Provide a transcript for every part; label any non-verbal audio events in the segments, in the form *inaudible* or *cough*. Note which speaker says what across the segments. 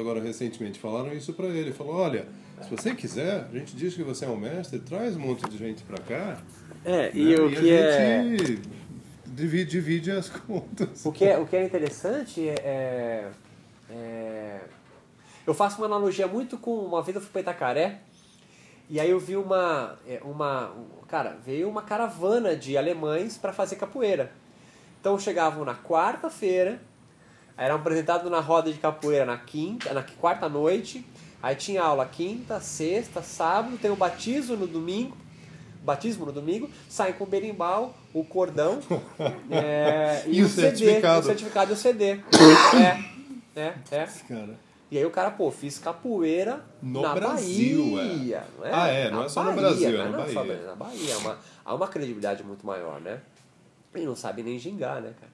Speaker 1: agora recentemente falaram isso para ele. Falou, olha, se você quiser, a gente diz que você é um mestre, traz um monte de gente para cá.
Speaker 2: É, e
Speaker 1: né?
Speaker 2: o
Speaker 1: e
Speaker 2: que
Speaker 1: a
Speaker 2: é.
Speaker 1: gente divide, divide as contas.
Speaker 2: O que é, o que é interessante é, é- Eu faço uma analogia muito com. Uma vez eu fui pra Itacaré e aí eu vi uma. é, uma cara, veio uma caravana de alemães para fazer capoeira. Então chegavam na quarta-feira, aí eram apresentados na roda de capoeira na quinta, na quarta noite, aí tinha aula quinta, sexta, sábado, tem o batismo no domingo, batismo no domingo, saem com o berimbau, o cordão *laughs* é,
Speaker 1: E o
Speaker 2: CD,
Speaker 1: certificado.
Speaker 2: o certificado e o CD. *coughs* é, é, é.
Speaker 1: Cara,
Speaker 2: E aí o cara, pô, fiz capoeira
Speaker 1: No
Speaker 2: na
Speaker 1: Brasil,
Speaker 2: Bahia. Não é?
Speaker 1: Ah, é, não
Speaker 2: Na
Speaker 1: é só no
Speaker 2: Bahia,
Speaker 1: Brasil, é
Speaker 2: não
Speaker 1: na
Speaker 2: não só
Speaker 1: Bahia.
Speaker 2: na Bahia. É uma, há uma credibilidade muito maior, né? E não sabe nem gingar, né, cara?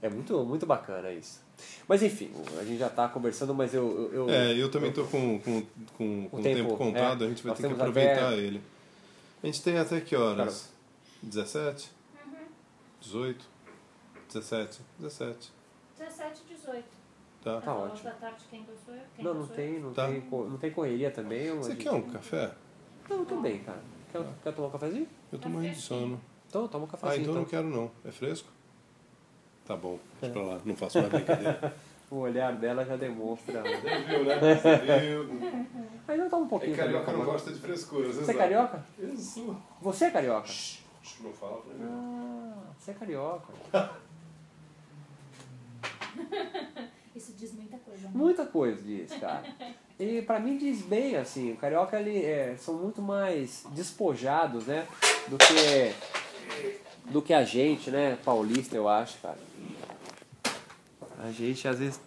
Speaker 2: É muito, muito bacana isso. Mas enfim, a gente já tá conversando, mas eu. eu, eu
Speaker 1: é, eu também tô com, com, com, com o
Speaker 2: tempo,
Speaker 1: tempo, contado,
Speaker 2: é,
Speaker 1: a gente vai ter que aproveitar
Speaker 2: até-
Speaker 1: ele. A gente tem até que horas? 17? 18? 17? 17.
Speaker 3: 17, 18.
Speaker 1: Tá.
Speaker 2: Tá ótimo.
Speaker 3: Da tarde, quem que eu sou eu? Quem
Speaker 2: Não,
Speaker 3: eu
Speaker 2: não
Speaker 3: sou
Speaker 2: tem, não,
Speaker 1: Tá.
Speaker 2: tem, co- não tem correria também.
Speaker 1: Você
Speaker 2: a
Speaker 1: quer
Speaker 2: gente-
Speaker 1: um café?
Speaker 2: Não, tô bem, cara. Quer, quer tomar um cafezinho?
Speaker 1: Eu tô morrendo de sono.
Speaker 2: Então, toma um
Speaker 1: Ah,
Speaker 2: cafezinho.
Speaker 1: então eu não
Speaker 2: então.
Speaker 1: quero não. É fresco? Tá bom,
Speaker 2: É.
Speaker 1: deixa pra lá. Não faço mais brincadeira. *laughs*
Speaker 2: O olhar dela já demonstra.
Speaker 1: Viu, né? Você viu.
Speaker 2: Mas eu tomo um pouquinho.
Speaker 1: É carioca não
Speaker 2: tá
Speaker 1: gosta de frescura.
Speaker 2: Você é carioca?
Speaker 1: Isso.
Speaker 2: Você é carioca?
Speaker 1: Não fala pra mim.
Speaker 2: Ah, você é carioca. *laughs*
Speaker 3: Isso diz muita coisa. né?
Speaker 2: Muita coisa diz, cara. E pra mim diz bem, assim, o carioca ele, é, são muito mais despojados, né? Do que, do que a gente, né? Paulista, eu acho, cara. A gente às vezes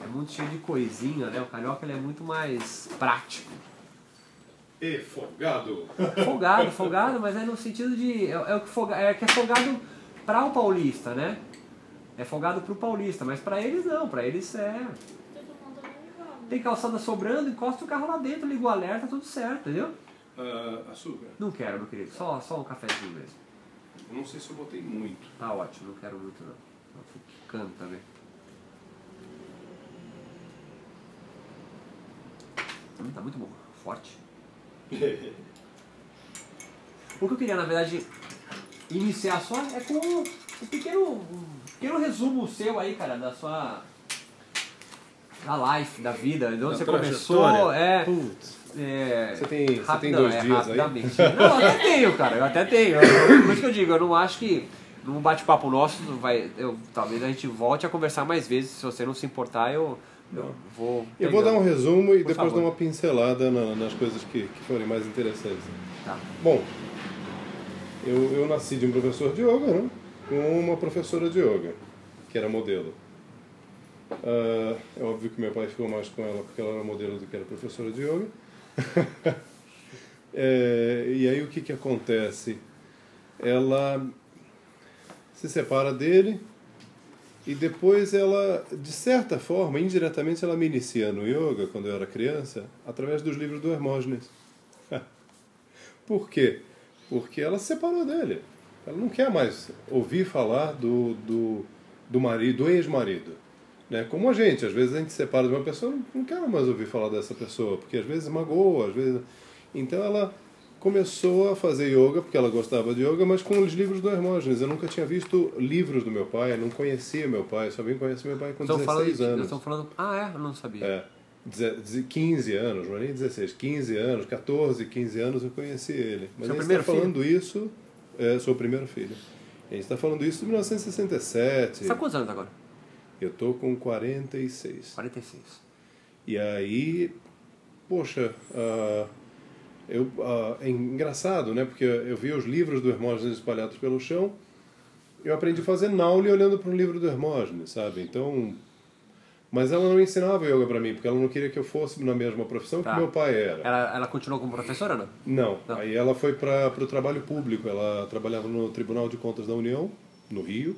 Speaker 2: é muito cheio de coisinha, né? O carioca ele é muito mais prático.
Speaker 1: E folgado.
Speaker 2: Folgado, *laughs* folgado, mas é no sentido de. É, é o que, folga, é que é folgado para o paulista, né? É folgado pro paulista, mas pra eles não, pra eles é. Tem calçada sobrando, encosta o carro lá dentro, liga o alerta, tudo certo, entendeu?
Speaker 1: Ah, açúcar.
Speaker 2: Não quero, meu querido, só, só um cafezinho mesmo.
Speaker 1: Eu não sei se eu botei muito.
Speaker 2: Tá ótimo, não quero muito não. Eu fico quicando também. Hum, tá muito bom, forte. *laughs* O que eu queria, na verdade, iniciar só é com um pequeno, um pequeno resumo seu aí, cara, da sua. da life, da vida, de onde
Speaker 1: Da
Speaker 2: você começou. É,
Speaker 1: Putz.
Speaker 2: É,
Speaker 1: Você tem- você tem dois
Speaker 2: é,
Speaker 1: dias aí?
Speaker 2: Não, eu até tenho, cara, eu até tenho. Eu- Por isso que eu digo, eu não acho que num bate-papo nosso vai. Eu, talvez a gente volte a conversar mais vezes. Se você não se importar, eu, eu vou.
Speaker 1: Eu vou dar um resumo e
Speaker 2: Por
Speaker 1: depois
Speaker 2: favor.
Speaker 1: dar uma pincelada na- nas coisas que, que forem mais interessantes.
Speaker 2: Tá.
Speaker 1: Bom, eu, eu nasci de um professor de yoga, né? Com uma professora de yoga, que era modelo. Ah, é óbvio que meu pai ficou mais com ela porque ela era modelo do que era professora de yoga. *laughs* É, e aí o que, que acontece? Ela se separa dele e depois ela, de certa forma, indiretamente, ela me inicia no yoga quando eu era criança, através dos livros do Hermógenes. *laughs* Por quê? Porque ela se separou dele. Ela não quer mais ouvir falar do, do, do marido, do ex-marido. Né? Como a gente, às vezes a gente se separa de uma pessoa, não, não quer mais ouvir falar dessa pessoa, porque às vezes magoa, às vezes. Então ela começou a fazer yoga, porque ela gostava de yoga, mas com os livros do Hermógenes. Eu nunca tinha visto livros do meu pai, não conhecia meu pai, só vim conhecer meu pai com
Speaker 2: Estão
Speaker 1: 16
Speaker 2: falando, de-
Speaker 1: anos.
Speaker 2: estão falando. Ah, é? Eu não sabia.
Speaker 1: É, deze- deze- 15 anos, não é nem 16, 15 anos, 14, 15 anos eu conheci ele. Mas
Speaker 2: Seu
Speaker 1: a gente está falando isso, é, sou o primeiro filho. A gente está falando isso em 1967.
Speaker 2: Você tá quantos anos agora?
Speaker 1: Eu tô com 46.
Speaker 2: 46.
Speaker 1: E aí, poxa, ah, eu, ah, é engraçado, né? Porque eu vi os livros do Hermógenes espalhados pelo chão. Eu aprendi a fazer naule olhando para um livro do Hermógenes, sabe? Então, mas ela não ensinava yoga para mim, porque ela não queria que eu fosse na mesma profissão
Speaker 2: Tá.
Speaker 1: que meu pai era.
Speaker 2: Ela, ela continuou como professora, não?
Speaker 1: Não.
Speaker 2: Não.
Speaker 1: Aí ela foi para o trabalho público. Ela trabalhava no Tribunal de Contas da União, no Rio.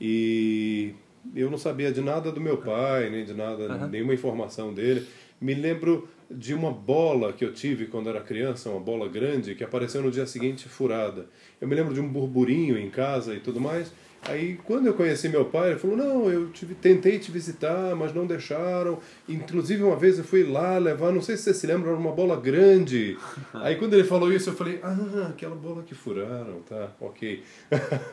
Speaker 1: E eu não sabia de nada do meu pai, nem de nada,
Speaker 2: Aham.
Speaker 1: nenhuma informação dele. Me lembro de uma bola que eu tive quando era criança, uma bola grande, que apareceu no dia seguinte furada. Eu me lembro de um burburinho em casa e tudo mais. Aí, quando eu conheci meu pai, ele falou: Não, eu tive, tentei te visitar, mas não deixaram. Inclusive, uma vez eu fui lá levar, não sei se você se lembra, era uma bola grande. *laughs* Aí, quando ele falou isso, eu falei: Ah, aquela bola que furaram, tá, ok.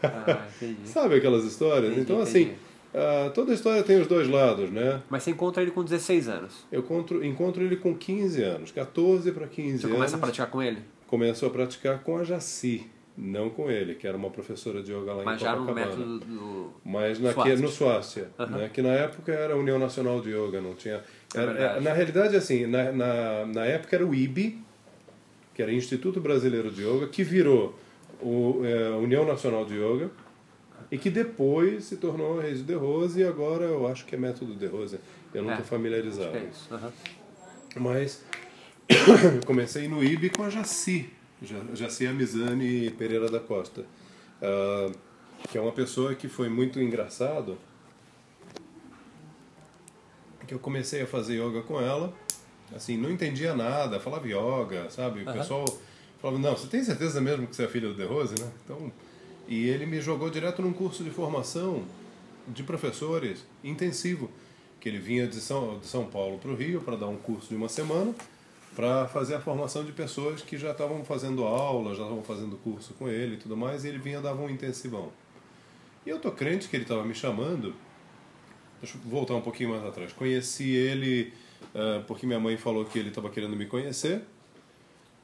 Speaker 2: Ah. *laughs*
Speaker 1: Sabe aquelas histórias?
Speaker 2: Entendi,
Speaker 1: então, assim,
Speaker 2: entendi.
Speaker 1: Ah, toda história tem os dois lados, né?
Speaker 2: Mas você encontra ele com 16 anos.
Speaker 1: Eu encontro, encontro ele com 15 anos, 14 para 15
Speaker 2: Você
Speaker 1: anos.
Speaker 2: começa a praticar com ele?
Speaker 1: Começo a praticar com a Jaci, não com ele, que era uma professora de yoga lá
Speaker 2: Mas
Speaker 1: em
Speaker 2: já no
Speaker 1: Copacabana.
Speaker 2: método do.
Speaker 1: Mas naque, no Swastika,
Speaker 2: Aham.
Speaker 1: né, que na época era a União Nacional de Yoga, não tinha...
Speaker 2: É
Speaker 1: era-
Speaker 2: verdade.
Speaker 1: na realidade, assim, na, na, na época era o IB, que era Instituto Brasileiro de Yoga, que virou o, é, a União Nacional de Yoga, e que depois se tornou a Rede de Rose, e agora eu acho que é Método de Rose. Eu não
Speaker 2: É,
Speaker 1: estou familiarizado.
Speaker 2: Acho que é isso. aham.
Speaker 1: Mas *coughs* comecei no IB com a Jaci, Ja- Jaci Amizane Pereira da Costa, ah, que é uma pessoa que foi muito engraçado, que eu comecei a fazer yoga com ela, assim, não entendia nada, falava yoga, sabe? O
Speaker 2: Aham.
Speaker 1: pessoal falava, não, você tem certeza mesmo que você é filho do De Rose, né? Então, e ele me jogou direto num curso de formação de professores intensivo, que ele vinha de São, de São Paulo para o Rio para dar um curso de uma semana, para fazer a formação de pessoas que já estavam fazendo aula, já estavam fazendo curso com ele e tudo mais, e ele vinha dava um intensivão. E eu tô crente que ele estava me chamando. Deixa eu voltar um pouquinho mais atrás. Conheci ele ah, porque minha mãe falou que ele estava querendo me conhecer,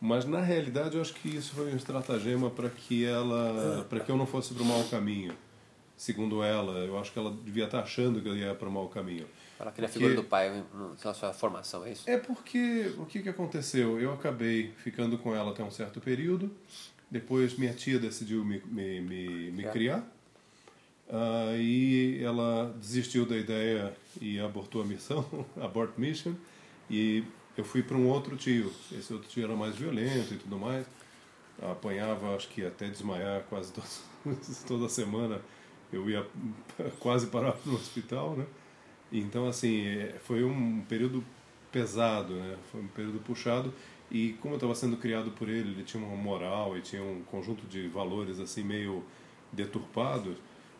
Speaker 1: mas na realidade eu acho que isso foi um estratagema para que ela, para que eu não fosse para o mau caminho. Segundo ela, eu acho que ela devia estar achando que eu ia para o mau caminho.
Speaker 2: Ela queria a figura do pai na sua formação, é isso?
Speaker 1: É porque o que, que aconteceu? Eu acabei ficando com ela até um certo período. Depois minha tia decidiu me, me, me, me criar. Aí ela desistiu da ideia e abortou a missão, *laughs* abort mission. E eu fui para um outro tio. Esse outro tio era mais violento e tudo mais. Apanhava, acho que até desmaiar quase toda, *laughs* toda semana. Eu ia *laughs* quase parar no hospital, né? Então, assim, é, foi um período pesado, né? Foi um período puxado. E como eu estava sendo criado por ele, ele tinha uma moral e tinha um conjunto de valores, assim, meio deturpados.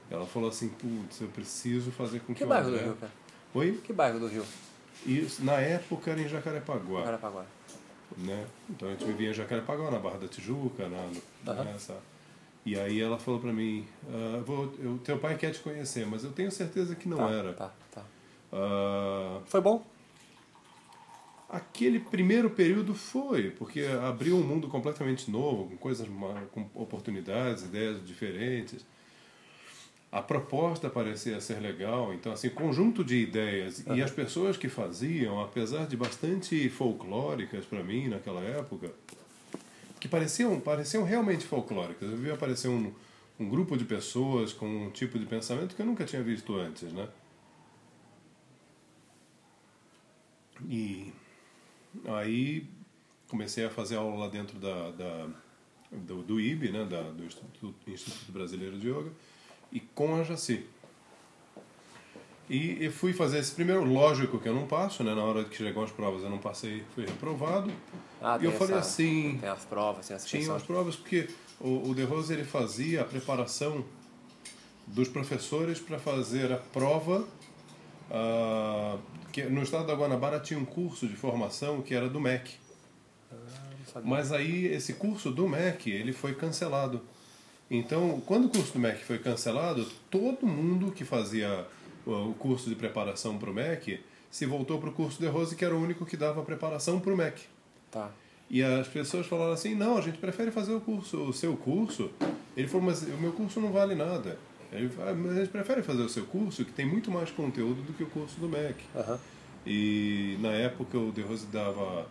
Speaker 1: Ela falou assim, putz, eu preciso fazer com que,
Speaker 2: Que bairro do
Speaker 1: André...
Speaker 2: Rio, cara?
Speaker 1: Oi?
Speaker 2: Que bairro do Rio?
Speaker 1: Isso, na época era em Jacarepaguá
Speaker 2: Carapaguá.
Speaker 1: né? Então a gente vivia em Jacarepaguá, na Barra da Tijuca, na, no-
Speaker 2: Aham.
Speaker 1: nessa. E aí ela falou pra mim, ah, vou, eu, teu pai quer te conhecer, mas eu tenho certeza que não
Speaker 2: tá,
Speaker 1: era.
Speaker 2: Tá, tá.
Speaker 1: Ah,
Speaker 2: Foi bom?
Speaker 1: aquele primeiro período foi, porque abriu um mundo completamente novo, com coisas, com oportunidades, ideias diferentes. A proposta parecia ser legal, então assim, conjunto de ideias. E as pessoas que faziam, apesar de bastante folclóricas para mim naquela época, que pareciam, pareciam realmente folclóricas. Eu vi aparecer um, um grupo de pessoas com um tipo de pensamento que eu nunca tinha visto antes, né? E aí comecei a fazer aula lá dentro da, da- do, do IB, né, da, do Instituto, Instituto Brasileiro de Yoga, e com a Jaci. E eu fui fazer esse primeiro, lógico que eu não passo, né, na hora que chegam as provas eu não passei, fui reprovado.
Speaker 2: Ah,
Speaker 1: e eu falei
Speaker 2: essa-
Speaker 1: assim,
Speaker 2: Tem as provas, tem essa
Speaker 1: tinha as provas porque o, o De Rose ele fazia a preparação dos professores para fazer a prova. ah, que no estado da Guanabara tinha um curso de formação que era do MEC.
Speaker 2: Sabia.
Speaker 1: Mas aí esse curso do MEC ele foi cancelado. Então, quando o curso do MEC foi cancelado, todo mundo que fazia o curso de preparação para o MEC se voltou para o curso de Rose, que era o único que dava preparação para o MEC.
Speaker 2: Tá.
Speaker 1: E as pessoas falaram assim, não, a gente prefere fazer o curso, o seu curso. Ele falou, mas o meu curso não vale nada. Ele falou, "Ah, mas a gente prefere fazer o seu curso, que tem muito mais conteúdo do que o curso do MEC.
Speaker 2: Aham.
Speaker 1: E na época o De Rose dava,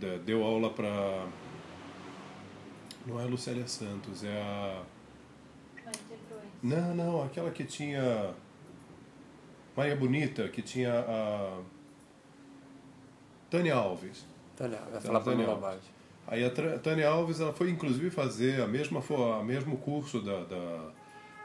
Speaker 1: da- deu aula para... Não é a Lucélia Santos, é a... Não, não, aquela que tinha... Maria Bonita, que tinha a... Tânia Alves.
Speaker 2: Daniel, vai falar pra mim
Speaker 1: Daniel.
Speaker 2: bobagem.
Speaker 1: Aí a Tânia Alves ela foi inclusive fazer a mesma a mesmo curso da, da,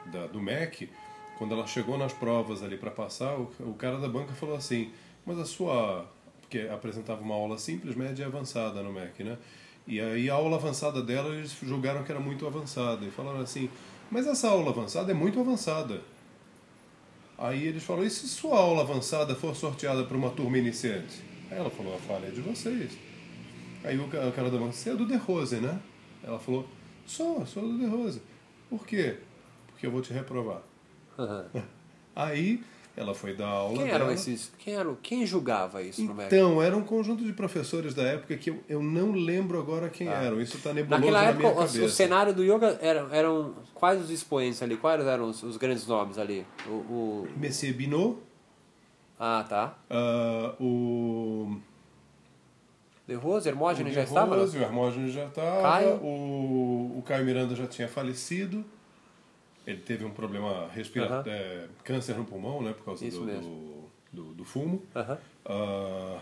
Speaker 1: da- do MEC. Quando ela chegou nas provas ali para passar, o, o cara da banca falou assim: "Mas a sua porque apresentava uma aula simples, média e avançada no MEC, né? E aí a aula avançada dela eles julgaram que era muito avançada e falaram assim: mas essa aula avançada é muito avançada. Aí eles falaram, e se sua aula avançada for sorteada para uma turma iniciante? Aí ela falou, a falha é de vocês. Aí o ca- o cara da banca, você é do De Rose, né? Ela falou, sou, sou do De Rose. Por quê? Porque eu vou te reprovar. *laughs* Aí ela foi dar aula
Speaker 2: Quem eram
Speaker 1: dela.
Speaker 2: esses. Quem, eram, quem julgava isso no MEC?
Speaker 1: Então, era um conjunto de professores da época que eu, eu não lembro agora quem eram. Isso está nebuloso
Speaker 2: Naquela
Speaker 1: na
Speaker 2: época, o, o cenário do yoga eram, eram quais os expoentes ali? Quais eram os, os grandes nomes ali? O, o-
Speaker 1: Messier Binot,
Speaker 2: ah, tá.
Speaker 1: ah, o...
Speaker 2: De Rose, Hermógenes já
Speaker 1: De
Speaker 2: estava? não?
Speaker 1: Rose, o Hermógenes já estava. O, o Caio Miranda já tinha falecido. Ele teve um problema respiratório,
Speaker 2: Aham.
Speaker 1: câncer no pulmão, né? Por causa do, do, do, do fumo.
Speaker 2: Aham.
Speaker 1: Ah,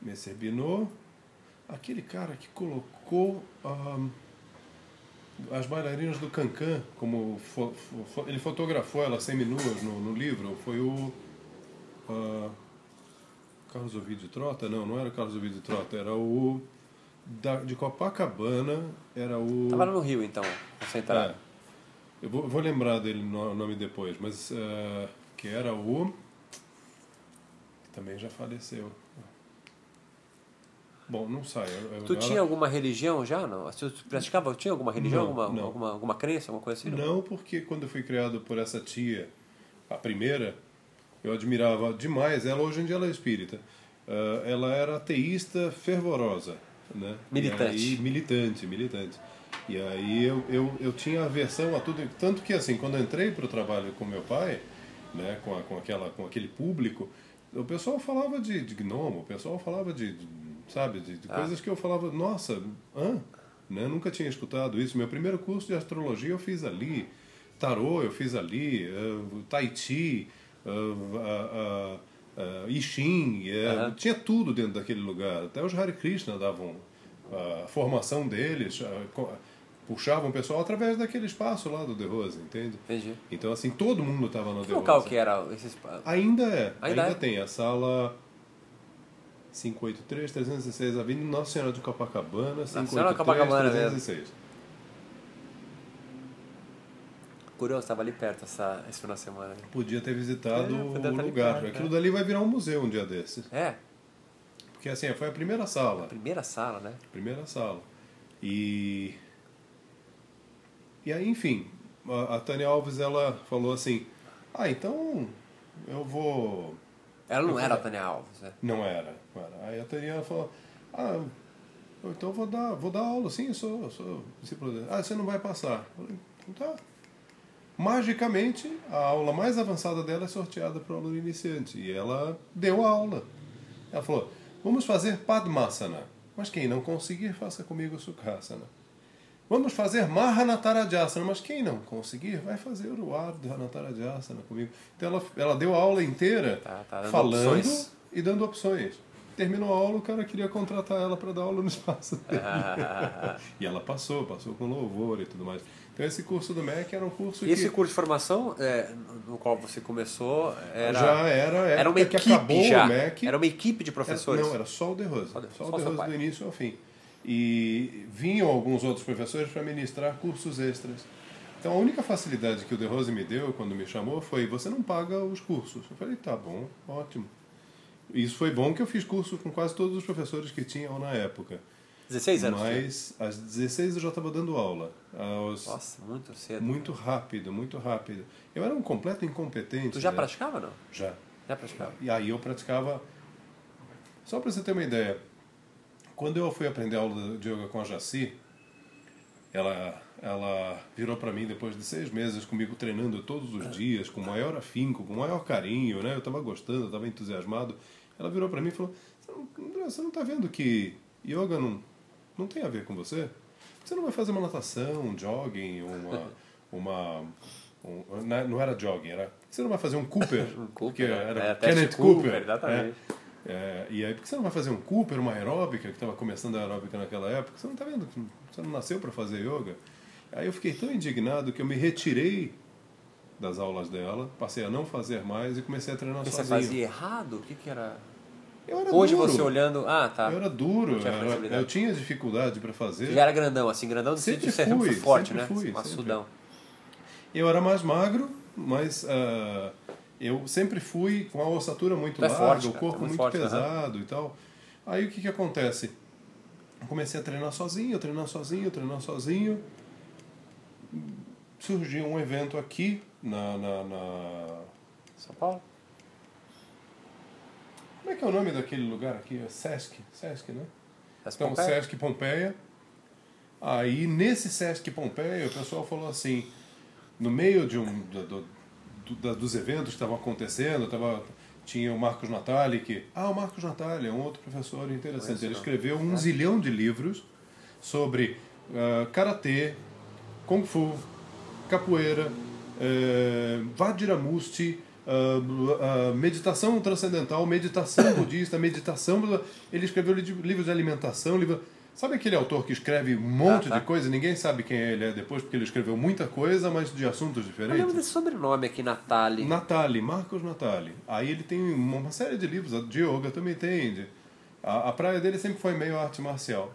Speaker 1: Messer Binot, aquele cara que colocou ah, as bailarinas do Cancan, como fo- fo- ele fotografou elas seminuas no, no livro, foi o ah, Carlos Ovidio Trota? Não, não era o Carlos Ovidio Trota, era o da, de Copacabana, era o...
Speaker 2: Tava no Rio, então, concentrado.
Speaker 1: É. Eu vou, vou lembrar dele no nome depois, mas eh, que era o. que também já faleceu. Bom, não sai. eu- eu-
Speaker 2: Tu tinha alguma religião já? Não? Tu praticava? Tinha alguma religião?
Speaker 1: Não,
Speaker 2: alguma,
Speaker 1: não.
Speaker 2: Alguma, alguma crença? Alguma coisa assim?
Speaker 1: Não, porque quando eu fui criado por essa tia, a primeira, eu admirava demais ela. Hoje em dia ela é espírita. Ah, ela era ateísta fervorosa, né?
Speaker 2: Militante.
Speaker 1: E aí, militante, militante. E aí eu, eu, eu tinha aversão a tudo. Tanto que, assim, quando eu entrei para o trabalho com meu pai, né, com, a- com, aquela, com aquele público, o pessoal falava de, de gnomo, o pessoal falava de, de, sabe, de, de
Speaker 2: Ah.
Speaker 1: coisas que eu falava, nossa, hã? Né? Nunca tinha escutado isso. Meu primeiro curso de astrologia eu fiz ali, tarô eu fiz ali, eh, tai chi, eh, ah, ah, ah, I Ching, eh,
Speaker 2: Aham.
Speaker 1: tinha tudo dentro daquele lugar. Até os Hare Krishna davam a formação deles, puxavam o pessoal através daquele espaço lá do The Rose, entende?
Speaker 2: Entendi.
Speaker 1: Então, assim, todo mundo estava no
Speaker 2: Que
Speaker 1: The
Speaker 2: local
Speaker 1: Rose.
Speaker 2: que era esses...
Speaker 1: Ainda é.
Speaker 2: Ainda
Speaker 1: Ainda,
Speaker 2: é?
Speaker 1: tem. A sala 583, 316, Avenida Nossa Senhora de Copacabana, 583,
Speaker 2: Senhora Copacabana mesmo.
Speaker 1: 316.
Speaker 2: Curioso, estava ali perto essa, esse final de semana. né?
Speaker 1: Podia ter visitado
Speaker 2: É,
Speaker 1: o
Speaker 2: ali
Speaker 1: lugar.
Speaker 2: perto,
Speaker 1: Aquilo
Speaker 2: é.
Speaker 1: dali vai virar um museu um dia desses.
Speaker 2: É,
Speaker 1: Porque assim, foi a primeira sala.
Speaker 2: primeira sala, né?
Speaker 1: Primeira sala. E. E aí, enfim, a, a Tânia Alves ela falou assim: Ah, então eu vou.
Speaker 2: Ela não
Speaker 1: Eu
Speaker 2: era a
Speaker 1: falei-
Speaker 2: Tânia Alves, né?
Speaker 1: Não era. não era. Aí a Tânia falou: Ah, então eu vou dar, vou dar aula, sim, eu sou, eu sou discípulo. Ah, você não vai passar. Eu falei, então tá. Magicamente, a aula mais avançada dela é sorteada para o aluno iniciante. E ela deu a aula. Ela falou: Vamos fazer Padmasana. Mas quem não conseguir, faça comigo Sukhasana. Vamos fazer Mahanatarajasana. Mas quem não conseguir, vai fazer o Ardhanatarajasana comigo. Então ela, ela deu a aula inteira
Speaker 2: Tá, tá
Speaker 1: falando
Speaker 2: opções.
Speaker 1: e dando opções. Terminou a aula, o cara queria contratar ela para dar aula no espaço *laughs* dele. e ela passou, passou com louvor e tudo mais. Então esse curso do MEC era um curso
Speaker 2: E esse
Speaker 1: que
Speaker 2: curso de formação é, no qual você começou era,
Speaker 1: já era, a
Speaker 2: era uma
Speaker 1: que
Speaker 2: equipe
Speaker 1: acabou
Speaker 2: já.
Speaker 1: o MEC.
Speaker 2: Era uma equipe de
Speaker 1: Era-
Speaker 2: professores.
Speaker 1: não, era só o De Rose.
Speaker 2: Só o De- pai.
Speaker 1: do início ao fim. E vinham alguns outros professores para ministrar cursos extras. Então a única facilidade que o De Rose me deu quando me chamou foi: você não paga os cursos. Eu falei: tá bom, ótimo. Isso foi bom que eu fiz curso com quase todos os professores que tinham na época.
Speaker 2: 16 anos.
Speaker 1: Mas às 16 eu já estava dando aula. Aos,
Speaker 2: Nossa, muito cedo.
Speaker 1: muito rápido, muito rápido. Eu era um completo incompetente.
Speaker 2: Tu já
Speaker 1: né?
Speaker 2: praticava não?
Speaker 1: Já.
Speaker 2: Já praticava.
Speaker 1: E aí eu praticava. Só para você ter uma ideia, quando eu fui aprender aula de yoga com a Jaci, ela, ela virou para mim depois de seis meses comigo treinando todos os dias, com maior afinco, com maior carinho, né? Eu estava gostando, eu estava entusiasmado. Ela virou para mim e falou: "Você não- André, você não está vendo que yoga não, não tem a ver com você? Você não vai fazer uma natação, um jogging, uma. uma um- na- não era jogging, era. Você não vai fazer um Cooper? *laughs*
Speaker 2: Um Cooper,
Speaker 1: porque
Speaker 2: é.
Speaker 1: era
Speaker 2: É,
Speaker 1: Kenneth
Speaker 2: Cooper,
Speaker 1: Cooper.
Speaker 2: exatamente.
Speaker 1: É. É, e aí, por que você não vai fazer um Cooper, uma aeróbica, que estava começando a aeróbica naquela época? Você não está vendo? Você não nasceu para fazer yoga? Aí eu fiquei tão indignado que eu me retirei das aulas dela, passei a não fazer mais e comecei a treinar
Speaker 2: Você
Speaker 1: sozinho.
Speaker 2: fazia errado? O que que era?
Speaker 1: Eu era
Speaker 2: Hoje
Speaker 1: duro.
Speaker 2: você olhando. Ah, tá.
Speaker 1: Eu era duro,
Speaker 2: tinha flexibilidade.
Speaker 1: eu tinha dificuldade para fazer.
Speaker 2: Você já era grandão, assim, grandão no
Speaker 1: Sempre
Speaker 2: você sempre
Speaker 1: fui,
Speaker 2: forte,
Speaker 1: sempre
Speaker 2: né?
Speaker 1: fui, sempre.
Speaker 2: Maçudão.
Speaker 1: Eu era mais magro, mas ah, eu sempre fui com a ossatura muito
Speaker 2: Tu é
Speaker 1: larga,
Speaker 2: forte,
Speaker 1: o
Speaker 2: cara,
Speaker 1: corpo
Speaker 2: é muito
Speaker 1: muito
Speaker 2: forte,
Speaker 1: pesado e tal. Aí o que, que acontece? Eu comecei a treinar sozinho, treinar sozinho, treinar sozinho. Surgiu um evento aqui na, na, na-
Speaker 2: São Paulo?
Speaker 1: Como é que é o nome daquele lugar aqui? É Sesc, Sesc, né?
Speaker 2: Essa
Speaker 1: Então,
Speaker 2: Pompeia?
Speaker 1: Sesc Pompeia. Aí, nesse Sesc Pompeia, o pessoal falou assim, no meio de um do- da- dos eventos que estavam acontecendo, tava, tinha o Marcos Natali, que... Ah, o Marcos Natali é um outro professor interessante. Ele escreveu um zilhão de livros sobre ah, Karatê, Kung Fu, Capoeira, eh, Vajramusti, ah, ah, meditação transcendental, meditação *coughs* budista, meditação... Ele escreveu li- livros de alimentação, livro... Sabe aquele autor que escreve um monte
Speaker 2: tá.
Speaker 1: de coisa? Ninguém sabe quem ele é depois, porque ele escreveu muita coisa, mas de assuntos
Speaker 2: Eu lembro
Speaker 1: diferentes.
Speaker 2: desse sobrenome aqui, Natali.
Speaker 1: Natali, Marcos Natali. Aí ele tem uma série de livros, de yoga também tem. A, a praia dele sempre foi meio arte marcial.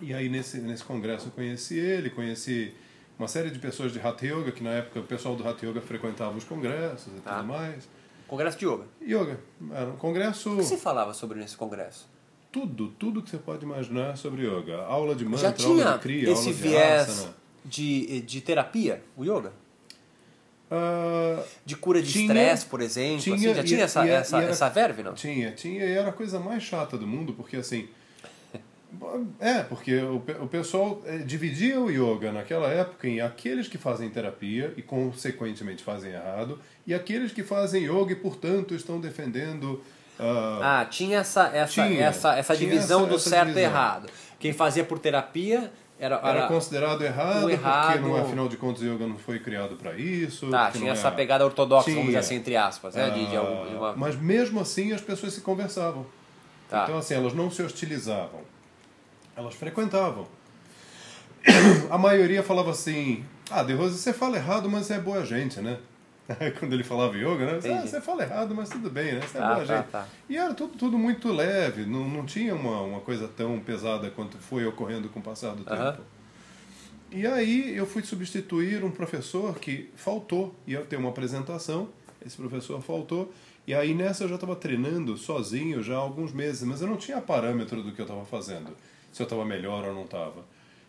Speaker 1: E aí nesse, nesse congresso eu conheci ele, conheci uma série de pessoas de Hatha Yoga, que na época o pessoal do Hatha Yoga frequentava os congressos e
Speaker 2: Tá.
Speaker 1: tudo mais.
Speaker 2: Congresso de Yoga.
Speaker 1: Yoga, era um congresso,
Speaker 2: O que você falava sobre nesse congresso?
Speaker 1: Tudo, tudo que você pode imaginar sobre yoga. Aula de mantra,
Speaker 2: Já tinha
Speaker 1: aula de kriya,
Speaker 2: esse
Speaker 1: aula de
Speaker 2: viés
Speaker 1: asana.
Speaker 2: de, de terapia, o yoga?
Speaker 1: Ah,
Speaker 2: De cura de estresse, por exemplo?
Speaker 1: tinha,
Speaker 2: assim, já
Speaker 1: e-
Speaker 2: tinha essa,
Speaker 1: e- é,
Speaker 2: essa,
Speaker 1: e era-
Speaker 2: essa verve, não?
Speaker 1: Tinha, tinha, e era a coisa mais chata do mundo, porque assim. *laughs* É, porque o, o pessoal eh, dividia o yoga naquela época em aqueles que fazem terapia e, consequentemente, fazem errado, e aqueles que fazem yoga e, portanto, estão defendendo. Ah,
Speaker 2: Ah, tinha essa, essa,
Speaker 1: Tinha,
Speaker 2: essa, essa
Speaker 1: tinha
Speaker 2: divisão
Speaker 1: essa-
Speaker 2: do
Speaker 1: essa
Speaker 2: certo e
Speaker 1: divisão.
Speaker 2: errado. Quem fazia por terapia era.
Speaker 1: era
Speaker 2: era
Speaker 1: considerado errado,
Speaker 2: errado-
Speaker 1: porque, não, afinal de contas, o yoga não foi criado para isso.
Speaker 2: tá, tinha
Speaker 1: não
Speaker 2: essa
Speaker 1: é-
Speaker 2: pegada ortodoxa, vamos dizer
Speaker 1: Tinha.
Speaker 2: assim, entre aspas, né? De, de, algum- de
Speaker 1: Ah,
Speaker 2: uma...
Speaker 1: Mas mesmo assim as pessoas se conversavam.
Speaker 2: Tá.
Speaker 1: Então, assim, elas não se hostilizavam. Elas frequentavam. *coughs* A maioria falava assim: Ah, De Rose, você fala errado, mas é boa gente, né? *laughs* Quando ele falava yoga, né? Ah, você fala errado, mas tudo bem, né? Você é
Speaker 2: Tá,
Speaker 1: boa
Speaker 2: tá,
Speaker 1: gente.
Speaker 2: tá.
Speaker 1: E era tudo, tudo muito leve, não, não tinha uma, uma coisa tão pesada quanto foi ocorrendo com o passar do
Speaker 2: Aham.
Speaker 1: tempo. E aí eu fui substituir um professor que faltou, ia ter uma apresentação, esse professor faltou, e aí nessa eu já estava treinando sozinho já há alguns meses, mas eu não tinha parâmetro do que eu estava fazendo, se eu estava melhor ou não estava.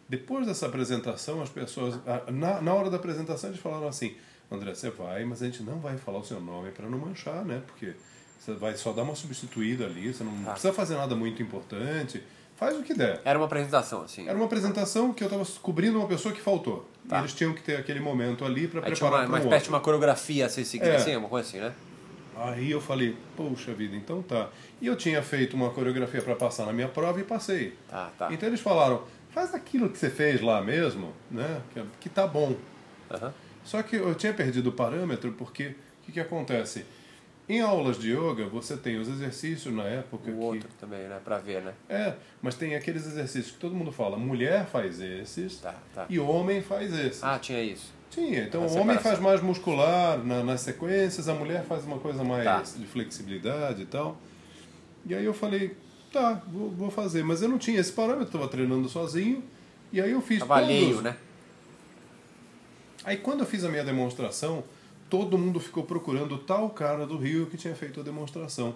Speaker 1: Depois dessa apresentação, as pessoas, ah, na, na hora da apresentação, eles falaram assim: André, você vai, mas a gente não vai falar o seu nome para não manchar, né? Porque você vai só dar uma substituída ali, você não
Speaker 2: Tá.
Speaker 1: precisa fazer nada muito importante, faz o que der.
Speaker 2: Era uma apresentação, assim.
Speaker 1: Era uma apresentação que eu estava cobrindo uma pessoa que faltou.
Speaker 2: Tá.
Speaker 1: Eles tinham que ter aquele momento ali para
Speaker 2: uma,
Speaker 1: preparar
Speaker 2: uma
Speaker 1: para um
Speaker 2: espécie de uma coreografia a ser seguida,
Speaker 1: É.
Speaker 2: assim, uma coisa assim, né?
Speaker 1: Aí eu falei, poxa vida, então tá. E eu tinha feito uma coreografia para passar na minha prova e passei.
Speaker 2: Tá, tá.
Speaker 1: Então eles falaram, faz aquilo que você fez lá mesmo, né? Que, que tá bom.
Speaker 2: Aham.
Speaker 1: Só que eu tinha perdido o parâmetro porque o que, que acontece? Em aulas de yoga, você tem os exercícios na época
Speaker 2: O
Speaker 1: que
Speaker 2: outro também, né? Pra ver, né?
Speaker 1: É, mas tem aqueles exercícios que todo mundo fala, mulher faz esses
Speaker 2: Tá, tá.
Speaker 1: e homem faz esses.
Speaker 2: Ah, tinha isso.
Speaker 1: Tinha, então o homem faz mais muscular na- nas sequências, a mulher faz uma coisa mais
Speaker 2: Tá.
Speaker 1: de flexibilidade e tal. E aí eu falei, tá, vou, vou fazer. Mas eu não tinha esse parâmetro, estava treinando sozinho. E aí eu fiz
Speaker 2: Tava alheio,
Speaker 1: todos.
Speaker 2: né?
Speaker 1: Aí quando eu fiz a minha demonstração, todo mundo ficou procurando o tal cara do Rio que tinha feito a demonstração.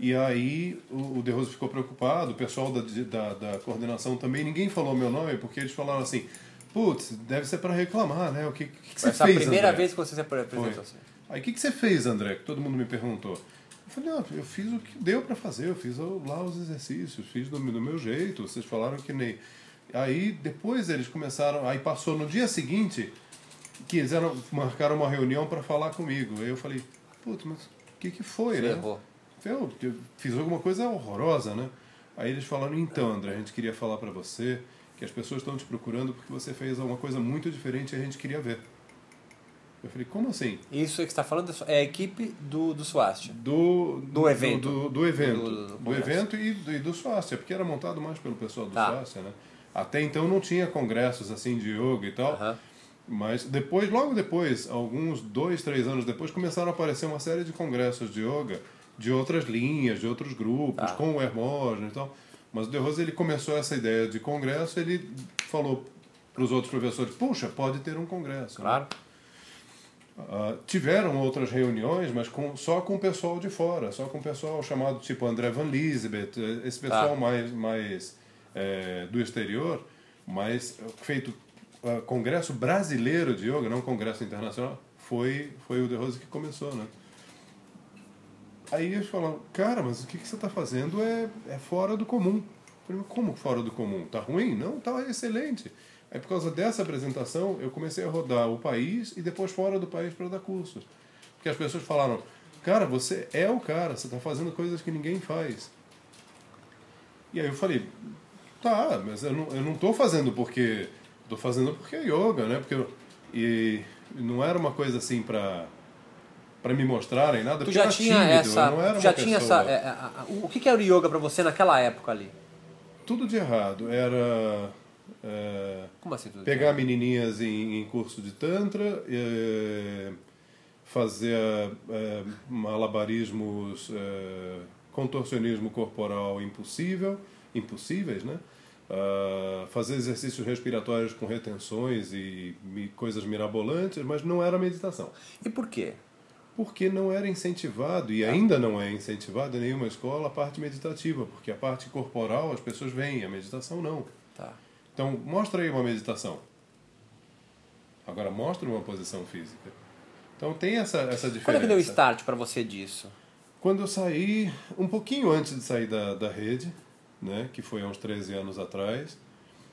Speaker 1: E aí o, o De Rose ficou preocupado, o pessoal da, da, da coordenação também, ninguém falou meu nome, porque eles falaram assim, putz, deve ser para reclamar, né? O que, que, que você
Speaker 2: Essa é a
Speaker 1: fez,
Speaker 2: primeira
Speaker 1: André?
Speaker 2: vez que você se apresentou assim.
Speaker 1: Aí o que, que você fez, André? Que todo mundo me perguntou. Eu falei, não, eu fiz o que deu para fazer, eu fiz lá os exercícios, fiz do, do meu jeito, vocês falaram que nem. Aí depois eles começaram, aí passou no dia seguinte, que eles eram, marcaram uma reunião para falar comigo. Aí eu falei, putz, mas o que, que foi,
Speaker 2: Você
Speaker 1: né?
Speaker 2: errou.
Speaker 1: Eu, eu fiz alguma coisa horrorosa, né? Aí eles falaram, então, André, a gente queria falar para você que as pessoas estão te procurando porque você fez alguma coisa muito diferente e a gente queria ver. Eu falei, como assim?
Speaker 2: Isso que você está falando é a equipe do, do Swastika.
Speaker 1: Do,
Speaker 2: Do evento.
Speaker 1: Do, do evento.
Speaker 2: Do-
Speaker 1: Do,
Speaker 2: do-
Speaker 1: evento e do, e do Swastika, porque era montado mais pelo pessoal do
Speaker 2: Tá.
Speaker 1: Né? Até então não tinha congressos assim de yoga e tal.
Speaker 2: Aham.
Speaker 1: Mas depois, logo depois, alguns dois, três anos depois, começaram a aparecer uma série de congressos de yoga de outras linhas, de outros grupos,
Speaker 2: Tá.
Speaker 1: com o Hermógenes e tal. Mas o De Rose ele começou essa ideia de congresso, ele falou para os outros professores, puxa, pode ter um congresso.
Speaker 2: Claro.
Speaker 1: Ah, tiveram outras reuniões, mas com, só com o pessoal de fora, só com o pessoal chamado tipo André Van Lisbeth, esse pessoal
Speaker 2: Tá.
Speaker 1: mais, mais eh, do exterior, mas feito ah, congresso brasileiro de yoga, não congresso internacional, foi, foi o De Rose que começou, né? Aí eles falaram, cara, mas o que, que você está fazendo é, é fora do comum. Eu falei, como fora do comum? Tá ruim? Não, tá excelente. Aí por causa dessa apresentação, eu comecei a rodar o país e depois fora do país para dar cursos. Porque as pessoas falaram, cara, você é o cara, você está fazendo coisas que ninguém faz. E aí eu falei, tá, mas eu não, tô fazendo porque... Tô fazendo porque é yoga, né? Porque eu, e não era uma coisa assim para para me mostrarem nada,
Speaker 2: Tu já tinha
Speaker 1: tímido,
Speaker 2: essa.
Speaker 1: não era
Speaker 2: já tinha
Speaker 1: pessoa-
Speaker 2: essa. é, a- a- o que, que era o yoga pra você naquela época ali?
Speaker 1: Tudo de errado. Era é,
Speaker 2: Como assim tudo?
Speaker 1: pegar menininhas em, em curso de tantra, é, fazer é, malabarismos, é, contorcionismo corporal impossível, impossíveis, né? Ah, fazer exercícios respiratórios com retenções e, mi- coisas mirabolantes, mas não era meditação.
Speaker 2: E por quê?
Speaker 1: Porque não era incentivado, e ainda não é incentivado em nenhuma escola, a parte meditativa, porque a parte corporal as pessoas veem, a meditação não.
Speaker 2: Tá.
Speaker 1: Então, mostra aí uma meditação. Agora, mostra uma posição física. Então, tem essa, essa diferença.
Speaker 2: Quando é que deu o start pra você disso?
Speaker 1: Quando eu saí, um pouquinho antes de sair da, da rede, né, que foi há uns 13 anos atrás,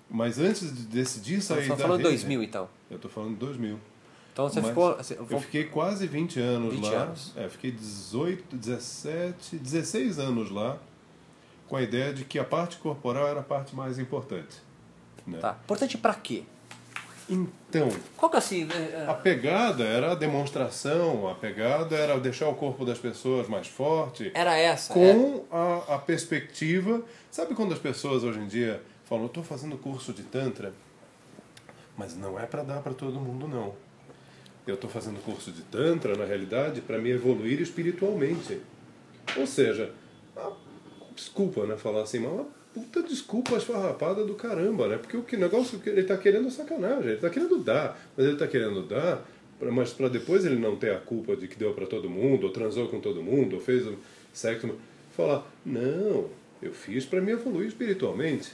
Speaker 1: mas antes de decidir sair
Speaker 2: Você
Speaker 1: da
Speaker 2: tá falando
Speaker 1: rede...
Speaker 2: 2000 então.
Speaker 1: Eu estou falando de 2000.
Speaker 2: Então você
Speaker 1: Mas
Speaker 2: ficou. você-
Speaker 1: Eu fiquei quase 20 anos
Speaker 2: 20
Speaker 1: lá.
Speaker 2: anos.
Speaker 1: É, fiquei 18, 17, 16 anos lá, com a ideia de que a parte corporal era a parte mais importante. Né?
Speaker 2: Tá. Importante pra quê?
Speaker 1: Então,
Speaker 2: Qual que é assim, né?
Speaker 1: a pegada era a demonstração, a pegada era deixar o corpo das pessoas mais forte,
Speaker 2: Era essa. é.
Speaker 1: com a, a perspectiva. Sabe quando as pessoas hoje em dia falam, estou fazendo curso de Tantra, mas não é para dar para todo mundo, não. Eu estou fazendo curso de Tantra, na realidade, para me evoluir espiritualmente. Ou seja, a- desculpa né, falar assim, mas uma puta desculpa esfarrapada do caramba, né? Porque o que negócio ele está querendo é sacanagem, ele está querendo dar, mas ele está querendo dar, pra- mas para depois ele não ter a culpa de que deu para todo mundo, ou transou com todo mundo, ou fez sexo. Falar, não, eu fiz para me evoluir espiritualmente.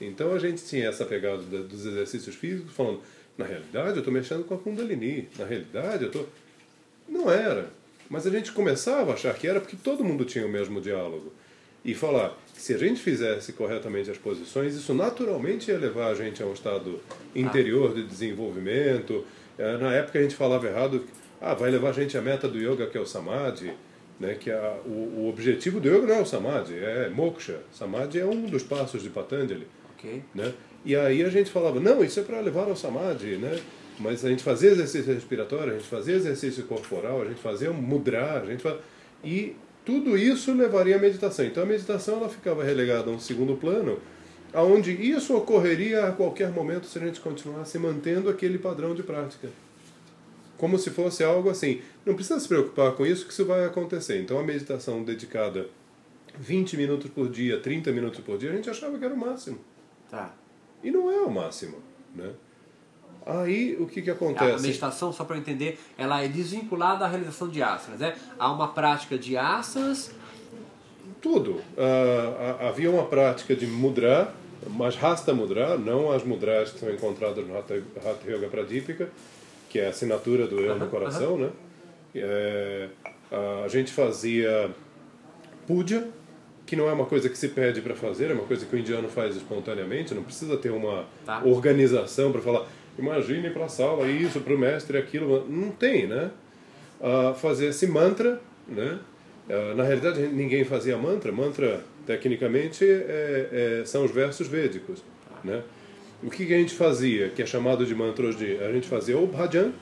Speaker 1: Então a gente tinha essa pegada da- dos exercícios físicos, falando, na realidade eu estou mexendo com a Kundalini, na realidade eu estou. Não era. Mas a gente começava a achar que era porque todo mundo tinha o mesmo diálogo. E falar se a gente fizesse corretamente as posições, isso naturalmente ia levar a gente a um estado interior de desenvolvimento. Eh, Na época a gente falava errado, ah, vai levar a gente à meta do yoga que é o samadhi, né? que a, o, o objetivo do yoga não é o samadhi, é moksha. Samadhi é um dos passos de Patanjali
Speaker 2: Ok.
Speaker 1: né? E aí a gente falava, não, isso é para levar ao samadhi, né? Mas a gente fazia exercício respiratório, a gente fazia exercício corporal, a gente fazia mudra, a gente fa... e tudo isso levaria à meditação. Então a meditação ela ficava relegada a um segundo plano, aonde isso ocorreria a qualquer momento se a gente continuasse mantendo aquele padrão de prática. Como se fosse algo assim, não precisa se preocupar com isso que isso vai acontecer. Então a meditação dedicada 20 minutos por dia, 30 minutos por dia, a gente achava que era o máximo.
Speaker 2: Tá.
Speaker 1: E não é o máximo, né? Aí, o que que
Speaker 2: A
Speaker 1: acontece?
Speaker 2: meditação, só para entender, ela é desvinculada da realização de asanas, né? Há uma prática de asanas,
Speaker 1: Tudo. Ah, ah, havia uma prática de mudra, mas rasta mudra, não as mudras que são encontradas no Hatha Hatha Yoga Pradipika, que é a assinatura do eu no coração, né? É, a gente fazia puja, que não é uma coisa que se pede para fazer, é uma coisa que o indiano faz espontaneamente, não precisa ter uma
Speaker 2: Tá.
Speaker 1: organização para falar, imagine para a sala isso, para o mestre aquilo, não tem, né? Ah, fazer esse mantra, né? Ah, na realidade, ninguém fazia mantra. Mantra, tecnicamente, é- é- são os versos védicos, né? O que, que a gente fazia, que é chamado de mantra hoje? dia? A gente fazia ou bhajan,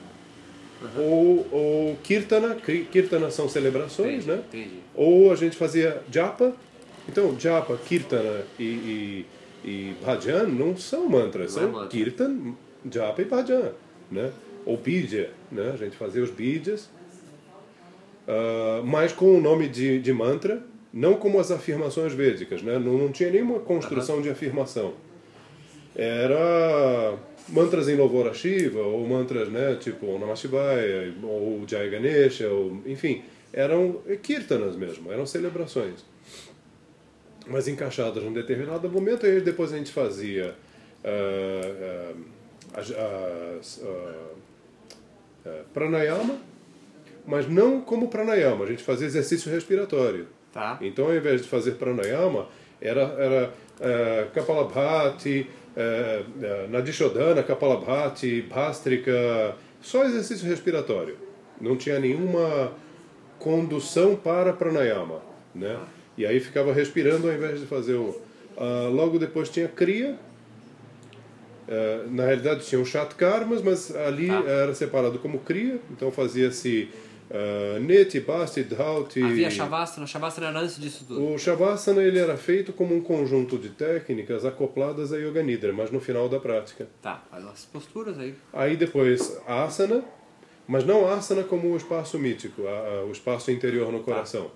Speaker 1: ou, ou kirtana. Ki- Kirtana são celebrações,
Speaker 2: Entendi,
Speaker 1: né?
Speaker 2: entendi.
Speaker 1: Ou a gente fazia japa. Então, japa, kirtana e, e, e bhajan não são mantras,
Speaker 2: Não é
Speaker 1: são
Speaker 2: mantra.
Speaker 1: kirtan, japa e bhajan, né? Ou bidya, né? A gente fazia os bidyas. ah, mas com o nome de, de mantra, não como as afirmações védicas, né? não, não tinha nenhuma construção de afirmação. Era mantras em louvor a Shiva, ou mantras né, tipo Namah Shivaya, ou Jai Ganesha, ou, enfim, eram kirtanas mesmo, eram celebrações. Mas encaixadas num determinado momento, e depois a gente fazia ah, ah, as, ah, ah, pranayama, mas não como pranayama, a gente fazia exercício respiratório.
Speaker 2: Tá.
Speaker 1: Então, ao invés de fazer pranayama, era, era eh, Kapalabhati, eh, eh, Nadishodhana, Kapalabhati, Bhastrika, só exercício respiratório. Não tinha nenhuma condução para pranayama, né? E aí ficava respirando ao invés de fazer o... ah, logo depois tinha Kriya, eh, na realidade tinha o Shatkarmas, mas ali
Speaker 2: Tá.
Speaker 1: era separado como Kriya, então fazia-se uh, Neti, Basti, Dhauti...
Speaker 2: Havia Shavasana, Shavasana era antes disso tudo.
Speaker 1: O Shavasana ele era feito como um conjunto de técnicas acopladas a Yoga Nidra, mas no final da prática.
Speaker 2: Tá, as posturas aí.
Speaker 1: Aí depois Asana, mas não Asana como o espaço mítico, a- a- o espaço interior no coração.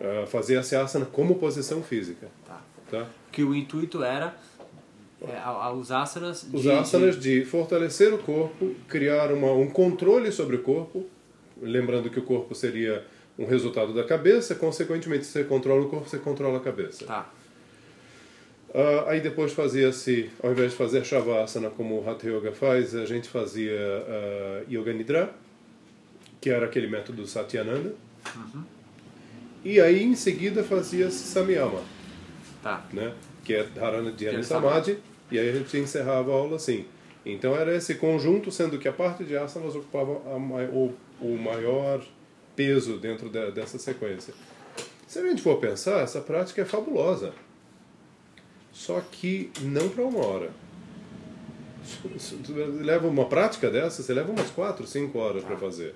Speaker 1: Ah, Fazia-se Asana como posição física.
Speaker 2: Tá.
Speaker 1: Tá?
Speaker 2: Que o intuito era é, a- a- os asanas de,
Speaker 1: Os asanas de fortalecer o corpo, criar uma, um controle sobre o corpo, lembrando que o corpo seria um resultado da cabeça, consequentemente, se você controla o corpo, você controla a cabeça.
Speaker 2: Tá.
Speaker 1: Ah, aí depois fazia-se, ao invés de fazer Shavasana como o Hatha Yoga faz, a gente fazia ah, Yoga Nidra, que era aquele método do Satyananda. E aí em seguida fazia-se Samyama,
Speaker 2: Tá.
Speaker 1: né? que é Dharana Dhyana
Speaker 2: Dhyana
Speaker 1: Samadhi, e aí a gente encerrava a aula assim. Então era esse conjunto, sendo que a parte de asanas ocupava a o, o maior peso dentro de- dessa sequência. Se a gente for pensar, essa prática é fabulosa. Só que não para uma hora. *laughs* Leva uma prática dessa, você leva umas 4, 5 horas para fazer.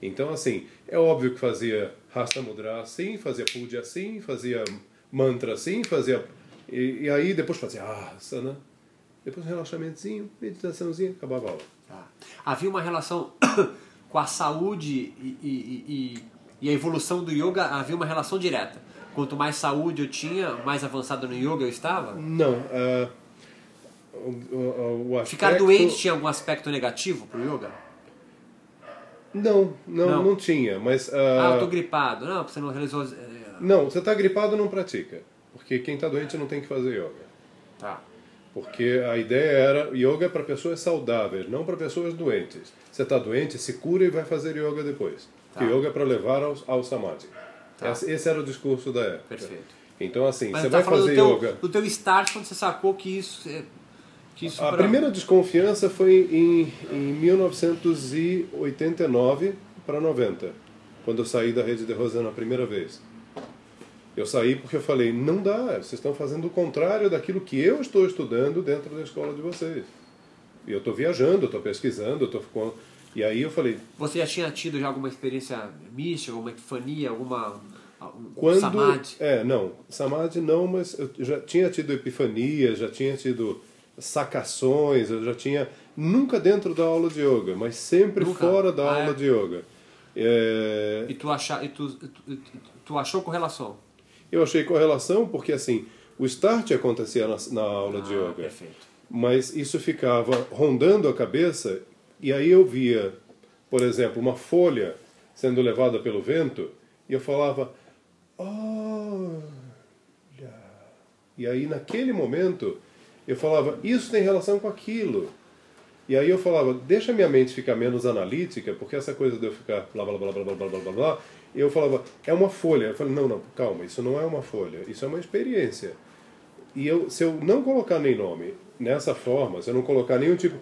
Speaker 1: Então, assim, é óbvio que fazia Rasta Mudra assim, fazia Puja assim, fazia mantra assim, fazia. E, e aí depois fazia Asana, depois um relaxamentozinho, meditaçãozinha, acabava a aula.
Speaker 2: Tá. Havia uma relação *coughs* com a saúde e, e, e, e a evolução do yoga, havia uma relação direta. Quanto mais saúde eu tinha, mais avançado no yoga eu estava.
Speaker 1: Não, ah, o, o, o aspecto...
Speaker 2: Ficar doente tinha algum aspecto negativo pro yoga?
Speaker 1: Não, não,
Speaker 2: Não.
Speaker 1: não, tinha, mas...
Speaker 2: Ah,
Speaker 1: ah,
Speaker 2: eu tô gripado. Não, você não realizou. eh,
Speaker 1: Não, você está gripado não pratica. Porque quem está doente não tem que fazer yoga.
Speaker 2: Tá.
Speaker 1: Porque a ideia era, yoga é para pessoas saudáveis, não para pessoas doentes. Você está doente, se cura e vai fazer yoga depois.
Speaker 2: Tá.
Speaker 1: Porque yoga é para levar ao, ao samadhi.
Speaker 2: Tá.
Speaker 1: Esse, era o discurso da época.
Speaker 2: Perfeito.
Speaker 1: Então, assim,
Speaker 2: Mas
Speaker 1: você
Speaker 2: tá
Speaker 1: vai fazer
Speaker 2: do teu,
Speaker 1: yoga...
Speaker 2: do teu start quando você sacou que isso. é- Que isso
Speaker 1: A
Speaker 2: pra-
Speaker 1: primeira desconfiança foi em, em 1989 para 90, quando eu saí da rede de Rosana a primeira vez. Eu saí porque eu falei, não dá, vocês estão fazendo o contrário daquilo que eu estou estudando dentro da escola de vocês. E eu estou viajando, estou pesquisando, estou com... E aí eu falei,
Speaker 2: Você já tinha tido já alguma experiência mística, alguma epifania, alguma. um
Speaker 1: quando...
Speaker 2: Samadhi?
Speaker 1: É, não, Samadhi não, mas eu já tinha tido epifanias, já tinha tido sacações, eu já tinha... Nunca dentro da aula de yoga, mas sempre
Speaker 2: Nunca?
Speaker 1: fora da
Speaker 2: Ah,
Speaker 1: aula
Speaker 2: é?
Speaker 1: de yoga. É,
Speaker 2: E tu, acha, e tu, tu, tu achou correlação?
Speaker 1: Eu achei correlação porque, assim, o start acontecia na, na aula de
Speaker 2: Ah,
Speaker 1: yoga.
Speaker 2: Perfeito.
Speaker 1: mas isso ficava rondando a cabeça e aí eu via, por exemplo, uma folha sendo levada pelo vento e eu falava, olha. E aí naquele momento eu falava, isso tem relação com aquilo. E aí eu falava, deixa minha mente ficar menos analítica, porque essa coisa de eu ficar blá blá blá blá blá blá blá blá blá, eu falava, é uma folha. Eu falei, não, não, calma, isso não é uma folha, isso é uma experiência. E eu, se eu não colocar nem nome nessa forma, se eu não colocar nenhum tipo.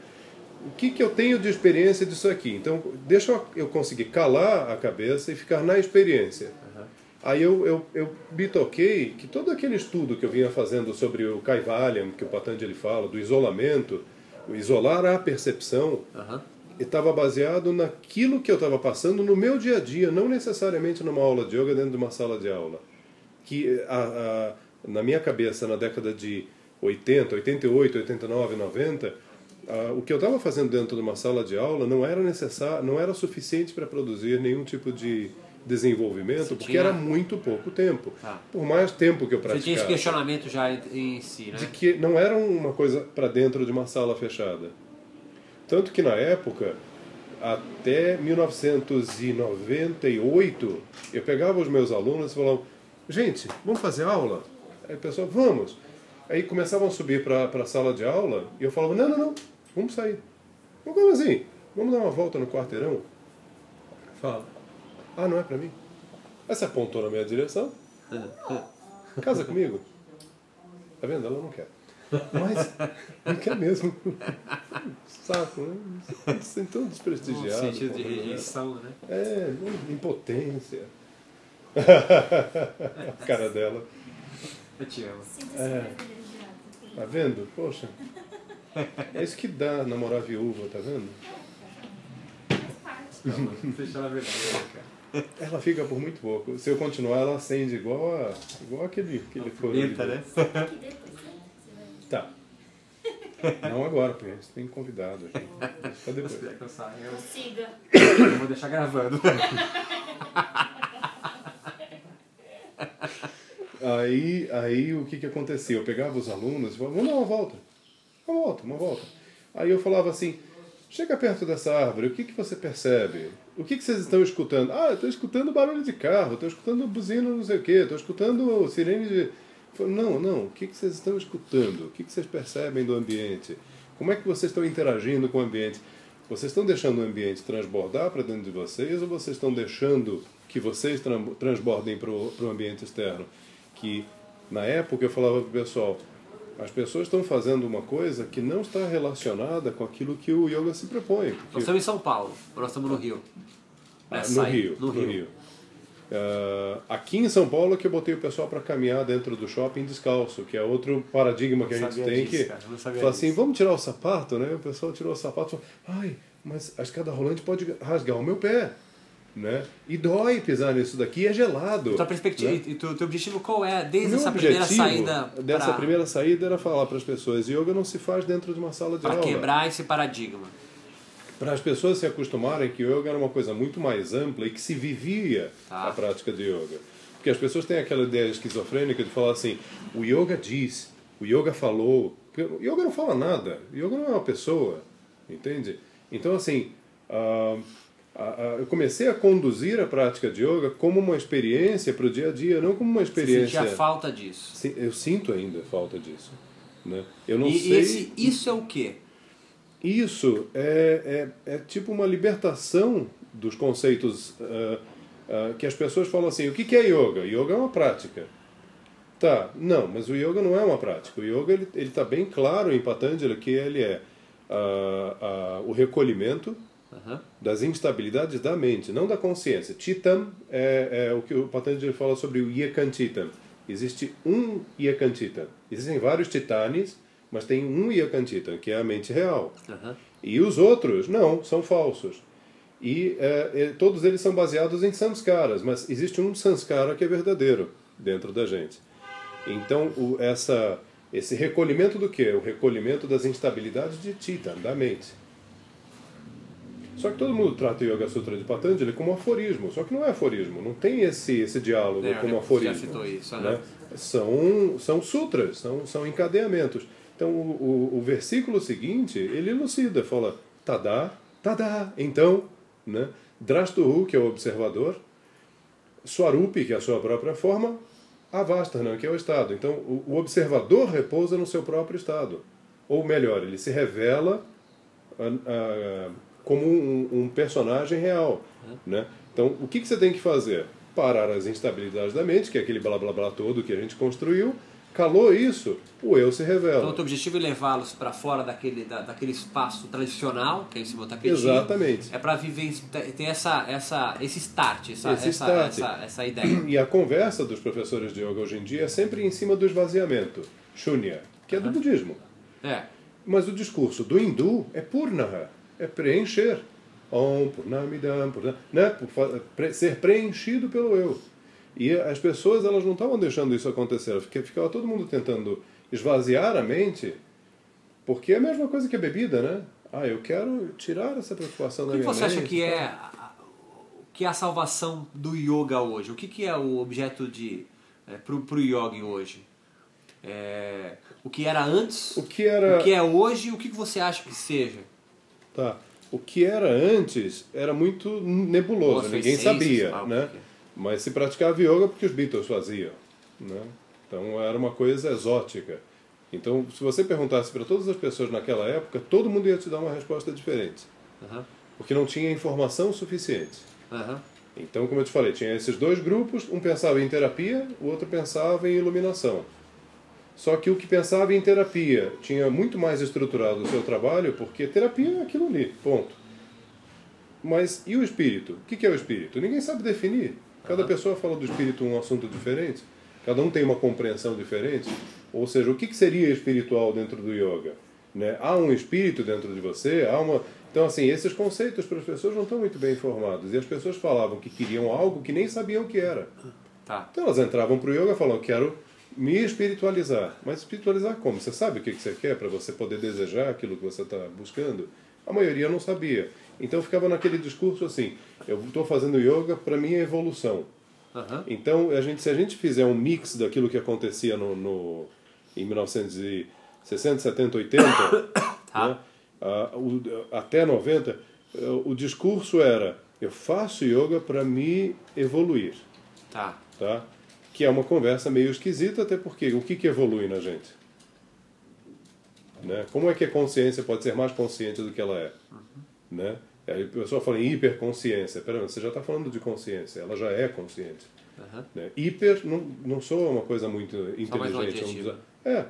Speaker 1: O que, que eu tenho de experiência disso aqui? Então, deixa eu, eu conseguir calar a cabeça e ficar na experiência. Aí eu, eu, eu me toquei que todo aquele estudo que eu vinha fazendo sobre o Kaivalya, que o Patanjali fala, do isolamento, o isolar a percepção,
Speaker 2: Aham.
Speaker 1: Estava baseado naquilo que eu estava passando no meu dia a dia, não necessariamente numa aula de yoga dentro de uma sala de aula. Que a, a, na minha cabeça, na década de 80, 88, 89, 90, a, o que eu estava fazendo dentro de uma sala de aula não era necessário, não era suficiente para produzir nenhum tipo de desenvolvimento,
Speaker 2: Você
Speaker 1: porque
Speaker 2: tinha-
Speaker 1: era muito pouco tempo.
Speaker 2: Tá.
Speaker 1: Por mais tempo que eu
Speaker 2: Você tinha esse questionamento já em, em si, né?
Speaker 1: de que não era uma coisa para dentro de uma sala fechada. Tanto que na época, até 1998, eu pegava os meus alunos e falava: gente, vamos fazer aula? Aí o pessoal, vamos. Aí começavam a subir para a sala de aula e eu falava: não, não, não, vamos sair. Como assim? Vamos dar uma volta no quarteirão? Fala: ah, não é para mim? Aí você apontou na minha direção. *laughs* Casa comigo. Tá vendo? Ela não quer. Mas não quer mesmo. Saco, né? Se sente tão
Speaker 2: Um
Speaker 1: desprestigiado.
Speaker 2: sentido de
Speaker 1: né?
Speaker 2: rejeição, né?
Speaker 1: É, impotência. *laughs* A cara dela.
Speaker 2: Eu te amo.
Speaker 1: É. Tá vendo? Poxa. É isso que dá namorar viúva, tá vendo?
Speaker 3: Faz parte.
Speaker 2: Fechou na verdade, cara.
Speaker 1: Ela fica por muito pouco. Se eu continuar, ela acende igual, a, igual aquele, aquele.
Speaker 2: Pimenta, né?
Speaker 3: Né? Você.
Speaker 1: Tá. *laughs* Não agora, porque a gente tem convidado pra depois.
Speaker 2: Espera que eu saia. Eu
Speaker 3: Prossiga.
Speaker 2: eu vou deixar gravando.
Speaker 1: Aí, aí o que que acontecia? Eu pegava os alunos e falava, vamos dar uma volta. Uma volta, uma volta. Aí eu falava assim, chega perto dessa árvore, o que que você percebe? O que que vocês estão escutando? Ah, eu estou escutando barulho de carro, estou escutando buzina não sei o quê, estou escutando sirene de... Falei, Não, não, o que que vocês estão escutando? O que que vocês percebem do ambiente? Como é que vocês estão interagindo com o ambiente? Vocês estão deixando o ambiente transbordar para dentro de vocês ou vocês estão deixando que vocês tran- transbordem para o ambiente externo? Que na época eu falava para o pessoal, as pessoas estão fazendo uma coisa que não está relacionada com aquilo que o yoga se propõe.
Speaker 2: Nós
Speaker 1: Porque,
Speaker 2: estamos em São Paulo, nós estamos no Rio.
Speaker 1: Ah,
Speaker 2: Nessa
Speaker 1: no Rio,
Speaker 2: No Rio.
Speaker 1: Ah, aqui em São Paulo é que eu botei o pessoal para caminhar dentro do shopping descalço, que é outro paradigma que a gente tem
Speaker 2: disso,
Speaker 1: que
Speaker 2: cara,
Speaker 1: fala assim,
Speaker 2: disso.
Speaker 1: vamos tirar o sapato, né? O pessoal tirou o sapato, e falou, ai, mas a escada rolante pode rasgar o meu pé, né? E dói pisar nisso daqui, é gelado.
Speaker 2: Tua perspectiva,
Speaker 1: né?
Speaker 2: e tu, teu objetivo qual é, desde essa primeira saída
Speaker 1: dessa
Speaker 2: pra,
Speaker 1: primeira saída era falar para as pessoas, yoga não se faz dentro de uma sala de
Speaker 2: pra
Speaker 1: aula.
Speaker 2: quebrar esse paradigma?
Speaker 1: Para as pessoas se acostumarem que o yoga era uma coisa muito mais ampla e que se vivia
Speaker 2: Tá.
Speaker 1: a prática de yoga. Porque as pessoas têm aquela ideia esquizofrênica de falar assim, o yoga diz, o yoga falou. O yoga não fala nada, o yoga não é uma pessoa, entende? Então, assim, ah, ah, eu comecei a conduzir a prática de yoga como uma experiência para o dia a dia, não como uma
Speaker 2: Você
Speaker 1: experiência...
Speaker 2: sentia falta disso.
Speaker 1: Eu sinto ainda falta disso. Né? Eu não
Speaker 2: E,
Speaker 1: sei...
Speaker 2: esse, isso é o quê?
Speaker 1: Isso é, é, é tipo uma libertação dos conceitos ah, ah, que as pessoas falam assim: o que que é yoga? Yoga é uma prática. Tá, não, mas o yoga não é uma prática. O yoga ele está bem claro em Patanjali que ele é ah, o recolhimento das instabilidades da mente, não da consciência. Chitam é, é o que o Patanjali fala sobre o Yekanchitam. Existe um Yekanchitam. Existem vários titanes, mas tem um Yekanchitam, que é a mente real.
Speaker 2: Aham.
Speaker 1: E os outros, não, são falsos. E é, é, todos eles são baseados em samskaras, mas existe um samskara que é verdadeiro dentro da gente. Então, o, essa, esse recolhimento do quê? O recolhimento das instabilidades de Chitam, da mente. Só que todo mundo trata o Yoga Sutra de Patanjali como aforismo. Só que não é aforismo, não tem esse, esse diálogo
Speaker 2: É,
Speaker 1: como
Speaker 2: já
Speaker 1: aforismo.
Speaker 2: citou isso,
Speaker 1: né?
Speaker 2: né?
Speaker 1: São, são sutras, são, são encadeamentos. Então o, o, versículo seguinte, ele elucida, fala Tadá, Tadá, então, né? Drastuhu, que é o observador, Swarupi, que é a sua própria forma, Avastana, que é o estado. Então o, o observador repousa no seu próprio estado. Ou melhor, ele se revela ah, ah, como um, um personagem real. Né? Então, o que, que você tem que fazer? Parar as instabilidades da mente, que é aquele blá blá blá todo que a gente construiu, calou isso, o eu se revela.
Speaker 2: Então, o teu objetivo é levá-los para fora daquele, da, daquele espaço tradicional, que é em cima do.
Speaker 1: Exatamente.
Speaker 2: É para viver, ter essa, essa, esse start, essa,
Speaker 1: Esse
Speaker 2: essa,
Speaker 1: start.
Speaker 2: essa, essa ideia.
Speaker 1: E a conversa dos professores de yoga hoje em dia é sempre em cima do esvaziamento, shunya, que é do budismo.
Speaker 2: É.
Speaker 1: Mas o discurso do hindu é purnaha, é preencher. Om, purnamidam, purnam, né? Ser preenchido pelo eu. E as pessoas elas não estavam deixando isso acontecer, ficava todo mundo tentando esvaziar a mente, porque é a mesma coisa que a bebida, né? Ah, eu quero tirar essa preocupação
Speaker 2: O
Speaker 1: da
Speaker 2: que
Speaker 1: minha
Speaker 2: você
Speaker 1: mente.
Speaker 2: acha que é. a- que é a salvação do yoga hoje? O que, que é o objeto de é, pro, pro yogi hoje? É, o que era antes,
Speaker 1: O que era.
Speaker 2: o que é hoje e o que, que você acha que seja?
Speaker 1: Tá. O que era antes era muito nebuloso,
Speaker 2: Ou
Speaker 1: ninguém sabia,
Speaker 2: o
Speaker 1: né? Mas se praticava yoga porque os Beatles faziam, né? Então era uma coisa exótica. Então, se você perguntasse para todas as pessoas naquela época, todo mundo ia te dar uma resposta diferente,
Speaker 2: Aham,
Speaker 1: porque não tinha informação suficiente.
Speaker 2: aham,
Speaker 1: Então, como eu te falei, tinha esses dois grupos, um pensava em terapia, o outro pensava em iluminação. Só que o que pensava em terapia tinha muito mais estruturado o seu trabalho, porque terapia é aquilo ali, ponto. Mas e o espírito? O que é o espírito? Ninguém sabe definir. Cada pessoa fala do espírito um assunto diferente, cada um tem uma compreensão diferente. Ou seja, o que seria espiritual dentro do yoga? Né? Há um espírito dentro de você, há uma. Então, assim, esses conceitos para as pessoas não estão muito bem informados. E as pessoas falavam que queriam algo que nem sabiam o que era.
Speaker 2: tá.
Speaker 1: Então elas entravam para o yoga falando, quero me espiritualizar. Mas espiritualizar como? Você sabe o que que você quer para você poder desejar aquilo que você está buscando? A maioria não sabia. Então ficava naquele discurso assim, eu estou fazendo yoga para minha evolução.
Speaker 2: Aham,
Speaker 1: Então, a gente, se a gente fizer um mix daquilo que acontecia no, no, em 1960, 70, 80,
Speaker 2: Tá.
Speaker 1: né, o- até 90, eh, o discurso era, eu faço yoga para me evoluir
Speaker 2: tá.
Speaker 1: tá? Que é uma conversa meio esquisita, até porque o que, que evolui na gente? Né? Como é que a consciência pode ser mais consciente do que ela é? Né? Aí o pessoal fala em hiperconsciência. Pera, você já está falando de consciência, ela já é consciente.
Speaker 2: Aham.
Speaker 1: Né? Hiper não, não soa uma coisa muito
Speaker 2: um
Speaker 1: inteligente. dizer. É.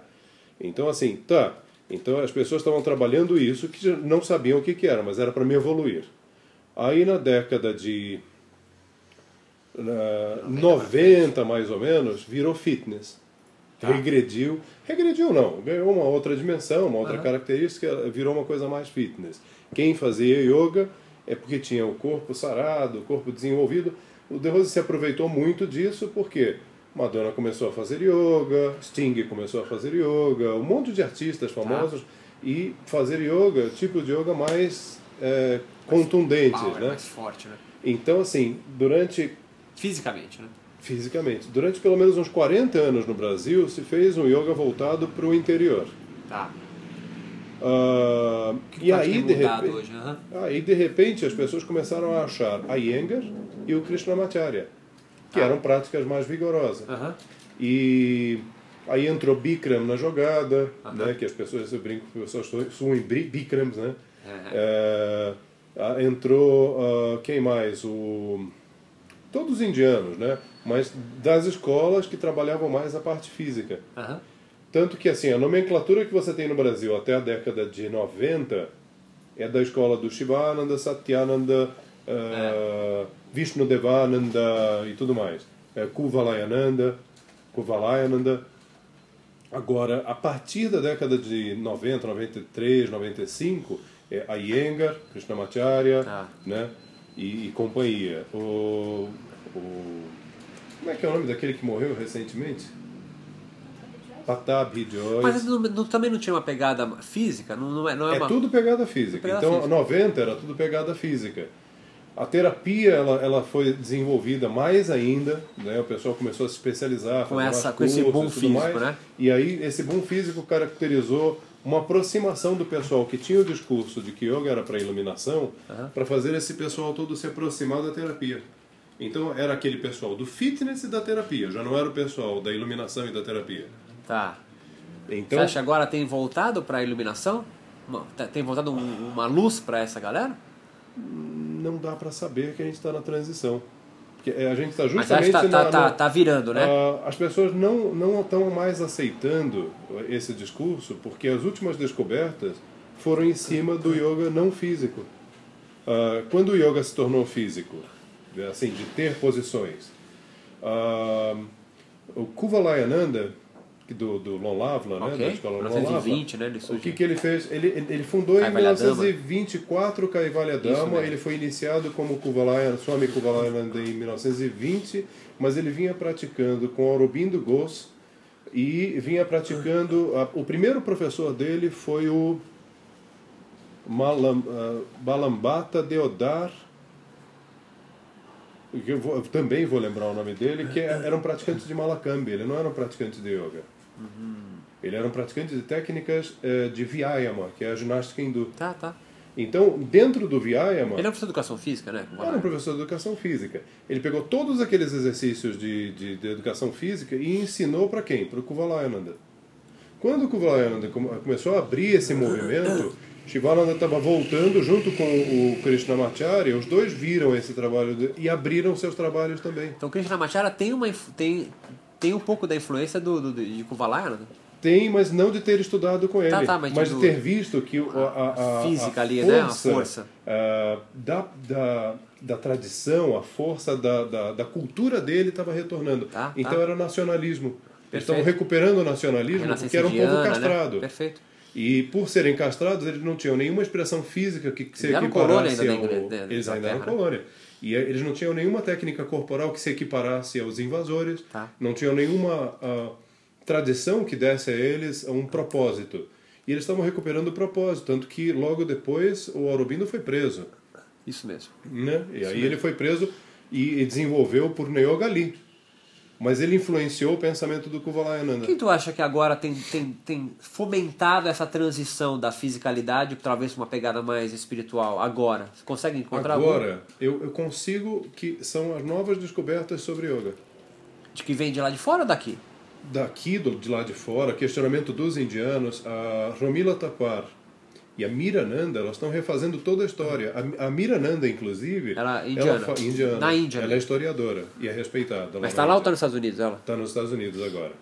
Speaker 1: Então, assim, tá. Então as pessoas estavam trabalhando isso que não sabiam o que, que era, mas era para me evoluir. Aí na década de na 90 mais ou menos, virou fitness.
Speaker 2: Tá.
Speaker 1: Regrediu. Regrediu não, ganhou uma outra dimensão, uma outra
Speaker 2: Aham.
Speaker 1: característica, virou uma coisa mais fitness. Quem fazia yoga é porque tinha o corpo sarado, o corpo desenvolvido. O De Rose se aproveitou muito disso porque Madonna começou a fazer yoga, Sting começou a fazer yoga, um monte de artistas famosos e fazer yoga, tipo de yoga mais é, contundentes,
Speaker 2: Power,
Speaker 1: né?
Speaker 2: mais forte, né?
Speaker 1: Então, assim, durante
Speaker 2: Fisicamente, né?
Speaker 1: Fisicamente, durante pelo menos uns 40 anos no Brasil, se fez um yoga voltado para o interior.
Speaker 2: Tá.
Speaker 1: Ah,
Speaker 2: O que
Speaker 1: e aí de, repente,
Speaker 2: hoje? Aham.
Speaker 1: aí, de repente, as pessoas começaram a achar a Iyengar e o Krishnamacharya, que
Speaker 2: Ah.
Speaker 1: eram práticas mais vigorosas.
Speaker 2: Aham.
Speaker 1: E aí entrou Bikram na jogada,
Speaker 2: Aham.
Speaker 1: né, que as pessoas, eu brinco as pessoas suam em Bri- Bikrams, né? Ah, entrou, ah, quem mais? O, todos os indianos, né? Mas das escolas que trabalhavam mais a parte física.
Speaker 2: Aham.
Speaker 1: Tanto que assim, a nomenclatura que você tem no Brasil até a década de 90 é da escola do Shivananda, Satyananda, uh, Vishnu Devananda e tudo mais. É, Kuvalayananda, Kuvalayananda. Agora, a partir da década de 90, 93, 95, é Iyengar, Krishnamacharya,
Speaker 2: Ah.
Speaker 1: né? E, e companhia. O, o, como é que é o nome daquele que morreu recentemente? Patabhi Joyce.
Speaker 2: Mas não- não- também não tinha uma pegada física? Não, não é, não é,
Speaker 1: É
Speaker 2: uma...
Speaker 1: tudo pegada física.
Speaker 2: Pegada
Speaker 1: então,
Speaker 2: física.
Speaker 1: 90 era tudo pegada física. A terapia ela, ela foi desenvolvida mais ainda, né? o pessoal começou a se especializar,
Speaker 2: Com essa- com esse boom físico,
Speaker 1: mais.
Speaker 2: né?
Speaker 1: E aí esse boom físico caracterizou uma aproximação do pessoal que tinha o discurso de que yoga era para iluminação, para fazer esse pessoal todo se aproximar da terapia. Então era aquele pessoal do fitness e da terapia, já não era o pessoal da iluminação e da terapia.
Speaker 2: Tá.
Speaker 1: Então,
Speaker 2: Você acha que agora tem voltado para a iluminação? Tá- tem voltado um- uma luz para essa galera?
Speaker 1: não dá para saber que a gente está na transição. É, a gente está
Speaker 2: Mas
Speaker 1: justamente
Speaker 2: acho que tá, tá, tá,
Speaker 1: na-
Speaker 2: tá virando, né?
Speaker 1: Ah, as pessoas não não estão mais aceitando esse discurso porque as últimas descobertas foram em cima do yoga não físico. Ah, quando o yoga se tornou físico, assim, de ter posições, ah, o Kuvalayananda, do, do Lon Lavla, né,
Speaker 2: Ok.
Speaker 1: da escola Lon
Speaker 2: 1920, né? Ele
Speaker 1: o que, que ele fez? Ele, ele fundou em
Speaker 2: Kaivalyadama.
Speaker 1: 1924 Kaivalya
Speaker 2: Isso
Speaker 1: Dama. Ele foi iniciado como Kuvalaya, Swami Kuvalayananda em 1920, mas ele vinha praticando com Aurobindo Ghosh e vinha praticando. a- o primeiro professor dele foi o Malam, ah, Balambata Deodar que eu, vou- eu também vou lembrar o nome dele, que é- era um praticante de Malakambhi, ele não era um praticante de yoga. Ele era um praticante de técnicas eh, de Vyayama, que é a ginástica hindu.
Speaker 2: Tá, tá.
Speaker 1: Então, dentro do Vyayama,
Speaker 2: Ele é um professor de educação física, né?
Speaker 1: era um professor de educação física. Ele pegou todos aqueles exercícios de, de, de educação física e ensinou para quem? Para o Kuvalayananda. Quando o Kuvalayananda come- começou a abrir esse movimento, *laughs* Shivananda estava voltando junto com o Krishnamacharya, os dois viram esse trabalho e abriram seus trabalhos também.
Speaker 2: Então Krishnamacharya tem, uma, tem, tem um pouco da influência do, do, de Kuvalayana, né?
Speaker 1: Tem, mas não de ter estudado com ele,
Speaker 2: Tá, tá, mas
Speaker 1: mas, de ter visto que a, a, a-
Speaker 2: física
Speaker 1: a
Speaker 2: ali,
Speaker 1: força,
Speaker 2: né? A força.
Speaker 1: ah, da, da, da tradição, a força da, da, da cultura dele estava retornando.
Speaker 2: Tá,
Speaker 1: então
Speaker 2: tá.
Speaker 1: era nacionalismo.
Speaker 2: Perfeito.
Speaker 1: estavam recuperando o nacionalismo porque era um povo
Speaker 2: indiana,
Speaker 1: castrado.
Speaker 2: Né? Perfeito.
Speaker 1: E por serem castrados, eles não tinham nenhuma expressão física que, que se equiparasse
Speaker 2: colônia ainda da
Speaker 1: ao... Eles ainda eram
Speaker 2: né?
Speaker 1: colônia. E eh, eles não tinham nenhuma técnica corporal que se equiparasse aos invasores.
Speaker 2: Tá.
Speaker 1: Não tinham nenhuma ah, tradição que desse a eles um propósito. E eles estavam recuperando o propósito. Tanto que logo depois o Aurobindo foi preso.
Speaker 2: Isso mesmo.
Speaker 1: Né? E aí ele foi preso e, e desenvolveu por Neogali. Mas ele influenciou o pensamento do Kuvalayananda.
Speaker 2: Quem tu acha que agora tem, tem, tem fomentado essa transição da fisicalidade, talvez uma pegada mais espiritual, agora? Você consegue encontrar algum?
Speaker 1: Agora, eu, eu consigo que são as novas descobertas sobre yoga.
Speaker 2: De que vem de lá de fora ou daqui?
Speaker 1: Daqui, do, de lá de fora, questionamento dos indianos, a Romila Tapar e a Mirananda, elas estão refazendo toda a história. A, a Mirananda, inclusive,
Speaker 2: Ela é indiana.
Speaker 1: fa- indiana.
Speaker 2: Na Índia,
Speaker 1: Ela
Speaker 2: né?
Speaker 1: é historiadora e é respeitada.
Speaker 2: Mas tá lá ou tá nos Estados Unidos, ela?
Speaker 1: Está nos Estados Unidos agora.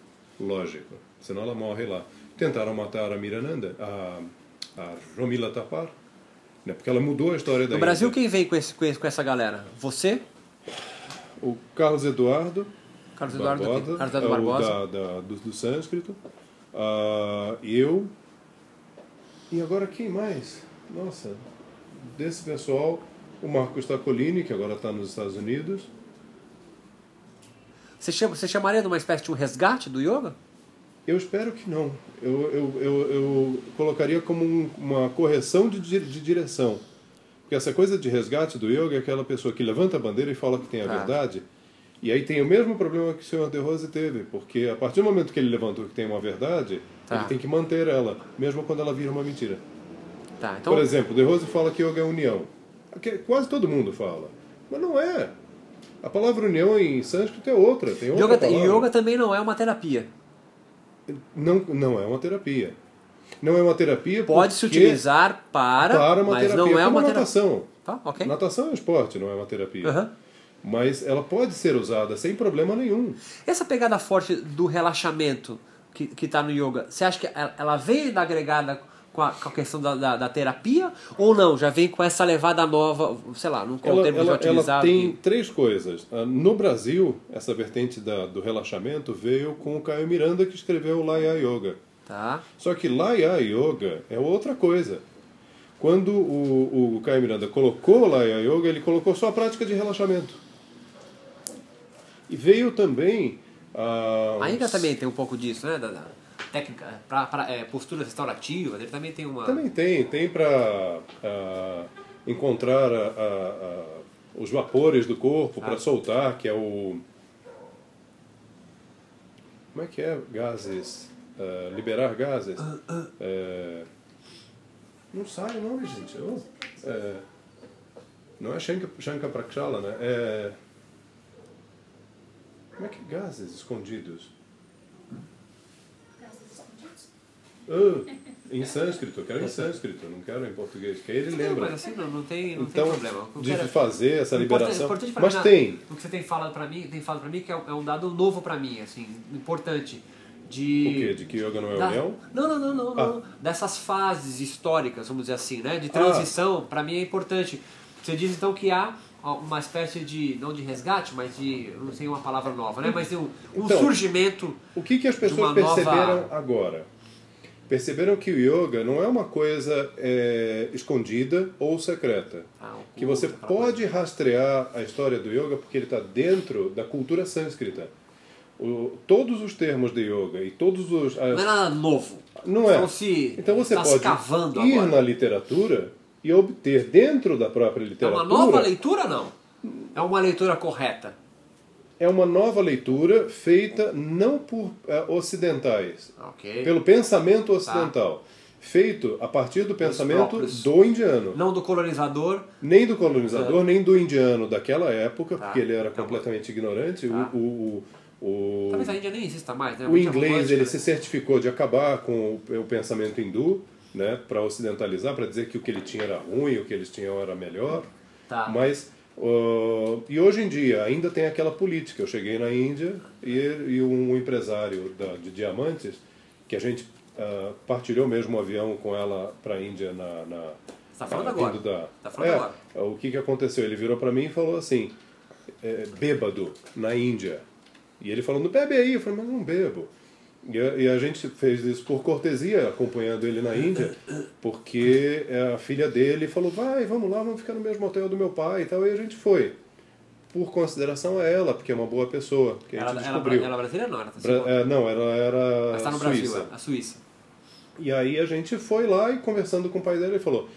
Speaker 1: Lógico. Senão ela morre lá. Tentaram matar a Mirananda, a, a Romila Tapar, né? porque ela mudou a história da
Speaker 2: No Brasil,
Speaker 1: Índia.
Speaker 2: quem vem com, esse, com, essa galera? Você?
Speaker 1: O Carlos Eduardo
Speaker 2: Carlos Eduardo?
Speaker 1: Barbosa,
Speaker 2: Carlos Eduardo
Speaker 1: é
Speaker 2: Barbosa.
Speaker 1: Da, da- do, do sânscrito. Ah, eu. E agora quem mais? Nossa, desse pessoal, o Marcos Tacolini, que agora está nos Estados Unidos.
Speaker 2: Você, chama, você chamaria de uma espécie de um resgate do yoga?
Speaker 1: Eu espero que não. Eu, eu, eu, eu colocaria como um- uma correção de, de direção. Porque essa coisa de resgate do yoga é aquela pessoa que levanta a bandeira e fala que tem a
Speaker 2: Tá.
Speaker 1: verdade. E aí tem o mesmo problema que o senhor De Rose teve. Porque a partir do momento que ele levantou que tem uma verdade,
Speaker 2: Tá.
Speaker 1: ele tem que manter ela, mesmo quando ela vira uma mentira.
Speaker 2: Tá, então.
Speaker 1: Por exemplo, De Rose fala que yoga é união. Quase todo mundo fala. Mas não é. A palavra união em sânscrito é outra. Tem outra
Speaker 2: yoga,
Speaker 1: palavra.
Speaker 2: yoga também não é uma terapia.
Speaker 1: Não, não é uma terapia. Não é uma terapia
Speaker 2: Pode se utilizar para,
Speaker 1: para uma
Speaker 2: mas
Speaker 1: terapia.
Speaker 2: não é uma terapia.
Speaker 1: natação.
Speaker 2: Tá, ok.
Speaker 1: Natação é um esporte, não é uma terapia.
Speaker 2: Aham.
Speaker 1: Mas ela pode ser usada sem problema nenhum.
Speaker 2: Essa pegada forte do relaxamento que, que tá no yoga, você acha que ela, ela vem ainda agregada com a, com a questão da, da, da terapia? Ou não? Já vem com essa levada nova, sei lá, não qual
Speaker 1: Ela,
Speaker 2: termo já
Speaker 1: ela, ela
Speaker 2: utilizado?
Speaker 1: tem
Speaker 2: que-
Speaker 1: três coisas. Ah, No Brasil, essa vertente da- do relaxamento veio com o Caio Miranda, que escreveu o Laya Yoga.
Speaker 2: Tá.
Speaker 1: Só que Laya Yoga é outra coisa. Quando o, o Caio Miranda colocou Laya Yoga, ele colocou só a prática de relaxamento. E veio também. Ah,
Speaker 2: A Inga também tem um pouco disso, né? Da, da técnica, pra, pra, é, postura restaurativa, ele também tem uma.
Speaker 1: Também tem, tem para encontrar a- a- os vapores do corpo, para
Speaker 2: Ah.
Speaker 1: soltar, que é o. Como é que é? Gases. Ah, liberar gases. É, não sai o nome, gente. Oh, é, não é Shanka, Shanka Prakshala, né? É, como é que gases escondidos?
Speaker 3: Gases escondidos.
Speaker 1: Ah, em sânscrito, eu quero em sânscrito, não quero em português, que aí ele
Speaker 2: Não,
Speaker 1: lembra.
Speaker 2: mas assim, não, não tem, não
Speaker 1: Então,
Speaker 2: tem problema. Eu
Speaker 1: de
Speaker 2: quero-
Speaker 1: fazer essa
Speaker 2: O importante-
Speaker 1: liberação.
Speaker 2: importante pra
Speaker 1: Mas tem.
Speaker 2: O que você tem falado pra mim, tem falado para mim que é um, é dado novo pra mim, assim, importante. De...
Speaker 1: O quê? De que yoga não é
Speaker 2: Da-
Speaker 1: união?
Speaker 2: Não, não, não, não, não.
Speaker 1: Ah.
Speaker 2: Dessas fases históricas, vamos dizer assim, né? De transição, pra mim é importante. Você diz então que há uma espécie de, não de resgate, mas de, não sei uma palavra nova, né? Mas de um, um
Speaker 1: Então,
Speaker 2: surgimento.
Speaker 1: O que, que as pessoas
Speaker 2: nova-
Speaker 1: perceberam agora? Perceberam que o yoga não é uma coisa é, escondida ou secreta.
Speaker 2: Ah, um
Speaker 1: Que você pode rastrear a história do yoga porque ele está dentro da cultura sânscrita. O- todos os termos de yoga e todos os. as-
Speaker 2: Não é nada novo.
Speaker 1: Não é.
Speaker 2: Então, se
Speaker 1: Então você
Speaker 2: tá
Speaker 1: pode ir
Speaker 2: agora.
Speaker 1: na literatura e obter dentro da própria
Speaker 2: É
Speaker 1: literatura.
Speaker 2: uma nova leitura, não? É uma leitura correta.
Speaker 1: É uma nova leitura feita não por eh, ocidentais,
Speaker 2: Ok.
Speaker 1: pelo pensamento ocidental, feito a partir do pensamento do indiano.
Speaker 2: Não do colonizador.
Speaker 1: Nem do colonizador, nem do indiano daquela época,
Speaker 2: Tá.
Speaker 1: porque ele era
Speaker 2: Tá bom.
Speaker 1: completamente ignorante.
Speaker 2: Tá.
Speaker 1: O, o, o,
Speaker 2: Talvez a Índia nem exista mais, né?
Speaker 1: o inglês ele se certificou de acabar com o, o pensamento hindu, né, para ocidentalizar, para dizer que o que ele tinha era ruim, o que eles tinham era melhor.
Speaker 2: Tá.
Speaker 1: Mas uh, e hoje em dia ainda tem aquela política. Eu cheguei na Índia e, e um empresário da, de diamantes que a gente uh, partilhou mesmo um avião com ela para a Índia na, na
Speaker 2: tá falando
Speaker 1: ah,
Speaker 2: agora.
Speaker 1: Da,
Speaker 2: Tá falando
Speaker 1: É,
Speaker 2: agora.
Speaker 1: O que que aconteceu? Ele virou para mim e falou assim, é, bêbado na Índia. E ele falando, bebe aí. Eu falei, mas não bebo. E a, gente fez isso por cortesia, acompanhando ele na Índia, porque é, a filha dele falou, vai, vamos lá, vamos ficar no mesmo hotel do meu pai e tal. E a gente foi. Por consideração a ela, porque é uma boa pessoa, que a gente
Speaker 2: ela,
Speaker 1: descobriu.
Speaker 2: ela é brasileira não, ela tá,
Speaker 1: Bra- é, não, ela era
Speaker 2: ela está no
Speaker 1: suíça.
Speaker 2: Brasil, é, a Suíça.
Speaker 1: E aí a gente foi lá e conversando com o pai dele, ele falou,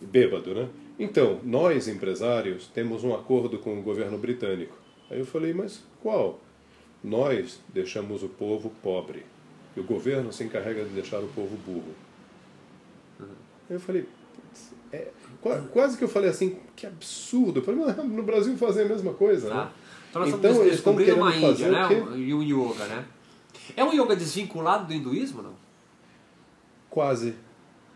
Speaker 1: bêbado, né? Então, nós empresários temos um acordo com o governo britânico. Aí eu falei, mas qual? Nós deixamos o povo pobre e o governo se encarrega de deixar o povo burro. Aí eu falei, "Putz, é, qua- quase que eu falei assim, que absurdo. Eu falei, mas no Brasil fazem a mesma coisa,
Speaker 2: Tá?
Speaker 1: né?
Speaker 2: Então
Speaker 1: Então, eles estão
Speaker 2: descobrindo uma Índia, né? E um yoga, né? É um yoga desvinculado do hinduísmo, não?
Speaker 1: Quase.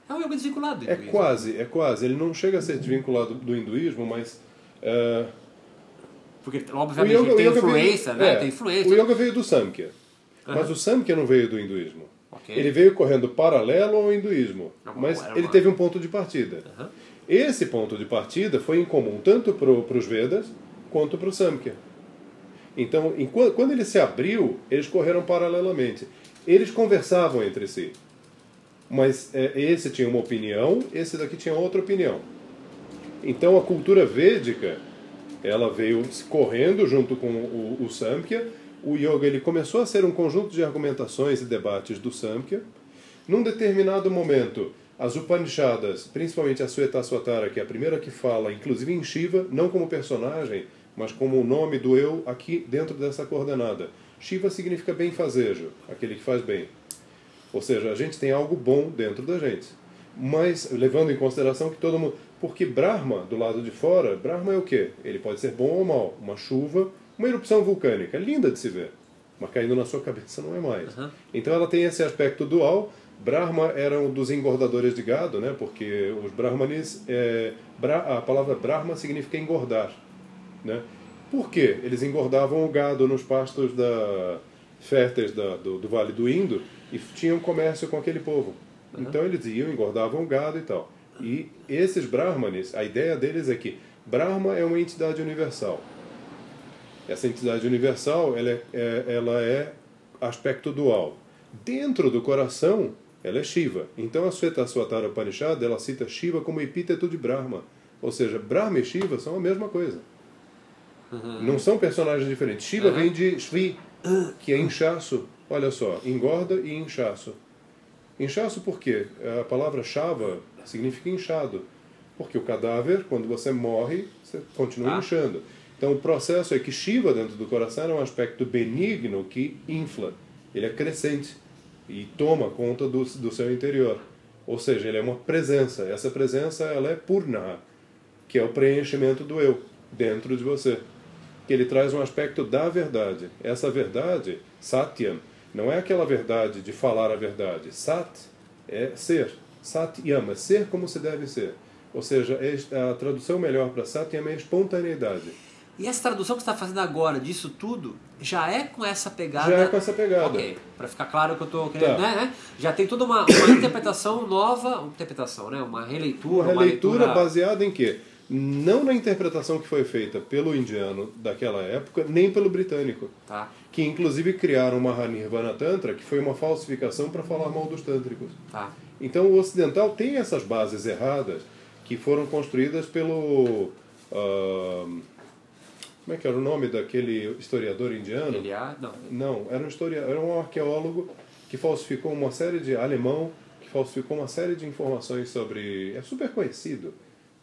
Speaker 2: É um yoga desvinculado do
Speaker 1: É
Speaker 2: hinduísmo.
Speaker 1: quase, é quase. Ele não chega a ser desvinculado do hinduísmo, mas... eh,
Speaker 2: Porque,
Speaker 1: O
Speaker 2: obviamente,
Speaker 1: yoga- o
Speaker 2: tem
Speaker 1: yoga
Speaker 2: influência,
Speaker 1: veio,
Speaker 2: né?
Speaker 1: é,
Speaker 2: tem influência.
Speaker 1: O yoga veio do Samkhya. Mas o Samkhya não veio do hinduísmo.
Speaker 2: Ok.
Speaker 1: Ele veio correndo paralelo ao hinduísmo.
Speaker 2: Não,
Speaker 1: Mas
Speaker 2: era
Speaker 1: ele
Speaker 2: uma-
Speaker 1: teve um ponto de partida.
Speaker 2: Aham.
Speaker 1: Esse ponto de partida foi em comum tanto para os Vedas quanto para o Samkhya. Então, enquanto, quando ele se abriu, eles correram paralelamente. Eles conversavam entre si. Mas é, esse tinha uma opinião, esse daqui tinha outra opinião. Então a cultura védica, ela veio correndo junto com o, o Samkhya. O yoga ele começou a ser um conjunto de argumentações e debates do Samkhya. Num determinado momento, as Upanishadas, principalmente a Suetaswatara, que é a primeira que fala, inclusive em Shiva, não como personagem, mas como o nome do eu aqui dentro dessa coordenada. Shiva significa benfazejo, aquele que faz bem. Ou seja, a gente tem algo bom dentro da gente. Mas levando em consideração que todo mundo. Porque Brahma, do lado de fora, Brahma é o quê? Ele pode ser bom ou mal. Uma chuva, uma erupção vulcânica. É linda de se ver. Mas caindo na sua cabeça não é mais.
Speaker 2: Uhum.
Speaker 1: Então ela tem esse aspecto dual. Brahma era um dos engordadores de gado, né? porque os Brahmanis. É, a palavra Brahma significa engordar. Né? Por quê? Eles engordavam o gado nos pastos da, férteis da, do, do Vale do Indo e tinham comércio com aquele povo. Então eles iam, engordavam o gado e tal. E esses Brahmanes, a ideia deles é que Brahma é uma entidade universal. Essa entidade universal ela é, é- ela é aspecto dual. Dentro do coração, ela é Shiva. Então a Svetaswatara Upanishad ela cita Shiva como epíteto de Brahma. Ou seja, Brahma e Shiva são a mesma coisa. Não são personagens diferentes. Shiva
Speaker 2: Uhum.
Speaker 1: vem de Shri, que é inchaço. Olha só, engorda e inchaço. Inchaço por quê? A palavra Shava significa inchado. Porque o cadáver, quando você morre, você continua
Speaker 2: Ah.
Speaker 1: inchando. Então o processo é que Shiva dentro do coração é um aspecto benigno que infla. Ele é crescente e toma conta do, do seu interior. Ou seja, ele é uma presença. Essa presença ela é purna, que é o preenchimento do eu dentro de você. Que ele traz um aspecto da verdade. Essa verdade, satyam, não é aquela verdade de falar a verdade. Sat é ser. Satyam é ser como se deve ser. Ou seja, a tradução melhor para satyam é espontaneidade.
Speaker 2: E essa tradução que você está fazendo agora disso tudo já é com essa pegada.
Speaker 1: Já é com essa pegada.
Speaker 2: Ok, para ficar claro que eu estou querendo.
Speaker 1: Tá.
Speaker 2: Né, né? Já tem toda uma, uma *coughs* interpretação nova, uma interpretação, né? Uma releitura,
Speaker 1: Uma releitura
Speaker 2: leitura.
Speaker 1: baseada em quê? Não na interpretação que foi feita pelo indiano daquela época, nem pelo britânico.
Speaker 2: Tá,
Speaker 1: Que inclusive criaram uma Nirvana Tantra, que foi uma falsificação para falar mal dos tântricos.
Speaker 2: tá.
Speaker 1: Então o ocidental tem essas bases erradas que foram construídas pelo. ahn, como é que era o nome daquele historiador indiano?
Speaker 2: Ele é. Não.
Speaker 1: Não, era um, historia... era um arqueólogo que falsificou uma série de. alemão, que falsificou uma série de informações sobre. É super conhecido.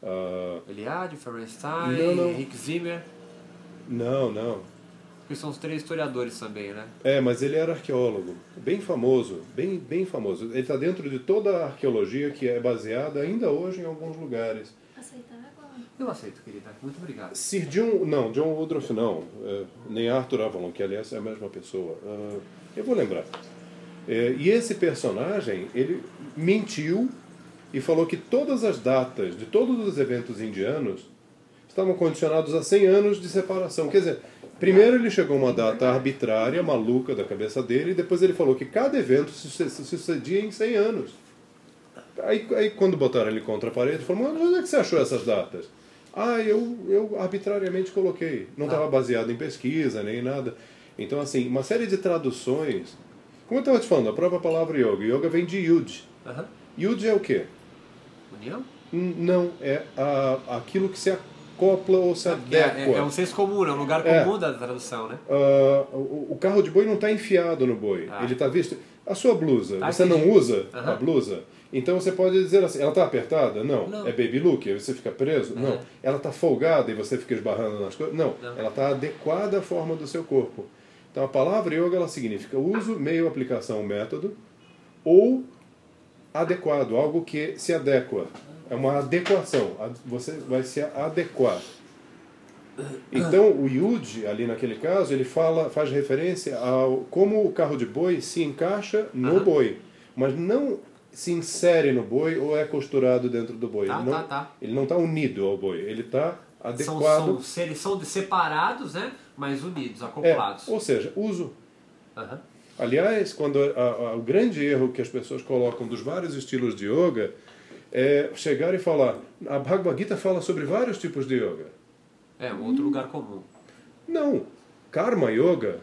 Speaker 1: Ah,
Speaker 2: Eliade, Ferenstein,
Speaker 1: Não, não.
Speaker 2: Rick Zimmer,
Speaker 1: não, não.
Speaker 2: que são os três historiadores também, né?
Speaker 1: É, mas ele era arqueólogo, bem famoso, bem, bem famoso. Ele está dentro de toda a arqueologia que é baseada ainda hoje em alguns lugares.
Speaker 2: Eu aceito, querida. Muito obrigado.
Speaker 1: Sir John, não, John Woodruff não, é, nem Arthur Avalon, que aliás é a mesma pessoa. Ah, eu vou lembrar. É, e esse personagem, ele mentiu e falou que todas as datas de todos os eventos indianos estavam condicionados a 100 anos de separação. Quer dizer, primeiro ele chegou a uma data arbitrária, maluca da cabeça dele, e depois ele falou que cada evento se sucedia em 100 anos. Aí, aí quando botaram ele contra a parede, falou, mas onde é que você achou essas datas? Ah, eu, eu arbitrariamente coloquei. Não estava baseado em pesquisa, nem nada. Então, assim, uma série de traduções. Como eu estava te falando, a própria palavra yoga. Yoga vem de yud.
Speaker 2: Aham.
Speaker 1: Yud é o quê?
Speaker 2: União?
Speaker 1: Não, é a, aquilo que se acopla ou se
Speaker 2: É,
Speaker 1: adequa.
Speaker 2: é, é um senso comum, é um lugar
Speaker 1: É.
Speaker 2: comum da tradução, né?
Speaker 1: Ah, o, o carro de boi não está enfiado no boi.
Speaker 2: Ah.
Speaker 1: Ele está visto. A sua blusa,
Speaker 2: Ah,
Speaker 1: você
Speaker 2: entendi.
Speaker 1: não usa a blusa? Então você pode dizer assim, ela está apertada? Não.
Speaker 2: Não.
Speaker 1: É baby look? Aí você fica preso? Não. Ela está folgada e você fica esbarrando nas coisas? Não.
Speaker 2: Não.
Speaker 1: Ela está adequada à forma do seu corpo. Então a palavra yoga ela significa uso, meio, aplicação, método ou adequado, algo que se adequa. É uma adequação. Você vai se adequar. Então, o Yud, ali naquele caso, ele fala, faz referência ao como o carro de boi se encaixa no boi, mas não se insere no boi ou é costurado dentro do boi.
Speaker 2: Tá,
Speaker 1: ele, não,
Speaker 2: tá, tá.
Speaker 1: ele não está unido ao boi, ele está
Speaker 2: São,
Speaker 1: adequado.
Speaker 2: são, são de- separados, né? Mas unidos,
Speaker 1: é,
Speaker 2: acoplados.
Speaker 1: ou seja, uso.
Speaker 2: Aham.
Speaker 1: Aliás, quando a- a- o grande erro que as pessoas colocam dos vários estilos de yoga é chegar e falar, a Bhagavad Gita fala sobre vários tipos de yoga.
Speaker 2: É, um outro lugar comum.
Speaker 1: Não. Karma Yoga,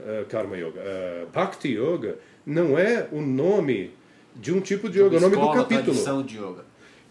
Speaker 1: eh, Karma Yoga, eh, Bhakti Yoga, não é o nome de um tipo de yoga, é o nome do capítulo.
Speaker 2: tradição de yoga.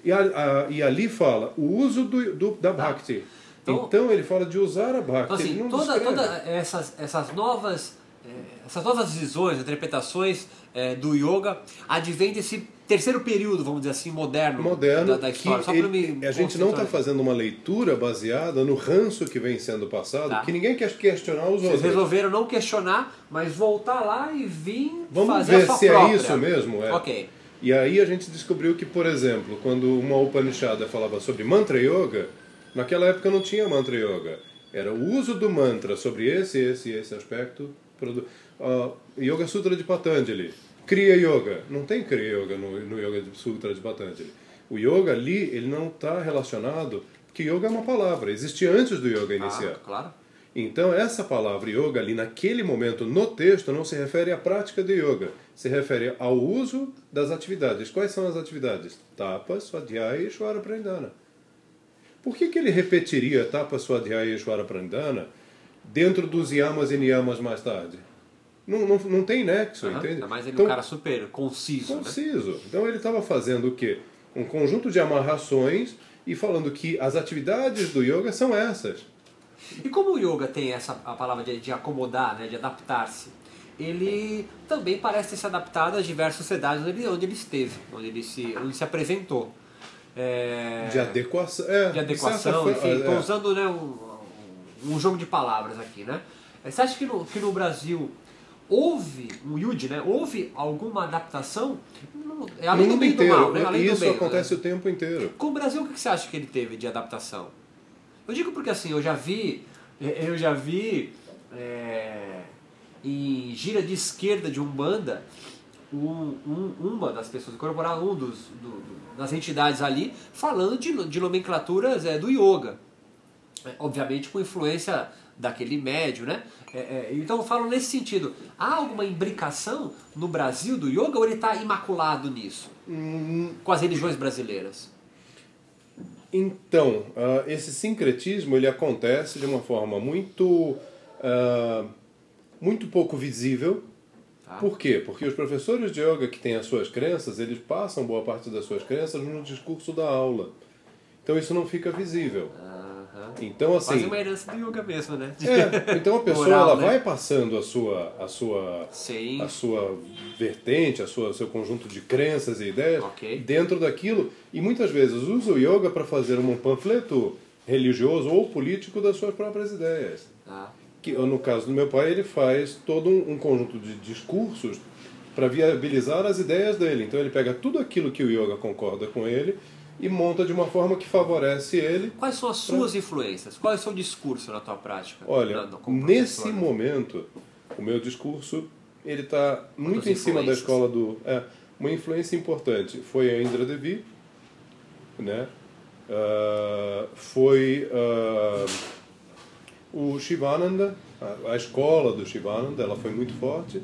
Speaker 1: E, a- a- e ali fala o uso do, do- da Bhakti.
Speaker 2: Então-
Speaker 1: Então, ele fala de usar a Bhakti.
Speaker 2: Então, assim, toda, toda essas, essas novas eh, essas novas visões, interpretações eh, do yoga advém desse terceiro período, vamos dizer assim, moderno,
Speaker 1: moderno
Speaker 2: da, da história. Só
Speaker 1: ele-
Speaker 2: me
Speaker 1: a gente não está fazendo uma leitura baseada no ranço que vem sendo passado,
Speaker 2: Tá.
Speaker 1: que ninguém quer questionar os
Speaker 2: Vocês
Speaker 1: outros.
Speaker 2: resolveram não questionar, mas voltar lá e vir
Speaker 1: Vamos
Speaker 2: fazer
Speaker 1: ver
Speaker 2: a sua
Speaker 1: se
Speaker 2: própria.
Speaker 1: é isso mesmo. É.
Speaker 2: Ok.
Speaker 1: E aí a gente descobriu que, por exemplo, quando uma Upanishada falava sobre mantra yoga, naquela época não tinha mantra yoga. Era o uso do mantra sobre esse, esse esse aspecto. Ah, yoga Sutra de Patanjali. Kriya Yoga. Não tem Kriya Yoga no, no Yoga Sutra de Patanjali. O yoga ali, ele não está relacionado, porque yoga é uma palavra, existia antes do yoga iniciar.
Speaker 2: Ah, claro.
Speaker 1: Então, essa palavra yoga ali naquele momento no texto não se refere à prática de yoga, se refere ao uso das atividades. Quais são as atividades? Tapa, Swadhyaya e Ishvara Pranidhana. Por que, que ele repetiria Tapa, Swadhyaya e Ishvara Pranidhana dentro dos yamas e niyamas mais tarde? Não, não, não tem nexo,
Speaker 2: Aham.
Speaker 1: entende?
Speaker 2: Ainda mais ele é
Speaker 1: Então,
Speaker 2: um cara super conciso, né?
Speaker 1: Conciso. Então ele estava fazendo o quê? Um conjunto de amarrações e falando que as atividades do yoga são essas.
Speaker 2: E como o yoga tem essa a palavra de, de acomodar, né, de adaptar-se, ele também parece ter se adaptado às diversas sociedades onde ele, onde ele esteve, onde ele se, onde se apresentou. É,
Speaker 1: De adequação. É,
Speaker 2: de adequação,
Speaker 1: certa
Speaker 2: enfim, estou
Speaker 1: é.
Speaker 2: usando né, um, um jogo de palavras aqui, né? Você acha que no, que no Brasil houve um Yud, né? Houve alguma adaptação? É além do bem e do
Speaker 1: inteiro.
Speaker 2: mal, né? Além do
Speaker 1: Isso
Speaker 2: bem,
Speaker 1: acontece
Speaker 2: né?
Speaker 1: o tempo inteiro.
Speaker 2: Com o Brasil, o que você acha que ele teve de adaptação? Eu digo porque assim, eu já vi, *laughs* eu já vi é, em gira de esquerda de Umbanda, um, um- uma das pessoas, incorporar um dos, do- do- das entidades ali, falando de, de nomenclaturas é, do yoga. É, obviamente com influência daquele médio, né? É, é, então eu falo nesse sentido. Há alguma imbricação no Brasil do yoga ou ele está imaculado nisso? Com as religiões brasileiras?
Speaker 1: Então, ah, esse sincretismo ele acontece de uma forma muito, ah, muito pouco visível.
Speaker 2: Tá?
Speaker 1: Por quê? Porque os professores de yoga que têm as suas crenças, eles passam boa parte das suas crenças no discurso da aula. Então isso não fica visível.
Speaker 2: Aham.
Speaker 1: Então
Speaker 2: Quase
Speaker 1: assim,
Speaker 2: uma herança do yoga mesmo, né?
Speaker 1: é, então a *laughs* pessoa
Speaker 2: Moral,
Speaker 1: ela
Speaker 2: né?
Speaker 1: vai passando a sua a sua
Speaker 2: Sim.
Speaker 1: a sua vertente, a sua seu conjunto de crenças e ideias
Speaker 2: Ok.
Speaker 1: dentro daquilo e muitas vezes usa o yoga para fazer um panfleto religioso ou político das suas próprias ideias.
Speaker 2: Tá.
Speaker 1: Que no caso do meu pai ele faz todo um, um conjunto de discursos para viabilizar as ideias dele. Então ele pega tudo aquilo que o yoga concorda com ele e monta de uma forma que favorece ele
Speaker 2: Quais são as suas influências? Qual é o seu discurso na tua prática?
Speaker 1: Olha,
Speaker 2: Na-
Speaker 1: nesse momento, o meu discurso ele está muito em cima da escola do. É, uma influência importante foi a Indra Devi, né? Ah, foi ah, o Shivananda, a, a escola do Shivananda, ela foi muito forte.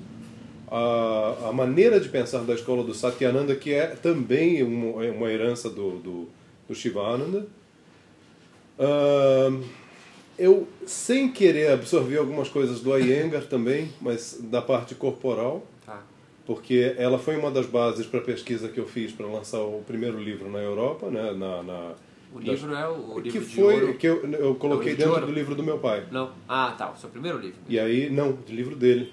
Speaker 1: A, a maneira de pensar da escola do Satyananda, que é também uma, é uma herança do, do, do Shivananda. Ah, eu, sem querer, absorvi algumas coisas do Iyengar também, mas da parte corporal,
Speaker 2: Tá.
Speaker 1: porque ela foi uma das bases para a pesquisa que eu fiz para lançar o primeiro livro na Europa, né, na, na
Speaker 2: O livro é o, o
Speaker 1: que
Speaker 2: livro de
Speaker 1: foi que eu, eu coloquei
Speaker 2: de
Speaker 1: dentro do livro do meu pai.
Speaker 2: Não. Ah, tá. O seu primeiro livro.
Speaker 1: E aí, não, do livro dele.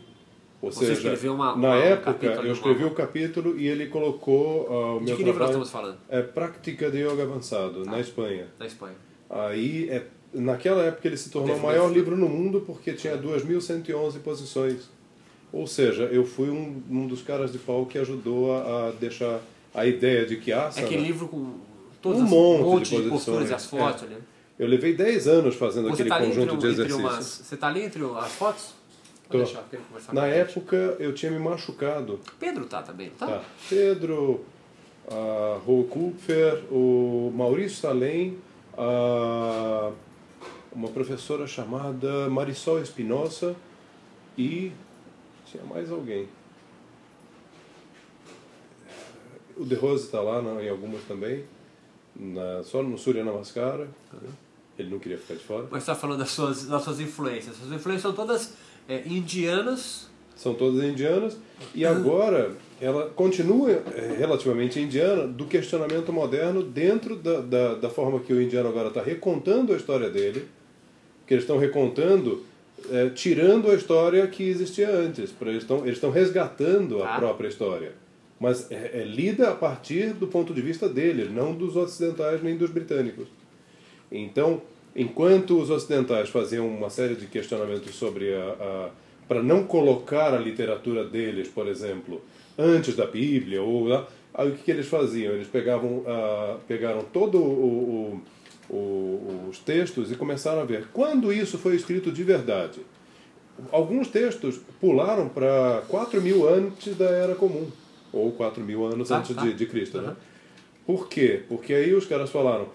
Speaker 1: Ou
Speaker 2: Você
Speaker 1: seja,
Speaker 2: escreveu uma-
Speaker 1: na
Speaker 2: uma- um
Speaker 1: época
Speaker 2: de
Speaker 1: eu escrevi o capítulo e ele colocou ah, o
Speaker 2: De
Speaker 1: meu
Speaker 2: que livro nós estamos falando?
Speaker 1: é Prática de Yoga Avançado,
Speaker 2: Tá.
Speaker 1: na Espanha.
Speaker 2: Na Espanha.
Speaker 1: Aí, é, naquela época, ele se tornou o maior livro no mundo porque tinha 2.111 posições. Ou seja, eu fui um, um dos caras de pau que ajudou a, a deixar a ideia de que
Speaker 2: É
Speaker 1: asana...
Speaker 2: aquele livro com todas
Speaker 1: Um
Speaker 2: as
Speaker 1: monte de
Speaker 2: monte de,
Speaker 1: posições,
Speaker 2: posturas e as fotos,
Speaker 1: é.
Speaker 2: né?
Speaker 1: Eu levei 10 anos fazendo
Speaker 2: Você
Speaker 1: aquele
Speaker 2: tá entre,
Speaker 1: conjunto
Speaker 2: um-
Speaker 1: de
Speaker 2: entre
Speaker 1: exercícios.
Speaker 2: umas. Você tá ali entre as fotos?
Speaker 1: Tô.
Speaker 2: Deixar
Speaker 1: Na época, eu tinha me machucado.
Speaker 2: Pedro tá também, tá?
Speaker 1: Tá. Pedro, a Ro Kupfer, o Maurício Salem, a uma professora chamada Marisol Espinosa e tinha mais alguém. O De Rose está lá na- em algumas também, na, só no Surya Namaskara. Ele não queria ficar de fora.
Speaker 2: Mas você tá falando das suas, das suas influências. As influências são todas é, indianas.
Speaker 1: São todas indianas. E agora ela continua eh, relativamente indiana do questionamento moderno dentro da, da, da forma que o indiano agora está recontando a história dele, que eles estão recontando, eh, tirando a história que existia antes. Pra Eles estão eles resgatando a
Speaker 2: Ah.
Speaker 1: própria história. Mas é, é lida a partir do ponto de vista deles, não dos ocidentais nem dos britânicos. Então, enquanto os ocidentais faziam uma série de questionamentos sobre a, a para não colocar a literatura deles, por exemplo, antes da Bíblia ou lá, aí o que, que eles faziam? Eles pegavam ah, pegaram todo o, o, o, os textos e começaram a ver quando isso foi escrito de verdade. Alguns textos pularam para 4 mil antes da Era Comum, ou 4 mil anos
Speaker 2: Tá,
Speaker 1: antes
Speaker 2: tá.
Speaker 1: De, de Cristo. Né?
Speaker 2: Aham.
Speaker 1: Por quê? Porque aí os caras falaram: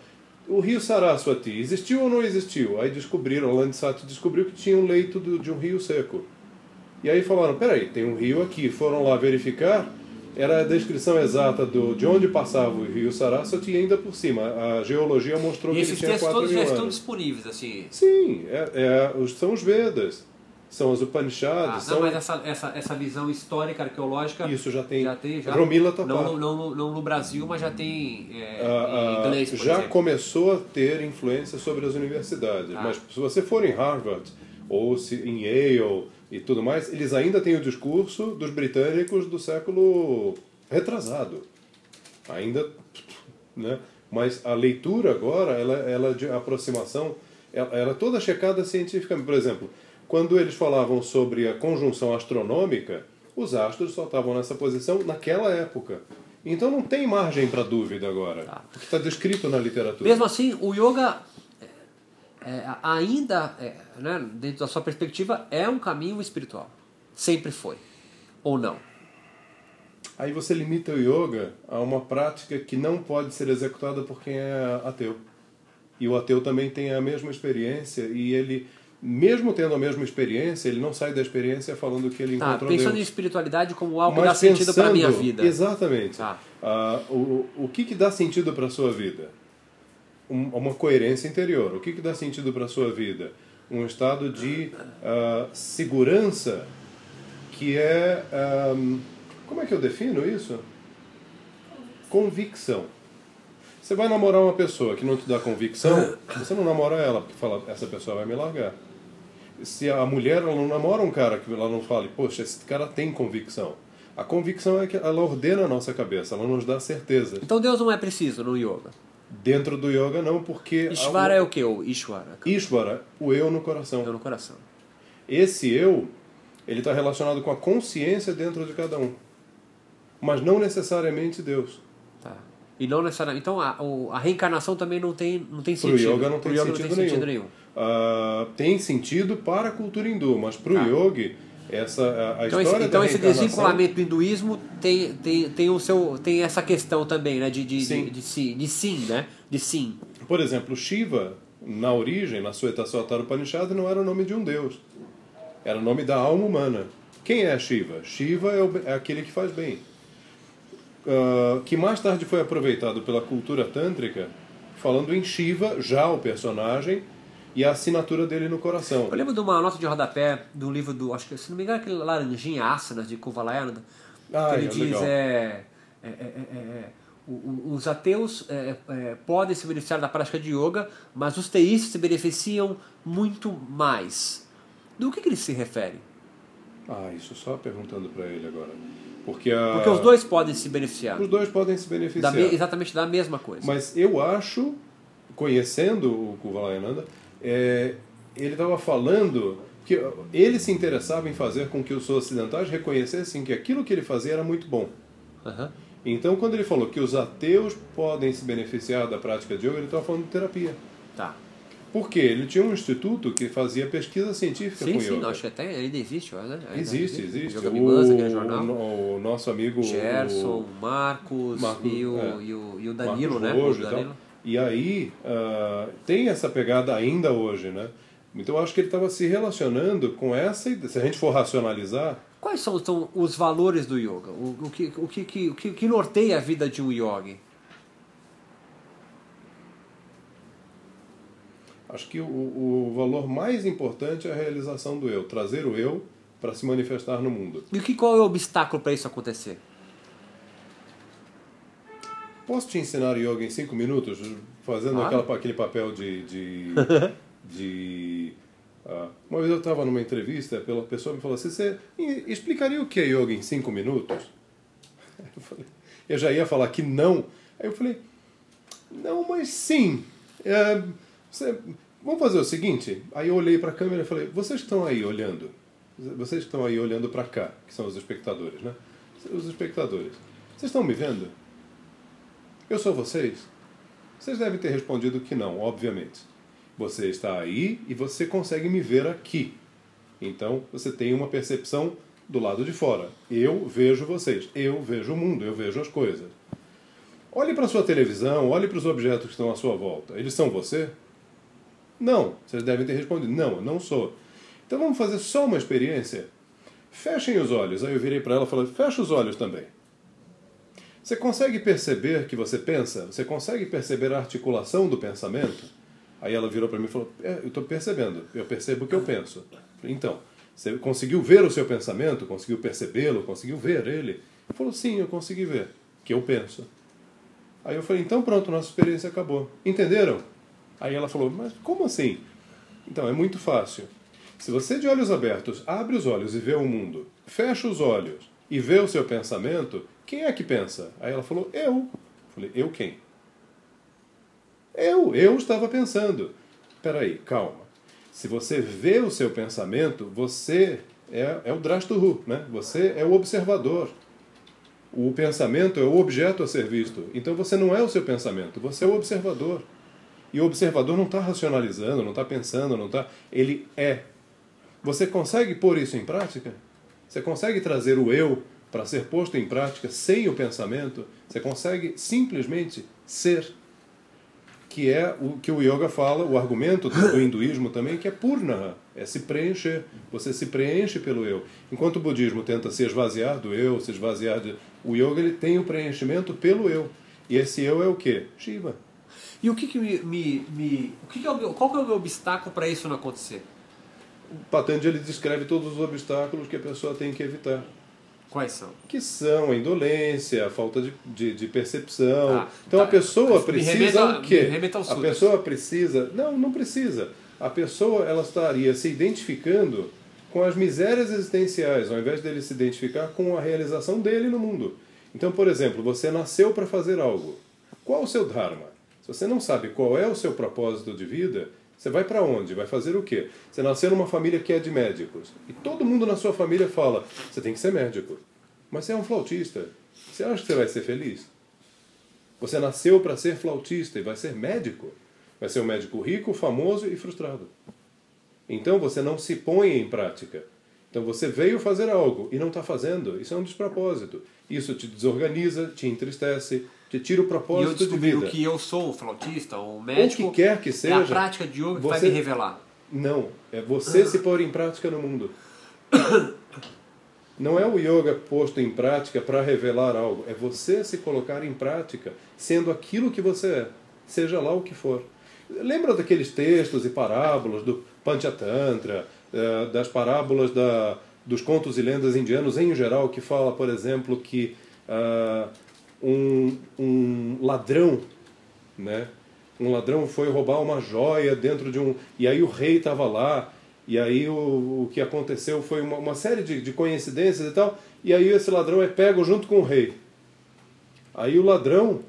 Speaker 1: o rio Saraswati existiu ou não existiu? Aí descobriram, Landsat descobriu que tinha um leito de um rio seco. E aí falaram: peraí, tem um rio aqui. Foram lá verificar, era a descrição exata do, de onde passava o rio Saraswati e ainda por cima. A geologia mostrou
Speaker 2: E
Speaker 1: que ele
Speaker 2: esses
Speaker 1: tinha
Speaker 2: textos
Speaker 1: 4
Speaker 2: todos
Speaker 1: mil
Speaker 2: já estão
Speaker 1: anos.
Speaker 2: disponíveis, assim.
Speaker 1: Sim, é, é, são os Vedas, são as Upanishads,
Speaker 2: Ah,
Speaker 1: são...
Speaker 2: não, mas essa, essa, essa visão histórica, arqueológica.
Speaker 1: Isso já tem.
Speaker 2: Já tem, já.
Speaker 1: Romila
Speaker 2: não,
Speaker 1: Tapar.
Speaker 2: no- não, no- não no Brasil, mas já tem é,
Speaker 1: Ah,
Speaker 2: em
Speaker 1: ah,
Speaker 2: inglês, por
Speaker 1: já
Speaker 2: exemplo.
Speaker 1: começou a ter influência sobre as universidades.
Speaker 2: Ah.
Speaker 1: Mas se você for em Harvard ou se, em Yale e tudo mais, eles ainda têm o discurso dos britânicos do século retrasado. Ainda, né? Mas a leitura agora, ela, ela de aproximação, ela, ela é toda checada cientificamente. Por exemplo, quando eles falavam sobre a conjunção astronômica, os astros só estavam nessa posição naquela época. Então não tem margem para dúvida agora.
Speaker 2: Tá.
Speaker 1: Está descrito na literatura.
Speaker 2: Mesmo assim, o yoga é, é, ainda, é, né, dentro da sua perspectiva, é um caminho espiritual. Sempre foi. Ou não?
Speaker 1: Aí você limita o yoga a uma prática que não pode ser executada por quem é ateu. E o ateu também tem a mesma experiência e ele, mesmo tendo a mesma experiência, ele não sai da experiência falando que ele
Speaker 2: Tá,
Speaker 1: encontrou
Speaker 2: pensando em
Speaker 1: Deus.
Speaker 2: espiritualidade como algo que dá sentido para a minha
Speaker 1: pensando-
Speaker 2: vida.
Speaker 1: Exatamente.
Speaker 2: Tá.
Speaker 1: Ah, o, o que, que dá sentido para a sua vida? Um- uma coerência interior. O que, que dá sentido para a sua vida? Um estado de ah, segurança que é. ahm, como é que eu defino isso? Convicção. Você vai namorar uma pessoa que não te dá convicção, *coughs* você não namora ela, porque fala, essa pessoa vai me largar. Se a mulher ela não namora um cara que ela não fale, poxa, esse cara tem convicção. A convicção é que ela ordena a nossa cabeça, ela nos dá certeza.
Speaker 2: Então Deus não é preciso no yoga.
Speaker 1: Dentro do yoga não, porque...
Speaker 2: Ishvara é o que? O Ishvara.
Speaker 1: Ishvara, o eu no coração.
Speaker 2: Eu no coração.
Speaker 1: Esse eu, ele está relacionado com a consciência dentro de cada um. Mas não necessariamente Deus.
Speaker 2: Tá. E não necessariamente. Então a, o- a reencarnação também não tem, não tem
Speaker 1: Pro
Speaker 2: sentido.
Speaker 1: yoga não tem
Speaker 2: yoga
Speaker 1: sentido
Speaker 2: não tem sentido
Speaker 1: nenhum.
Speaker 2: nenhum.
Speaker 1: Ah, tem sentido para a cultura hindu, mas para o
Speaker 2: Tá.
Speaker 1: yogi, essa, a, a
Speaker 2: Então,
Speaker 1: história
Speaker 2: esse, então esse desvinculamento do hinduísmo tem, tem, tem, o seu, tem essa questão também, né? De, de,
Speaker 1: Sim.
Speaker 2: de, de, sim, de sim, né? De sim.
Speaker 1: Por exemplo, Shiva, na origem, na Suetasvatara Upanishad, não era o nome de um deus. Era o nome da alma humana. Quem é Shiva? Shiva é, o- é aquele que faz bem. Ah, que mais tarde foi aproveitado pela cultura tântrica, falando em Shiva, já o personagem, e a assinatura dele no coração.
Speaker 2: Eu lembro de uma nota de rodapé do livro do, acho que se não me engano, aquele Laranjinha Asanas de Kuvalayana,
Speaker 1: Ah,
Speaker 2: que ele
Speaker 1: é,
Speaker 2: diz
Speaker 1: legal.
Speaker 2: é, é, é, é, é, os ateus é, é, podem se beneficiar da prática de yoga, mas os teístas se beneficiam muito mais. Do que, que ele se refere?
Speaker 1: Ah, isso só perguntando para ele agora. Porque, a-
Speaker 2: Porque os dois podem se beneficiar.
Speaker 1: os dois podem se
Speaker 2: Da
Speaker 1: beneficiar.
Speaker 2: me- exatamente da mesma coisa.
Speaker 1: Mas eu acho, conhecendo o Kuvalayananda, é, ele estava falando que ele se interessava em fazer com que os ocidentais reconhecessem que aquilo que ele fazia era muito bom.
Speaker 2: Aham.
Speaker 1: Então, quando ele falou que os ateus podem se beneficiar da prática de yoga, ele estava falando de terapia.
Speaker 2: Tá.
Speaker 1: Por quê? Ele tinha um instituto que fazia pesquisa científica
Speaker 2: Sim,
Speaker 1: com
Speaker 2: sim,
Speaker 1: yoga.
Speaker 2: acho que até ainda existe, né? Ainda
Speaker 1: Existe, existe.
Speaker 2: Yoga
Speaker 1: O,
Speaker 2: Mimamsa, aquele jornal.
Speaker 1: o- o nosso amigo
Speaker 2: Gerson, Marcos,
Speaker 1: Marcos,
Speaker 2: e, o,
Speaker 1: é.
Speaker 2: e, o, e o Danilo,
Speaker 1: Marcos
Speaker 2: né?
Speaker 1: Rojo
Speaker 2: O
Speaker 1: e.
Speaker 2: Danilo.
Speaker 1: E aí ah, tem essa pegada ainda hoje, né? Então eu acho que ele estava se relacionando com essa. Se a gente for racionalizar,
Speaker 2: Quais são, são os valores do yoga? O, o, que, o, que, que- o que, que norteia a vida de um yogi?
Speaker 1: Acho que o, o valor mais importante é a realização do eu, trazer o eu para se manifestar no mundo.
Speaker 2: E o que, qual é o obstáculo para isso acontecer?
Speaker 1: Posso te ensinar yoga em cinco minutos, fazendo
Speaker 2: Claro.
Speaker 1: aquela, aquele papel de. de, *laughs* de ah, uma vez eu estava numa entrevista, pela pessoa me falou assim: você explicaria o que é yoga em cinco minutos? *laughs* Eu, falei- eu já ia falar que não. Aí eu falei: não, mas sim. É, você- vamos fazer o seguinte. Aí eu olhei para a câmera e falei: vocês estão aí olhando, vocês estão aí olhando para cá, que são os espectadores, né? Os espectadores, vocês estão me vendo? Eu sou vocês? Vocês devem ter respondido que não, obviamente. Você está aí e você consegue me ver aqui. Então você tem uma percepção do lado de fora. Eu vejo vocês, eu vejo o mundo, eu vejo as coisas. Olhe para sua televisão, olhe para os objetos que estão à sua volta. Eles são você? Não. Vocês devem ter respondido: não, eu não sou. Então vamos fazer só uma experiência? Fechem os olhos. Aí eu virei para ela e falei: fecha os olhos também. Você consegue perceber que você pensa? Você consegue perceber a articulação do pensamento? Aí ela virou para mim e falou: é, Eu estou percebendo, eu percebo o que eu penso. Então, você conseguiu ver o seu pensamento? Conseguiu percebê-lo? Conseguiu ver ele? Ele falou: Sim, eu consegui ver, que eu penso. Aí eu falei: Então pronto, nossa experiência acabou. Entenderam? Aí ela falou: Mas como assim? Então, é muito fácil. Se você de olhos abertos abre os olhos e vê o mundo, fecha os olhos e vê o seu pensamento, quem é que pensa? Aí ela falou, eu. Falei, eu quem? Eu, eu estava pensando. Peraí, calma. Se você vê o seu pensamento, você é, é o Drashtuhu, né? Você é o observador. O pensamento é o objeto a ser visto. Então você não é o seu pensamento, você é o observador. E o observador não está racionalizando, não está pensando, não está. Ele é. Você consegue pôr isso em prática? Você consegue trazer o eu para ser posto em prática sem o pensamento? Você consegue simplesmente ser? Que é o que o yoga fala, o argumento do, hinduísmo também, que é purna, é se preencher. Você se preenche pelo eu. Enquanto o budismo tenta se esvaziar do eu, se esvaziar de. O yoga ele tem o preenchimento pelo eu. E esse eu é o quê? Shiva.
Speaker 2: E o que, que me. me, me- o que que é o qual que é o meu obstáculo para isso não acontecer?
Speaker 1: Patanjali descreve todos os obstáculos que a pessoa tem que evitar.
Speaker 2: Quais são?
Speaker 1: que são a indolência, a falta de, de, de percepção.
Speaker 2: Ah,
Speaker 1: então
Speaker 2: tá.
Speaker 1: a pessoa
Speaker 2: Me
Speaker 1: precisa
Speaker 2: remeta-
Speaker 1: o quê? a pessoa precisa. Não, não precisa. A pessoa ela estaria se identificando com as misérias existenciais, ao invés dele se identificar com a realização dele no mundo. Então, por exemplo, você nasceu para fazer algo. Qual o seu dharma? Você não sabe qual é o seu propósito de vida, você vai para onde? Vai fazer o quê? Você nasceu numa família que é de médicos. E todo mundo na sua família fala: você tem que ser médico. Mas você é um flautista. Você acha que você vai ser feliz? Você nasceu para ser flautista e vai ser médico. Vai ser um médico rico, famoso e frustrado. Então você não se põe em prática. Então você veio fazer algo e não está fazendo. Isso é um despropósito. Isso te desorganiza, te entristece, te tira o
Speaker 2: E eu
Speaker 1: propósito de
Speaker 2: descobri
Speaker 1: vida.
Speaker 2: o que eu sou, flautista,
Speaker 1: O
Speaker 2: médico.
Speaker 1: que quer que
Speaker 2: É a
Speaker 1: seja.
Speaker 2: prática de yoga que vai me revelar.
Speaker 1: Não, é você se pôr em prática no mundo. Não é o yoga posto em prática para revelar algo, é você se colocar em prática sendo aquilo que você é, seja lá o que for. Lembra daqueles textos e parábolas do Panchatantra, eh, das parábolas da, dos contos e lendas indianos em geral, que fala, por exemplo, que ah, um, um ladrão né? Um ladrão foi roubar uma joia dentro de um. E aí o rei estava lá, e aí o, o que aconteceu foi uma, uma série de, de coincidências e tal, e aí esse ladrão é pego junto com o rei. Aí o ladrão,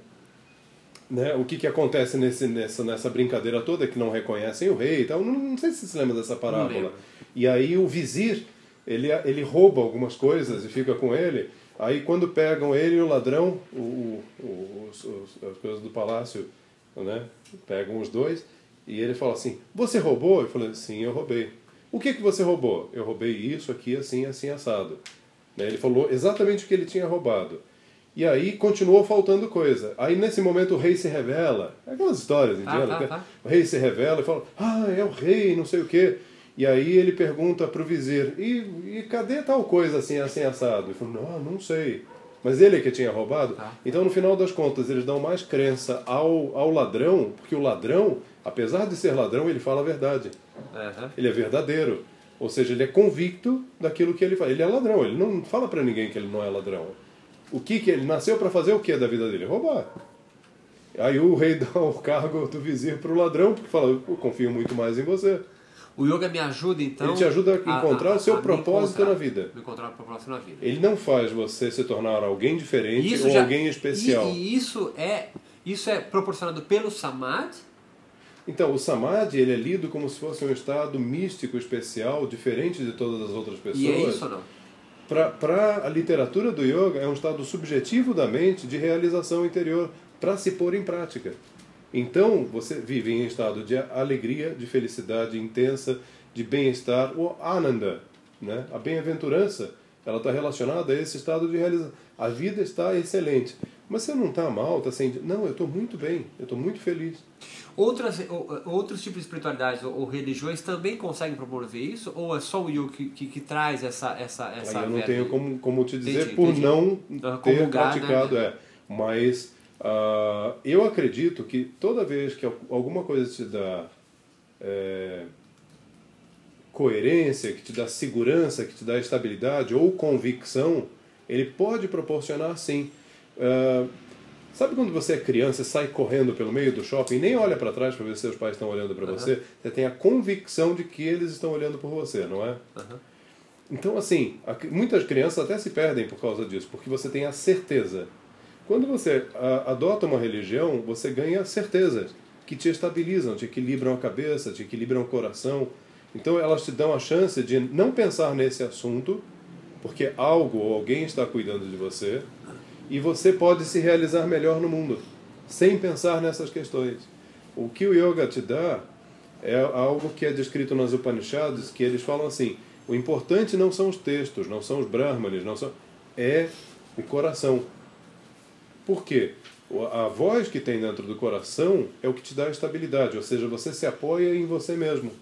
Speaker 1: né, o que, que acontece nesse, nessa, nessa brincadeira toda, é que não reconhecem o rei e tal, não, não sei se você se lembra dessa parábola. E aí o vizir, ele, ele rouba algumas coisas e fica com ele, aí quando pegam ele e o ladrão, o, o, os- os- as coisas do palácio, né, pegam os dois, e ele fala assim, você roubou? Eu falei, sim, eu roubei. O que, que você roubou? Eu roubei isso aqui, assim, assim, assado. Né, Ele falou exatamente o que ele tinha roubado. E aí continuou faltando coisa. Aí nesse momento o rei se revela. Aquelas histórias indianas.
Speaker 2: tá,
Speaker 1: né?
Speaker 2: tá.
Speaker 1: O rei se revela e fala: Ah, é o rei, não sei o quê. E aí ele pergunta para o vizir: e, e cadê tal coisa assim, assim, assado? Ele falou: Não, não sei. Mas ele é que tinha roubado.
Speaker 2: Tá.
Speaker 1: Então no final das contas eles dão mais crença ao, ao ladrão, porque o ladrão, apesar de ser ladrão, ele fala a verdade.
Speaker 2: Aham.
Speaker 1: Ele é verdadeiro. Ou seja, ele é convicto daquilo que ele faz. Ele é ladrão, ele não fala para ninguém que ele não é ladrão. O que que ele nasceu para fazer o que da vida dele? Roubar. Aí o rei *laughs* dá o cargo do vizir para o ladrão, porque fala, eu confio muito mais em você.
Speaker 2: O yoga me ajuda então.
Speaker 1: Ele te ajuda a encontrar o seu propósito na vida.
Speaker 2: Me encontrar o propósito na vida.
Speaker 1: Ele não faz você se tornar alguém diferente ou
Speaker 2: já-
Speaker 1: alguém especial.
Speaker 2: E, e isso é isso é proporcionado pelo samadhi.
Speaker 1: Então, o samadhi ele é lido como se fosse um estado místico especial, diferente de todas as outras pessoas.
Speaker 2: E é isso ou não?
Speaker 1: Para a literatura do yoga, é um estado subjetivo da mente de realização interior para se pôr em prática. Então, você vive em estado de alegria, de felicidade intensa, de bem-estar, o ananda, né? a bem-aventurança, ela está relacionada a esse estado de realização. A vida está excelente. Mas você não está mal, está sem. Não, eu estou muito bem, eu estou muito feliz.
Speaker 2: Outras, ou- outros tipos de espiritualidades ou, ou religiões também conseguem promover isso? Ou é só o yoga que, que, que traz essa, essa, essa
Speaker 1: Aí eu não tenho como, como te dizer
Speaker 2: Entendi,
Speaker 1: por
Speaker 2: entendi.
Speaker 1: não
Speaker 2: Ah,
Speaker 1: ter
Speaker 2: comungar,
Speaker 1: praticado,
Speaker 2: né?
Speaker 1: é. Mas ah, eu acredito que toda vez que al- alguma coisa te dá é, coerência, que te dá segurança, que te dá estabilidade ou convicção, ele pode proporcionar sim. Ah, sabe quando você é criança, sai correndo pelo meio do shopping, nem olha para trás para ver se seus pais estão olhando para você, você tem a convicção de que eles estão olhando por você, não é?
Speaker 2: Aham.
Speaker 1: Então, assim, muitas crianças até se perdem por causa disso, porque você tem a certeza. Quando você adota uma religião, você ganha certezas que te estabilizam, te equilibram a cabeça, te equilibram o coração. Então, elas te dão a chance de não pensar nesse assunto, porque algo ou alguém está cuidando de você, e você pode se realizar melhor no mundo, sem pensar nessas questões. O que o yoga te dá é algo que é descrito nas Upanishads, que eles falam assim: o importante não são os textos, não são os brahmanes, não são é o coração. Por quê? A voz que tem dentro do coração é o que te dá estabilidade, ou seja, você se apoia em você mesmo.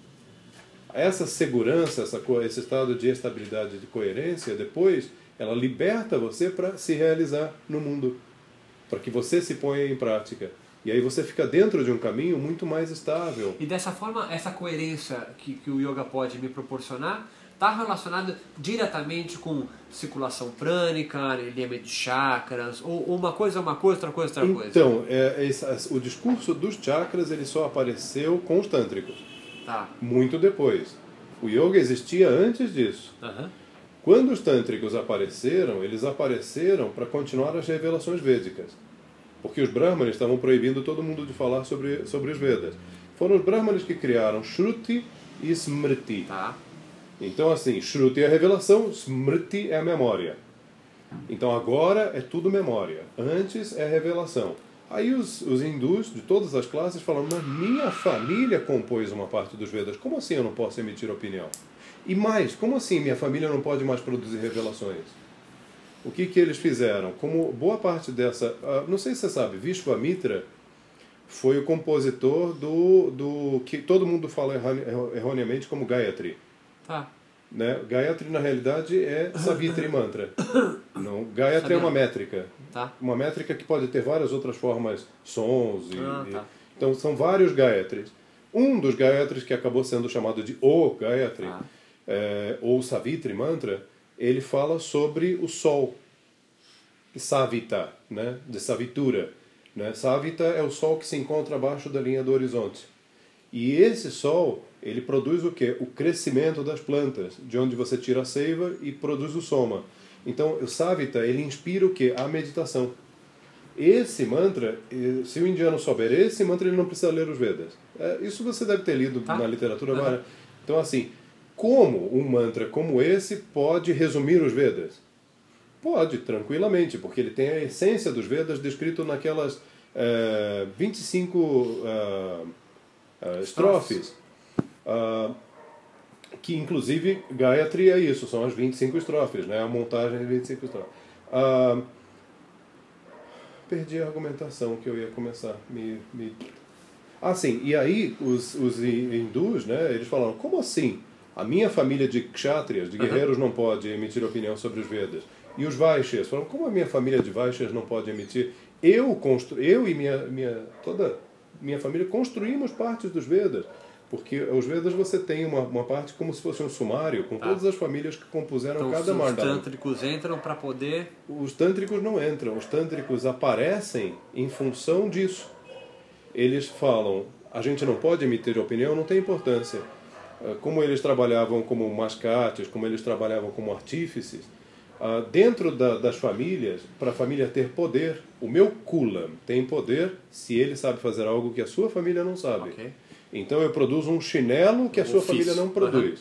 Speaker 1: Essa segurança, essa, esse estado de estabilidade, de coerência, depois, ela liberta você para se realizar no mundo, para que você se ponha em prática. E aí você fica dentro de um caminho muito mais estável.
Speaker 2: E dessa forma, essa coerência que, que o yoga pode me proporcionar está relacionado diretamente com circulação prânica, alinhamento de chakras, ou, uma coisa é uma coisa, outra coisa é outra coisa?
Speaker 1: Então, é, é o discurso dos chakras ele só apareceu com os tântricos,
Speaker 2: Tá.
Speaker 1: muito depois. O yoga existia antes disso.
Speaker 2: Aham.
Speaker 1: Quando os tântricos apareceram, eles apareceram para continuar as revelações védicas. Porque os brahmanes estavam proibindo todo mundo de falar sobre, sobre os Vedas. Foram os brahmanes que criaram Shruti e Smriti.
Speaker 2: Tá.
Speaker 1: Então, assim, Shruti é a revelação, Smriti é a memória. Então, agora é tudo memória. Antes é revelação. Aí os, os hindus de todas as classes falam, mas minha família compôs uma parte dos Vedas. Como assim eu não posso emitir opinião? E mais, como assim minha família não pode mais produzir revelações? O que, que eles fizeram? Como boa parte dessa... ah, não sei se você sabe, Vishwamitra foi o compositor do, do que todo mundo fala erroneamente como Gayatri.
Speaker 2: Tá.
Speaker 1: Né? Gayatri, na realidade, é Savitri Mantra. *coughs* Não, Gayatri
Speaker 2: Sabia.
Speaker 1: é uma métrica.
Speaker 2: Tá.
Speaker 1: Uma métrica que pode ter várias outras formas, sons. E,
Speaker 2: Ah,
Speaker 1: e-
Speaker 2: tá.
Speaker 1: então, são vários Gayatris. Um dos Gayatris que acabou sendo chamado de O Gayatri,
Speaker 2: Ah.
Speaker 1: é, ou Savitri Mantra, ele fala sobre o Sol. Savita, né? de Savitura. Né? Savita é o Sol que se encontra abaixo da linha do horizonte. E esse Sol, ele produz o quê? O crescimento das plantas, de onde você tira a seiva e produz o soma. Então, o Savita, ele inspira o quê? A meditação. Esse mantra, se o indiano souber esse mantra, ele não precisa ler os Vedas. É, isso você deve ter lido
Speaker 2: Tá.
Speaker 1: na literatura. Várias. Então, assim, como um mantra como esse pode resumir os Vedas? Pode, tranquilamente, porque ele tem a essência dos Vedas descrito naquelas eh, 25 ah, ah, estrofes. Ah, que inclusive Gayatri é isso, são as 25 estrofes, né? a montagem de 25 estrofes. Ah, perdi a argumentação que eu ia começar. Me, me... Ah, sim, e aí os, os hi- hindus, né, eles falaram, como assim? A minha família de kshatriyas, de guerreiros, não pode emitir opinião sobre os Vedas. E os Vaishyas falaram, como a minha família de Vaishyas não pode emitir? Eu, constru... eu e minha, minha, toda minha família construímos partes dos Vedas. Porque os Vedas você tem uma, uma parte como se fosse um sumário, com
Speaker 2: Tá.
Speaker 1: todas as famílias que compuseram
Speaker 2: Então
Speaker 1: cada
Speaker 2: os
Speaker 1: mandala.
Speaker 2: tântricos entram para poder.
Speaker 1: Os tântricos não entram, os tântricos aparecem em função disso. Eles falam, a gente não pode emitir opinião, não tem importância. Ah, Como eles trabalhavam como mascates, como eles trabalhavam como artífices, ah, dentro da- das famílias, para a família ter poder, o meu kula tem poder se ele sabe fazer algo que a sua família não sabe.
Speaker 2: Ok.
Speaker 1: Então eu produzo um chinelo que a sua
Speaker 2: Ofício.
Speaker 1: família não produz.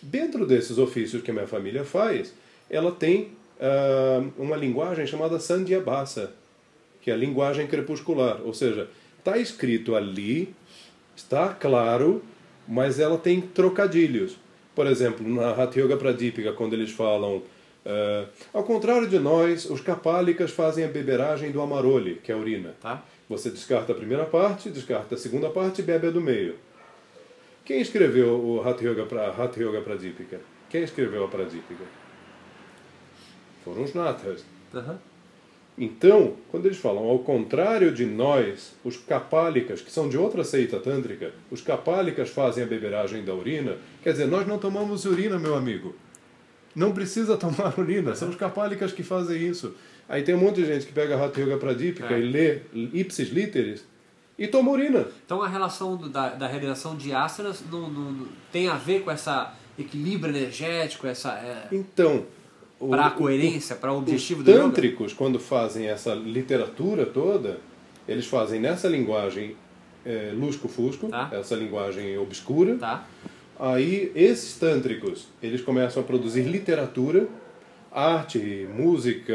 Speaker 1: Dentro desses ofícios que a minha família faz, ela tem ah, uma linguagem chamada Sandhyabhasa, que é a linguagem crepuscular. Ou seja, está escrito ali, está claro, mas ela tem trocadilhos. Por exemplo, na Hatha Yoga Pradipika, quando eles falam ah, ao contrário de nós, os kapálicas fazem a beberagem do amarole, que é a urina.
Speaker 2: Tá?
Speaker 1: Você descarta a primeira parte, descarta a segunda parte e bebe a do meio. Quem escreveu o Hatha Yoga, Hatha Yoga Pradipika? Quem escreveu a Pradipika? Foram os Nathas.
Speaker 2: Aham.
Speaker 1: Então, quando eles falam ao contrário de nós, os capálicas, que são de outra seita tântrica, os capálicas fazem a beberagem da urina, quer dizer, nós não tomamos urina, meu amigo. Não precisa *laughs* tomar urina, são os capálicas que fazem isso. Aí tem um monte de gente que pega a Hatha Yoga Pradipika
Speaker 2: É.
Speaker 1: e lê ipsis literis e toma urina.
Speaker 2: Então a relação do- da, da realização de asanas não, não- não- tem a ver com esse equilíbrio energético, essa é,
Speaker 1: Então,
Speaker 2: para a coerência, para o objetivo
Speaker 1: Os
Speaker 2: do yoga?
Speaker 1: tântricos, quando fazem essa literatura toda, eles fazem nessa linguagem é, lusco-fusco,
Speaker 2: Tá.
Speaker 1: essa linguagem obscura.
Speaker 2: Tá?
Speaker 1: Aí, esses tântricos, eles começam a produzir literatura, arte, música.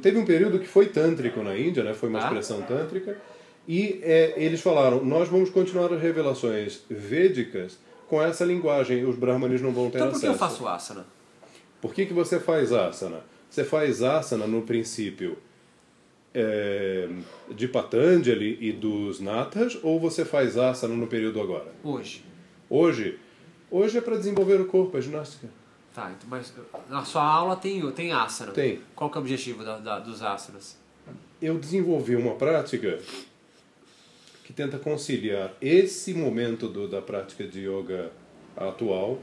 Speaker 1: Teve um período que foi tântrico na Índia, né? foi uma
Speaker 2: Tá.
Speaker 1: expressão tântrica. E é, eles falaram, nós vamos continuar as revelações védicas com essa linguagem, os brahmanes não vão ter
Speaker 2: Então por que
Speaker 1: acesso.
Speaker 2: eu faço asana?
Speaker 1: Por que, que você faz asana? Você faz asana no princípio é, de Patanjali e dos Nathas ou você faz asana no período agora?
Speaker 2: Hoje.
Speaker 1: Hoje, hoje é para desenvolver o corpo, a ginástica.
Speaker 2: Tá, então, mas na sua aula tem, tem asana.
Speaker 1: Tem.
Speaker 2: Qual que é o objetivo da, da- dos asanas?
Speaker 1: Eu desenvolvi uma prática que tenta conciliar esse momento do- da prática de yoga atual,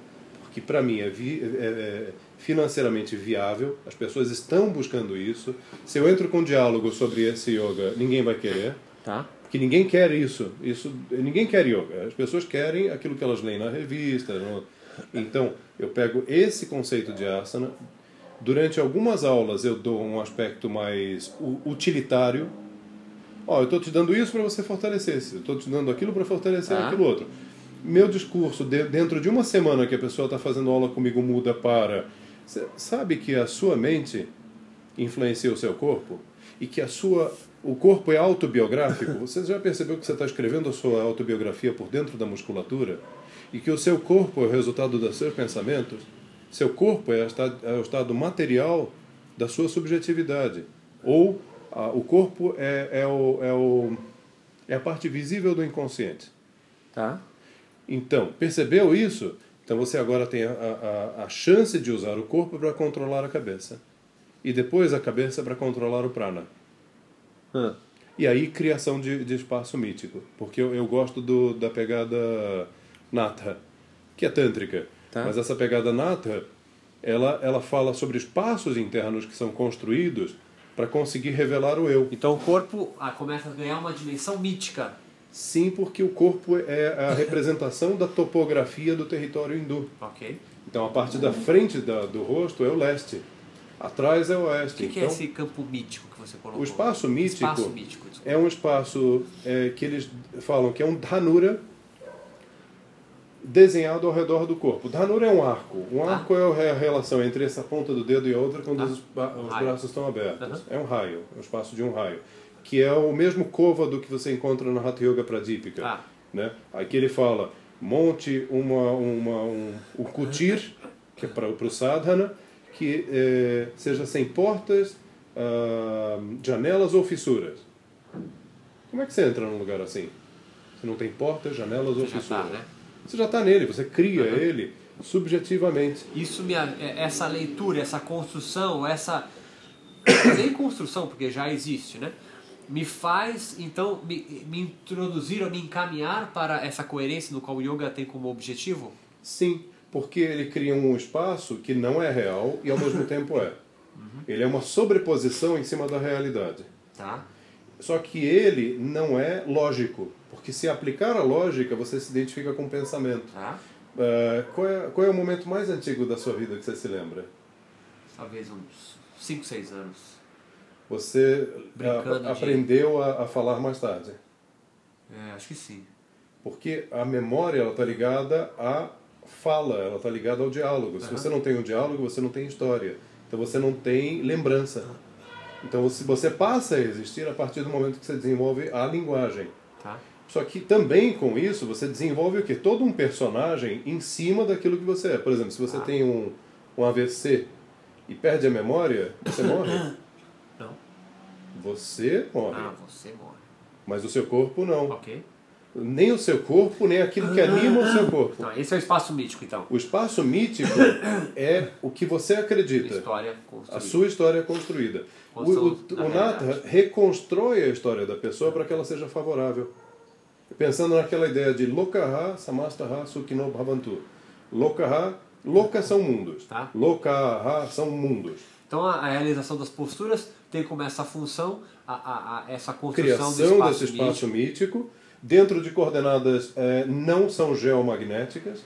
Speaker 1: que para mim é, vi, é, é financeiramente viável, as pessoas estão buscando isso. Se eu entro com um diálogo sobre esse yoga, ninguém vai querer.
Speaker 2: Tá.
Speaker 1: Porque ninguém quer isso. isso. Ninguém quer yoga. As pessoas querem aquilo que elas leem na revista. No... Então, eu pego esse conceito de asana. Durante algumas aulas eu dou um aspecto mais utilitário. Ó, oh, eu estou te dando isso para você fortalecer. Eu estou te dando aquilo para fortalecer ah. aquilo outro. Meu discurso, de, dentro de uma semana que a pessoa está fazendo aula comigo, muda para... Você sabe que a sua mente influencia o seu corpo? E que a sua o corpo é autobiográfico. *laughs* Você já percebeu que você está escrevendo a sua autobiografia por dentro da musculatura? E que o seu corpo é o resultado dos seus pensamentos? Seu corpo é, é o estado material da sua subjetividade. Ou a, o corpo é, é, o, é, o, é a parte visível do inconsciente.
Speaker 2: Tá.
Speaker 1: Então, percebeu isso? Então você agora tem a, a, a chance de usar o corpo para controlar a cabeça. E depois a cabeça para controlar o prana.
Speaker 2: Hum.
Speaker 1: E aí, criação de, de espaço mítico. Porque eu, eu gosto do, da pegada Natha, que é tântrica.
Speaker 2: Tá.
Speaker 1: Mas essa pegada Natha, ela, ela fala sobre espaços internos que são construídos para conseguir revelar o eu.
Speaker 2: Então o corpo ah, começa a ganhar uma dimensão mítica.
Speaker 1: Sim, porque o corpo é a representação da topografia do território hindu.
Speaker 2: Ok.
Speaker 1: Então a parte da frente da, do rosto é o leste. Atrás é o oeste.
Speaker 2: O que, que
Speaker 1: então,
Speaker 2: é esse campo mítico que você colocou?
Speaker 1: O espaço mítico,
Speaker 2: espaço mítico
Speaker 1: é um espaço é, que eles falam que é um dhanura desenhado ao redor do corpo. Dhanura é um arco. Um
Speaker 2: Ah.
Speaker 1: arco é a relação entre essa ponta do dedo e a outra quando
Speaker 2: Ah.
Speaker 1: os, os braços estão abertos.
Speaker 2: Aham.
Speaker 1: É um raio, é um espaço de um raio. Que é o mesmo côvado que você encontra na Hatha Yoga Pradipika.
Speaker 2: Ah.
Speaker 1: Né? Aqui ele fala, monte uma, uma, um, o kutir, que é para o sadhana, que eh, seja sem portas, ah, janelas ou fissuras. Como é que você entra num lugar assim? Você não tem portas, janelas ou
Speaker 2: Já
Speaker 1: fissuras.
Speaker 2: tá, né?
Speaker 1: Você já está nele, você cria ele subjetivamente.
Speaker 2: Isso me, é- essa leitura, essa construção, essa *coughs* nem construção porque já existe, né? Me faz então me, me introduzir ou me encaminhar para essa coerência no qual o yoga tem como objetivo.
Speaker 1: Sim, porque ele cria um espaço que não é real e ao mesmo *laughs* tempo é. Ele é uma sobreposição em cima da realidade.
Speaker 2: Tá?
Speaker 1: Só que ele não é lógico, porque se aplicar a lógica, você se identifica com o pensamento. Ah, qual, é, qual é o momento mais antigo da sua vida que você se lembra?
Speaker 2: Talvez uns 5, 6 anos.
Speaker 1: Você
Speaker 2: Brincando
Speaker 1: a-
Speaker 2: de-
Speaker 1: aprendeu a, a falar mais tarde.
Speaker 2: É, acho que sim.
Speaker 1: Porque a memória está ligada à fala, ela está ligada ao diálogo. Se
Speaker 2: Aham.
Speaker 1: você não tem um diálogo, você não tem história. Então você não tem lembrança. Então se você passa a existir a partir do momento que você desenvolve a linguagem.
Speaker 2: Tá?
Speaker 1: Só que também com isso você desenvolve o que? Todo um personagem em cima daquilo que você é. Por exemplo, se você
Speaker 2: Ah.
Speaker 1: tem um, um AVC e perde a memória, você *coughs* morre.
Speaker 2: Não.
Speaker 1: Você morre.
Speaker 2: Ah, você morre.
Speaker 1: Mas o seu corpo não.
Speaker 2: Ok.
Speaker 1: Nem o seu corpo, nem aquilo que anima o seu corpo.
Speaker 2: Então, esse é o espaço mítico, então.
Speaker 1: O espaço mítico *coughs* é o que você acredita.
Speaker 2: História
Speaker 1: A
Speaker 2: construída.
Speaker 1: sua história é construída. O, o, o Natha
Speaker 2: realidade.
Speaker 1: reconstrói a história da pessoa para que ela seja favorável. Pensando naquela ideia de Lokaha Samastaha Sukhino Bhavantu. Lokaha, Loka são mundos.
Speaker 2: Tá.
Speaker 1: Lokaha são mundos.
Speaker 2: Então, a, a realização das posturas tem como essa função, a, a, essa construção do
Speaker 1: Criação
Speaker 2: espaço,
Speaker 1: desse espaço
Speaker 2: mítico.
Speaker 1: mítico, dentro de coordenadas eh, não são geomagnéticas,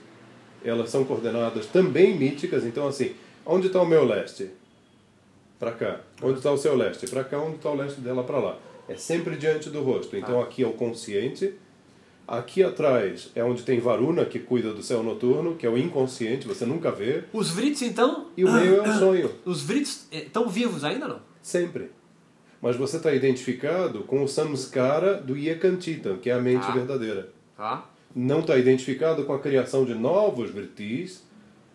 Speaker 1: elas são coordenadas também míticas. Então, assim, onde está o meu leste? Para cá. Onde está o seu leste? Para cá. Onde está o leste dela? Para lá. É sempre diante do rosto. Então,
Speaker 2: Tá.
Speaker 1: aqui é o consciente. Aqui atrás é onde tem Varuna, que cuida do céu noturno, que é o inconsciente, você nunca vê.
Speaker 2: Os vrids, então,
Speaker 1: E o meio é o sonho.
Speaker 2: os vrids estão vivos ainda não?
Speaker 1: Sempre. Mas você está identificado com o samskara do Yekantitam, que é a mente
Speaker 2: Ah.
Speaker 1: verdadeira.
Speaker 2: Tá?
Speaker 1: Não está identificado com a criação de novos vrittis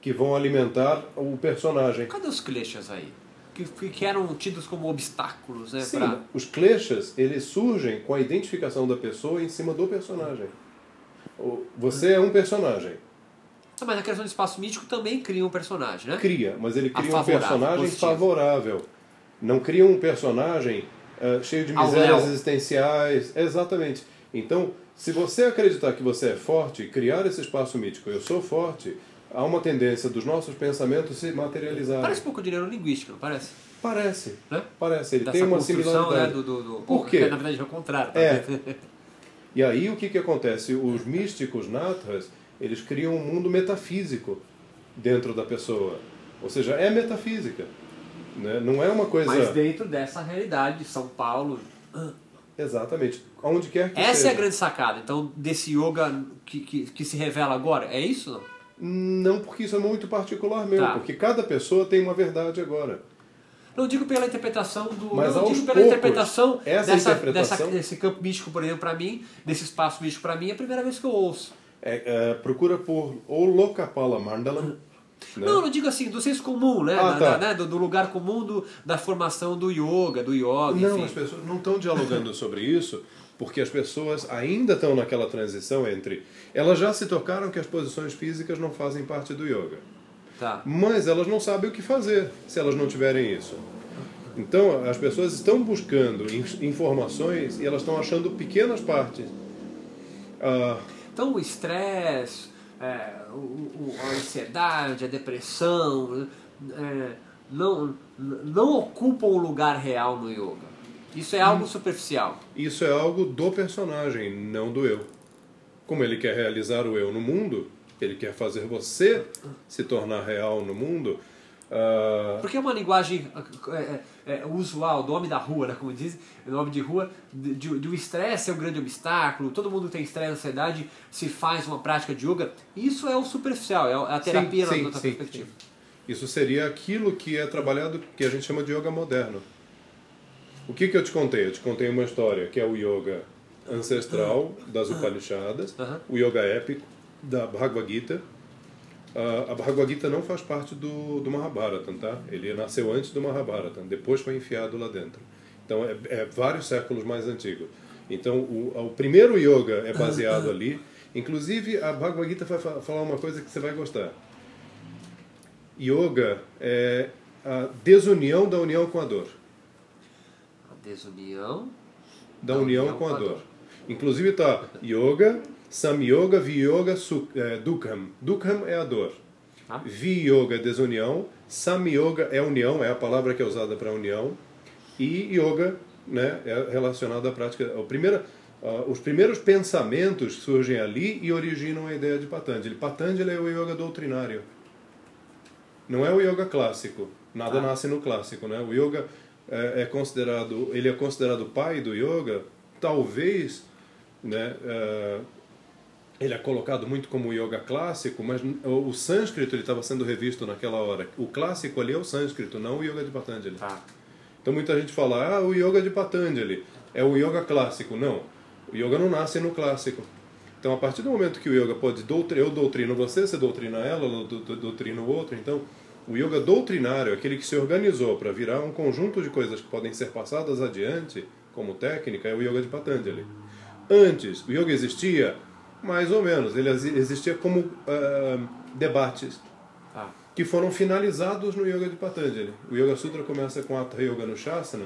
Speaker 1: que vão alimentar o personagem.
Speaker 2: Cadê os kleshas aí? Que, que- eram tidos como obstáculos, né?
Speaker 1: Sim,
Speaker 2: pra-
Speaker 1: os kleshas, eles surgem com a identificação da pessoa em cima do personagem. Você é um personagem.
Speaker 2: Ah, Mas a criação de espaço mítico também cria um personagem, né?
Speaker 1: Cria, mas ele cria um personagem
Speaker 2: positivo.
Speaker 1: favorável. Não cria um personagem eh, cheio de misérias existenciais. Exatamente. Então, se você acreditar que você é forte, criar esse espaço mítico, eu sou forte, há uma tendência dos nossos pensamentos se materializarem.
Speaker 2: Parece um pouco de neurolinguística, não parece?
Speaker 1: Parece.
Speaker 2: Né?
Speaker 1: Parece. Ele
Speaker 2: Dessa
Speaker 1: tem uma
Speaker 2: construção,
Speaker 1: similaridade.
Speaker 2: Né, do, do, do...
Speaker 1: Por quê?
Speaker 2: Na verdade é o contrário. tá?
Speaker 1: É. E aí o que, que acontece? Os místicos natras, eles criam um mundo metafísico dentro da pessoa. Ou seja, é metafísica. Né? Não é uma coisa...
Speaker 2: Mas dentro dessa realidade de São Paulo.
Speaker 1: Exatamente. Aonde quer que
Speaker 2: Essa
Speaker 1: seja.
Speaker 2: é a grande sacada. Então, desse yoga que, que, que se revela agora, é isso? Não?
Speaker 1: Porque isso é muito particular meu.
Speaker 2: Tá.
Speaker 1: Porque cada pessoa tem uma verdade agora.
Speaker 2: Não digo pela interpretação do.
Speaker 1: Mas
Speaker 2: não digo pela
Speaker 1: poucos,
Speaker 2: interpretação,
Speaker 1: essa
Speaker 2: dessa,
Speaker 1: interpretação-
Speaker 2: dessa- desse campo místico, por exemplo, para mim, desse espaço místico para mim, é a primeira vez que eu ouço.
Speaker 1: É, é, procura por ou Lokapala Mandalam. Né?
Speaker 2: Não, não digo assim, do senso comum, né?
Speaker 1: Ah,
Speaker 2: Da-
Speaker 1: tá.
Speaker 2: da- né? Do, do lugar comum do, da formação do yoga, do yoga,
Speaker 1: Não,
Speaker 2: enfim.
Speaker 1: as pessoas não estão dialogando *laughs* sobre isso porque as pessoas ainda estão naquela transição entre. Elas já se tocaram que as posições físicas não fazem parte do yoga.
Speaker 2: Tá.
Speaker 1: Mas elas não sabem o que fazer se elas não tiverem isso. Então, as pessoas estão buscando in- informações e elas estão achando pequenas partes. Ah,
Speaker 2: Então o estresse, é, a ansiedade, a depressão, é, não, não ocupam um lugar real no yoga. Isso é algo superficial.
Speaker 1: Isso é algo do personagem, não do eu. Como ele quer realizar o eu no mundo, ele quer fazer você se tornar real no mundo. ah,
Speaker 2: Porque é uma linguagem é, é, é, usual do homem da rua, né, como dizem, o homem de rua, de, de, de o estresse é o grande obstáculo, todo mundo tem estresse, ansiedade, se faz uma prática de yoga. Isso é o superficial, é a terapia
Speaker 1: sim,
Speaker 2: na outra
Speaker 1: sim,
Speaker 2: perspectiva.
Speaker 1: Isso seria aquilo que é trabalhado, que a gente chama de yoga moderno. O que, que eu te contei? Eu te contei uma história, que é o yoga ancestral das Upanishadas,
Speaker 2: Aham.
Speaker 1: o yoga épico da Bhagavad Gita. Ah, a Bhagavad Gita não faz parte do, do Mahabharata, tá? Ele nasceu antes do Mahabharata, depois foi enfiado lá dentro. Então é, é vários séculos mais antigo. Então o, o primeiro yoga é baseado ali. Inclusive a Bhagavad Gita vai fa- falar uma coisa que você vai gostar. Yoga é a desunião da união com a dor.
Speaker 2: Desunião.
Speaker 1: Da união com a dor. Inclusive tá Yoga, Samyoga, Viyoga, Su- é, Dukham. Dukham é a dor.
Speaker 2: Tá.
Speaker 1: Viyoga é desunião, Samyoga é união, é a palavra que é usada para união. E Yoga né, é relacionado à prática. O primeiro, ah, os primeiros pensamentos surgem ali e originam a ideia de Patanjali. Patanjali é o yoga doutrinário. Não é o yoga clássico. Nada
Speaker 2: Ah.
Speaker 1: nasce no clássico, né? O yoga é, é considerado, ele é considerado o pai do yoga. Talvez, né? é, ele é colocado muito como yoga clássico, mas o, sânscrito ele estava sendo revisto naquela hora. O clássico ali é o sânscrito, não o yoga de Patanjali.
Speaker 2: Tá.
Speaker 1: Então muita gente fala, ah, o yoga de Patanjali é o yoga clássico. Não, o yoga não nasce no clássico. Então a partir do momento que o yoga pode doutrinar, eu doutrino você, você doutrina ela, ela dou- dou- doutrina o outro. Então o yoga doutrinário, aquele que se organizou para virar um conjunto de coisas que podem ser passadas adiante como técnica, é o yoga de Patanjali. Antes, o yoga existia mais ou menos, ele exi- existia como ah, debates
Speaker 2: Tá.
Speaker 1: que foram finalizados no Yoga de Patanjali. O Yoga Sutra começa com Hatha Yoga no Shasana,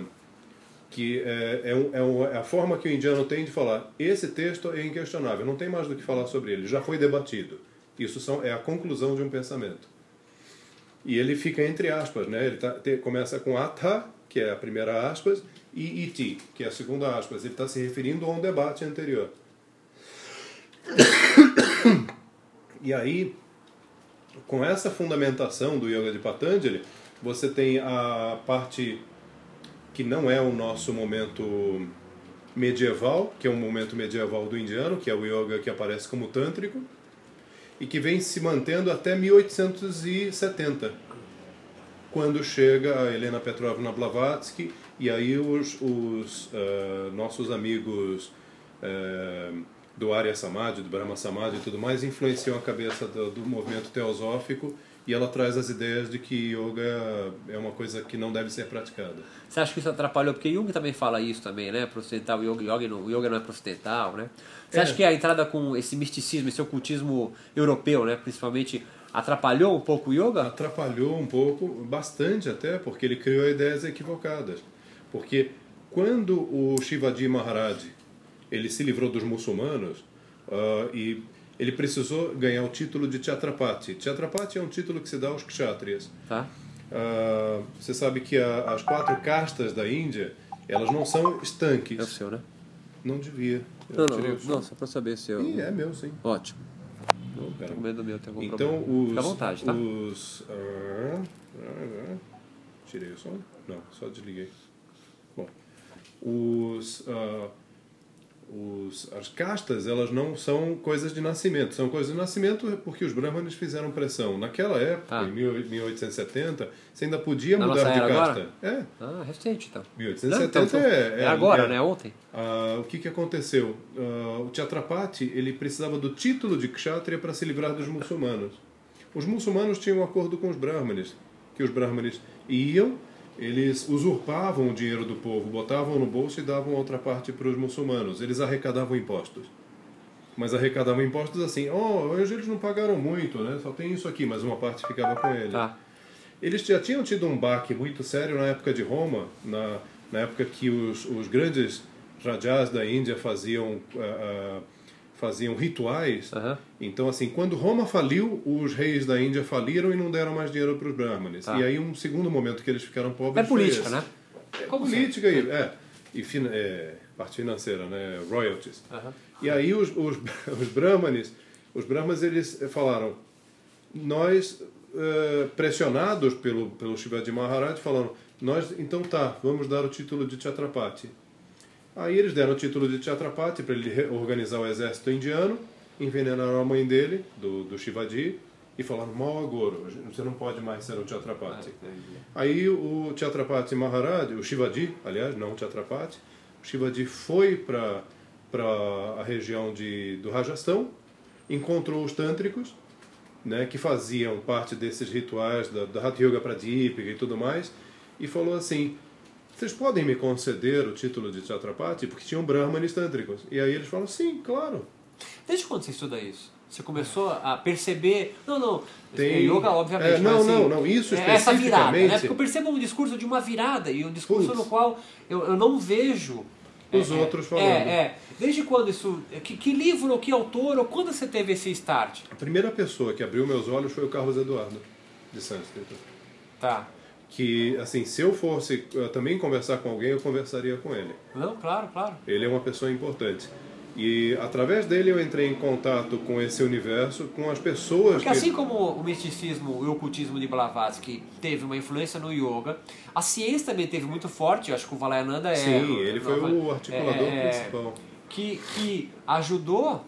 Speaker 1: que é, é, um- é um- é a forma que o indiano tem de falar. Esse texto é inquestionável, não tem mais do que falar sobre ele, já foi debatido. Isso são, é a conclusão de um pensamento. E ele fica entre aspas, né? Ele tá, te- começa com Atha, que é a primeira aspas, e Iti, que é a segunda aspas. Ele está se referindo a um debate anterior. *coughs* E aí, com essa fundamentação do Yoga de Patanjali, você tem a parte que não é o nosso momento medieval, que é um momento medieval do indiano, que é o yoga que aparece como tântrico, e que vem se mantendo até 1870, quando chega a Helena Petrovna Blavatsky, e aí os, os ah, nossos amigos ah, do Arya Samadhi, do Brahma Samadhi e tudo mais, influenciam a cabeça do, do movimento teosófico e ela traz as ideias de que yoga é uma coisa que não deve ser praticada.
Speaker 2: Você acha que isso atrapalhou? Porque Jung também fala isso também, né? Para ostentar o yoga, yoga não, yoga não é para ocidental, né? Você
Speaker 1: É.
Speaker 2: acha que a entrada com esse misticismo, esse ocultismo europeu, né? Principalmente, atrapalhou um pouco o yoga?
Speaker 1: Atrapalhou um pouco, bastante até, porque ele criou ideias equivocadas. Porque quando o Shivaji Maharaj ele se livrou dos muçulmanos ah, e ele precisou ganhar o título de Chhatrapati. Chhatrapati é um título que se dá aos kshatriyas.
Speaker 2: Tá?
Speaker 1: Ah, você sabe que a- as quatro castas da Índia, elas não são estanques.
Speaker 2: É o seu, né?
Speaker 1: Não devia. Eu
Speaker 2: Não, não, não, só pra saber se eu.
Speaker 1: Ih, é meu, sim.
Speaker 2: Ótimo.
Speaker 1: Não, pera.
Speaker 2: Tô com medo do meu, tem algum
Speaker 1: Então,
Speaker 2: problema.
Speaker 1: os.
Speaker 2: Fica à vontade, tá?
Speaker 1: Os. ah, ah, ah. tirei o som? Não, só desliguei. Bom, os. Os, as castas, elas não são coisas de nascimento. São coisas de nascimento porque os brahmanes fizeram pressão. Naquela época,
Speaker 2: Ah.
Speaker 1: em 1870, você ainda podia
Speaker 2: Na
Speaker 1: mudar de casta.
Speaker 2: agora?
Speaker 1: É,
Speaker 2: Ah, recente então.
Speaker 1: 1870
Speaker 2: Não, então,
Speaker 1: é,
Speaker 2: é agora,
Speaker 1: é-
Speaker 2: né? Ontem.
Speaker 1: ah, o que, que aconteceu? Ah, o Chhatrapati ele precisava do título de kshatriya para se livrar dos muçulmanos. Os muçulmanos tinham um acordo com os brahmanes, que os brahmanes iam, eles usurpavam o dinheiro do povo, botavam no bolso e davam outra parte para os muçulmanos. Eles arrecadavam impostos. Mas arrecadavam impostos assim, oh, hoje eles não pagaram muito, né? Só tem isso aqui, mas uma parte ficava com eles.
Speaker 2: Tá.
Speaker 1: Eles já tinham tido um baque muito sério na época de Roma, na, na época que os, os grandes rajas da Índia faziam, ah, ah, faziam rituais.
Speaker 2: Aham.
Speaker 1: Então, assim, quando Roma faliu, os reis da Índia faliram e não deram mais dinheiro para os brahmanes.
Speaker 2: Tá.
Speaker 1: E aí, um segundo momento que eles ficaram pobres
Speaker 2: É política, né?
Speaker 1: É
Speaker 2: Como
Speaker 1: política e, é, e fin- é, parte financeira, né? Royalties.
Speaker 2: Aham.
Speaker 1: E aí os, os, *laughs* os brahmanes, os brahmanes eles falaram, nós eh, pressionados pelo pelo Shivaji Maharaj falaram, nós então tá, vamos dar o título de Chhatrapati. Aí eles deram o título de Chhatrapati para ele organizar o exército indiano, envenenaram a mãe dele, do, do Shivaji, e falaram, mau agouro, você não pode mais ser o Chhatrapati. Aí o Chhatrapati Maharaj, o Shivaji, aliás, não o Chhatrapati, o Shivaji foi para a região de, do Rajastão, encontrou os tântricos, né, que faziam parte desses rituais da, da Hatha Yoga Pradipika e tudo mais, e falou assim, vocês podem me conceder o título de Chhatrapati? Porque tinham brahmanes tântricos. E aí eles falam, sim, claro.
Speaker 2: Desde quando você estuda isso? Você começou a perceber. Não, não.
Speaker 1: Tem-
Speaker 2: Yoga, obviamente.
Speaker 1: É, não,
Speaker 2: mas, assim,
Speaker 1: não, não, isso
Speaker 2: é Essa virada, né? Porque eu percebo um discurso de uma virada e um discurso
Speaker 1: Putz.
Speaker 2: no qual eu, eu não vejo.
Speaker 1: Os
Speaker 2: é,
Speaker 1: outros
Speaker 2: é,
Speaker 1: falando.
Speaker 2: É, é. Desde quando isso. Que, que livro ou que autor ou quando você teve esse start?
Speaker 1: A primeira pessoa que abriu meus olhos foi o Carlos Eduardo, de sânscrito.
Speaker 2: Tá.
Speaker 1: Que assim se eu fosse eh, também conversar com alguém eu conversaria com ele.
Speaker 2: Não, claro, claro.
Speaker 1: ele é uma pessoa importante. E através dele eu entrei em contato com esse universo com as pessoas
Speaker 2: Porque
Speaker 1: que
Speaker 2: assim como o misticismo e o ocultismo de Blavatsky teve uma influência no yoga, a ciência também teve muito forte, eu acho que o Valayananda é...
Speaker 1: sim ele foi o articulador
Speaker 2: é-
Speaker 1: principal.
Speaker 2: que, que ajudou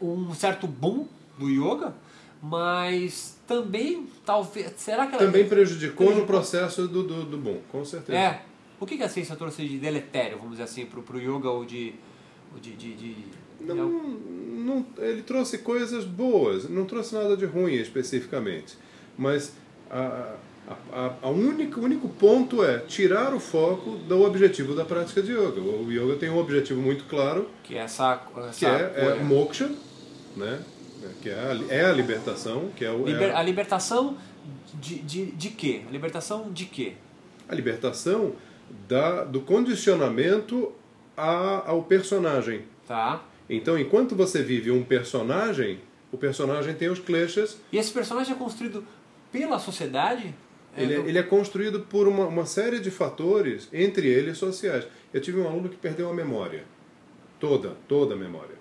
Speaker 2: um certo boom do yoga, mas também, talvez, será que ela...
Speaker 1: também prejudicou no processo do, do, do bom com certeza.
Speaker 2: É, o que, que a ciência trouxe de deletério, vamos dizer assim, pro, pro yoga ou de... ou de, de, de-
Speaker 1: não, não, ele trouxe coisas boas, não trouxe nada de ruim especificamente, mas a, a, a, única, o único ponto é tirar o foco do objetivo da prática de yoga. O yoga tem um objetivo muito claro,
Speaker 2: que é essa...
Speaker 1: que
Speaker 2: essa
Speaker 1: é, é moksha, né? Que é a, é a libertação, que é, o, é
Speaker 2: Liber-
Speaker 1: a,
Speaker 2: a libertação de, de, de quê? A libertação de quê?
Speaker 1: a libertação da, do condicionamento a, ao personagem.
Speaker 2: Tá?
Speaker 1: Então, enquanto você vive um personagem, o personagem tem os kleshas
Speaker 2: E esse personagem é construído pela sociedade?
Speaker 1: Ele, é- ele é construído por uma, uma série de fatores, entre eles sociais. Eu tive um aluno que perdeu a memória. Toda, toda a memória.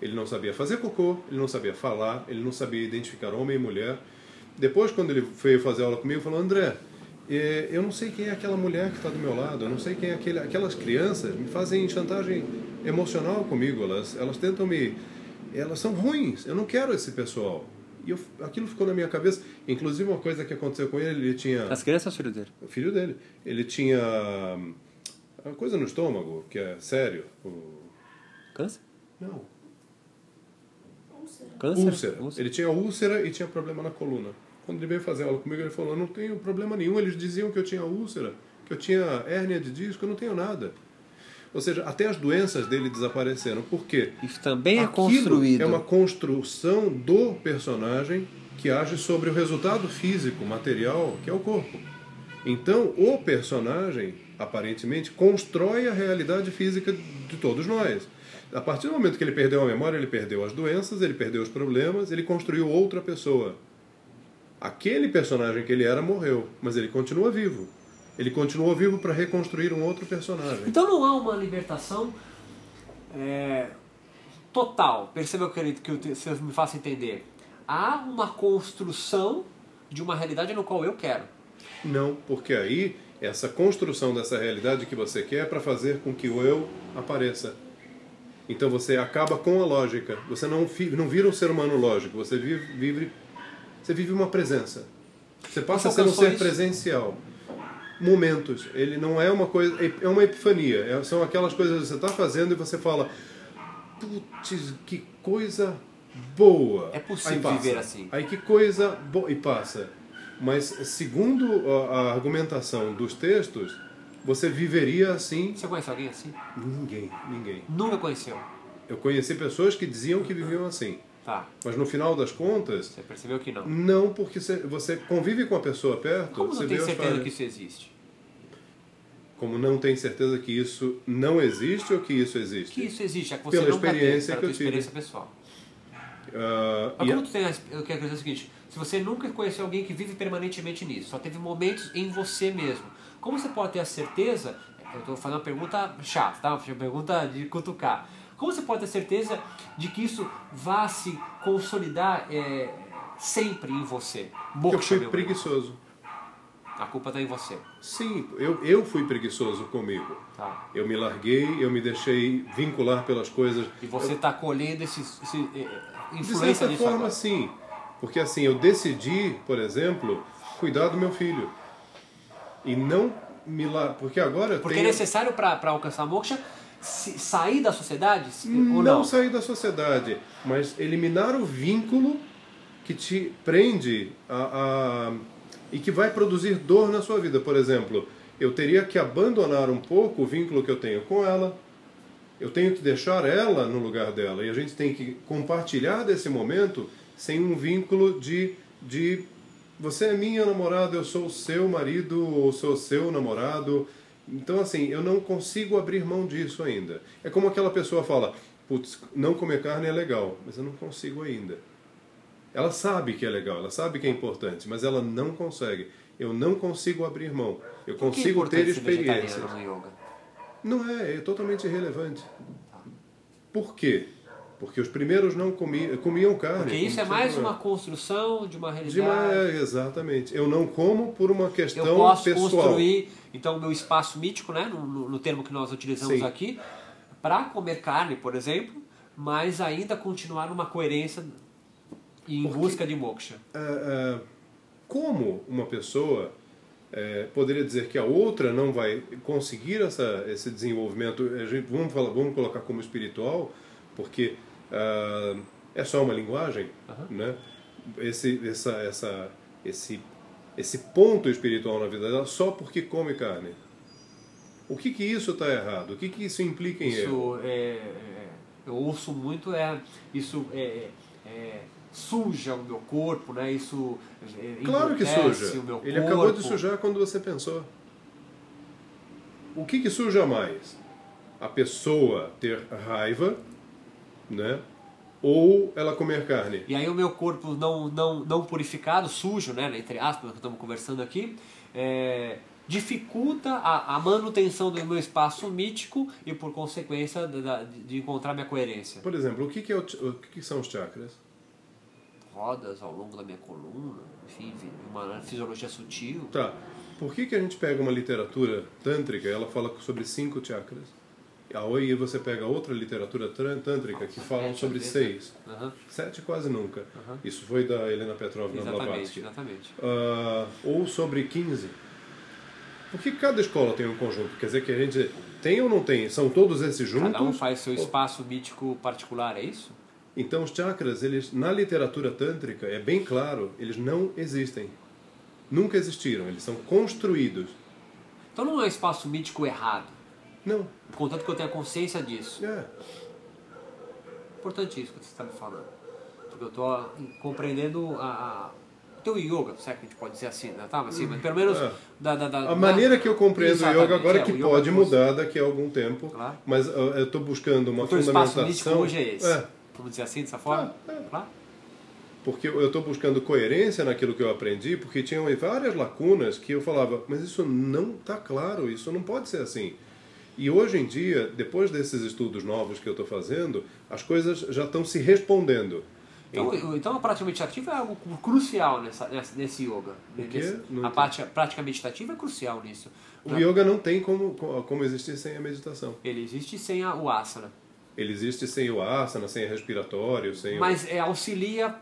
Speaker 1: Ele não sabia fazer cocô, ele não sabia falar, ele não sabia identificar homem e mulher. Depois, quando ele veio fazer aula comigo, falou: André, eh, eu não sei quem é aquela mulher que está do meu lado, eu não sei quem é aquele, aquelas crianças, me fazem chantagem emocional comigo, elas, elas tentam me. Elas são ruins, eu não quero esse pessoal. E eu, aquilo ficou na minha cabeça. Inclusive, uma coisa que aconteceu com ele, ele tinha.
Speaker 2: As crianças filho dele.
Speaker 1: O filho dele. Ele tinha uma coisa no estômago, que é sério. O...
Speaker 2: Câncer?
Speaker 1: Não.
Speaker 3: Úlcera.
Speaker 2: Câncer?
Speaker 1: Úlcera. Ele tinha úlcera e tinha problema na coluna. Quando ele veio fazer aula comigo, ele falou: não tenho problema nenhum. Eles diziam que eu tinha úlcera, que eu tinha hérnia de disco, eu não tenho nada. Ou seja, até as doenças dele desapareceram. Por quê?
Speaker 2: Isso também é
Speaker 1: Aquilo
Speaker 2: construído.
Speaker 1: É uma construção do personagem que age sobre o resultado físico, material, que é o corpo. Então, o personagem aparentemente, constrói a realidade física de todos nós. A partir do momento que ele perdeu a memória, ele perdeu as doenças, ele perdeu os problemas, ele construiu outra pessoa. Aquele personagem que ele era morreu, mas ele continua vivo. Ele continuou vivo para reconstruir um outro personagem.
Speaker 2: Então não há uma libertação é, total. Perceba que eu, que eu me faço entender. Há uma construção de uma realidade no qual eu quero.
Speaker 1: Não, porque aí essa construção dessa realidade que você quer é para fazer com que o eu apareça. Então você acaba com a lógica. Você não, não vira um ser humano lógico. Você vive, vive, você vive uma presença. Você passa a ser um ser
Speaker 2: isso?
Speaker 1: presencial. Momentos. Ele não é uma coisa. É uma epifania. É- são aquelas coisas que você está fazendo e você fala. Putz, que coisa boa.
Speaker 2: É possível viver assim.
Speaker 1: Aí que coisa boa. E passa. Mas segundo a, a argumentação dos textos, você viveria assim.
Speaker 2: Você conhece alguém assim?
Speaker 1: Ninguém, ninguém.
Speaker 2: Nunca conheceu.
Speaker 1: Eu conheci pessoas que diziam que viviam assim.
Speaker 2: Tá.
Speaker 1: Mas no final das contas,
Speaker 2: Você percebeu que não.
Speaker 1: não, porque você, convive com a pessoa perto,
Speaker 2: Como
Speaker 1: você
Speaker 2: não tem certeza
Speaker 1: falhas.
Speaker 2: que isso existe?
Speaker 1: Como não tem certeza que isso não existe ou que isso existe?
Speaker 2: Que isso existe, é que você
Speaker 1: Pela
Speaker 2: teve,
Speaker 1: experiência que eu tive.
Speaker 2: experiência pessoal.
Speaker 1: Ah,
Speaker 2: Mas como
Speaker 1: a-
Speaker 2: tu tem, eu quero dizer o seguinte, se você nunca conheceu alguém que vive permanentemente nisso, só teve momentos em você mesmo, como você pode ter a certeza, eu estou fazendo uma pergunta chata, tá? Uma pergunta de cutucar, como você pode ter certeza de que isso vá se consolidar é, sempre em você?
Speaker 1: eu
Speaker 2: Moksha,
Speaker 1: fui preguiçoso.
Speaker 2: A culpa está em você.
Speaker 1: Sim, eu, eu fui preguiçoso comigo.
Speaker 2: Tá?
Speaker 1: Eu me larguei, eu me deixei vincular pelas coisas.
Speaker 2: E você está colhendo esse, esse, é,
Speaker 1: De
Speaker 2: influência
Speaker 1: certa
Speaker 2: disso
Speaker 1: forma,
Speaker 2: agora.
Speaker 1: sim. Porque assim, eu decidi, por exemplo, cuidar do meu filho. E não me lá. Porque agora
Speaker 2: Porque
Speaker 1: tenho.
Speaker 2: é necessário para alcançar a moksha sair da sociedade
Speaker 1: não,
Speaker 2: não?
Speaker 1: sair da sociedade, mas eliminar o vínculo que te prende a, a- e que vai produzir dor na sua vida. Por exemplo, eu teria que abandonar um pouco o vínculo que eu tenho com ela. Eu tenho que deixar ela no lugar dela e a gente tem que compartilhar desse momento sem um vínculo de, de você é minha namorada, eu sou o seu marido ou sou seu namorado. Então, assim, eu não consigo abrir mão disso ainda. É como aquela pessoa fala: putz, não comer carne é legal, mas eu não consigo ainda. Ela sabe que é legal, ela sabe que é importante, mas ela não consegue. Eu não consigo abrir mão. Eu
Speaker 2: que é
Speaker 1: consigo ter
Speaker 2: importante ser vegetariano
Speaker 1: experiências.
Speaker 2: no yoga?
Speaker 1: Não é, é totalmente irrelevante. Por quê? Porque os primeiros não comiam, comiam carne.
Speaker 2: Porque isso é mais uma construção de uma
Speaker 1: De
Speaker 2: realidade.
Speaker 1: uma, é, exatamente. Eu não como por uma questão
Speaker 2: eu posso
Speaker 1: pessoal.
Speaker 2: construir, então, o meu espaço mítico, né, no, no- termo que nós utilizamos
Speaker 1: Sim.
Speaker 2: aqui, para comer carne, por exemplo, mas ainda continuar numa coerência em
Speaker 1: Porque-
Speaker 2: busca de moksha.
Speaker 1: É, é, como uma pessoa poderia dizer que a outra não vai conseguir essa, esse desenvolvimento? A gente, vamos, falar, vamos colocar como espiritual, porque ah, é só uma linguagem, né? Esse, essa, essa, esse, esse ponto espiritual na vida dela só porque come carne. O que que isso está errado? O que que isso implica em?
Speaker 2: Isso é, é, eu ouço muito é isso é, é, suja o meu corpo, né? Isso é,
Speaker 1: Claro que suja.
Speaker 2: o meu
Speaker 1: Ele
Speaker 2: corpo.
Speaker 1: acabou de sujar quando você pensou. O que, que suja mais? A pessoa ter raiva, né? Ou ela comer carne.
Speaker 2: E aí o meu corpo não, não, não purificado, sujo, né, entre aspas, que estamos conversando aqui, é, dificulta a, a manutenção do meu espaço mítico e, por consequência, da- de encontrar minha coerência.
Speaker 1: Por exemplo, o que, que, é o, o que, que são os chakras?
Speaker 2: Rodas ao longo da minha coluna, enfim, uma fisiologia sutil.
Speaker 1: Tá. Por que, que a gente pega uma literatura tântrica ela fala sobre cinco chakras? Aí você pega outra literatura tântrica que falam
Speaker 2: Sete,
Speaker 1: sobre seis. Sete quase nunca. Isso foi da Helena Petrovna Blavatsky.
Speaker 2: exatamente.
Speaker 1: Ah, ou sobre 15. Por que cada escola tem um conjunto? Quer dizer que a gente tem ou não tem? São todos esses juntos?
Speaker 2: Cada um faz seu espaço mítico particular, é isso?
Speaker 1: Então os chakras, eles na literatura tântrica é bem claro, eles não existem. Nunca existiram, eles são construídos.
Speaker 2: Então não é um espaço mítico errado,
Speaker 1: Não.
Speaker 2: contanto que eu tenha consciência disso.
Speaker 1: É.
Speaker 2: Importante isso que você está me falando. Porque eu estou compreendendo a, a- o teu yoga, se é que a gente pode dizer assim, né? tá? Assim, mas pelo menos
Speaker 1: É.
Speaker 2: da, da, da-
Speaker 1: A maneira que eu compreendo o yoga agora
Speaker 2: é,
Speaker 1: é que
Speaker 2: yoga
Speaker 1: pode
Speaker 2: como-
Speaker 1: mudar daqui a algum tempo,
Speaker 2: Claro.
Speaker 1: mas eu estou buscando uma
Speaker 2: O
Speaker 1: fundamentação.
Speaker 2: hoje é esse.
Speaker 1: É,
Speaker 2: Vamos dizer assim, dessa forma?
Speaker 1: É, é.
Speaker 2: Claro.
Speaker 1: porque eu estou buscando coerência naquilo que eu aprendi, porque tinham várias lacunas que eu falava, mas isso não está claro, isso não pode ser assim. E hoje em dia, depois desses estudos novos que eu estou fazendo, as coisas já estão se respondendo.
Speaker 2: Então, então a prática meditativa é algo crucial nessa, nesse yoga.
Speaker 1: O?
Speaker 2: Nesse-
Speaker 1: Não
Speaker 2: a prática, prática meditativa é crucial nisso.
Speaker 1: O yoga não tem como, como existir sem a meditação.
Speaker 2: Ele existe sem a, o asana.
Speaker 1: Ele existe sem o asana, sem o respiratório, sem o...
Speaker 2: Mas é, auxilia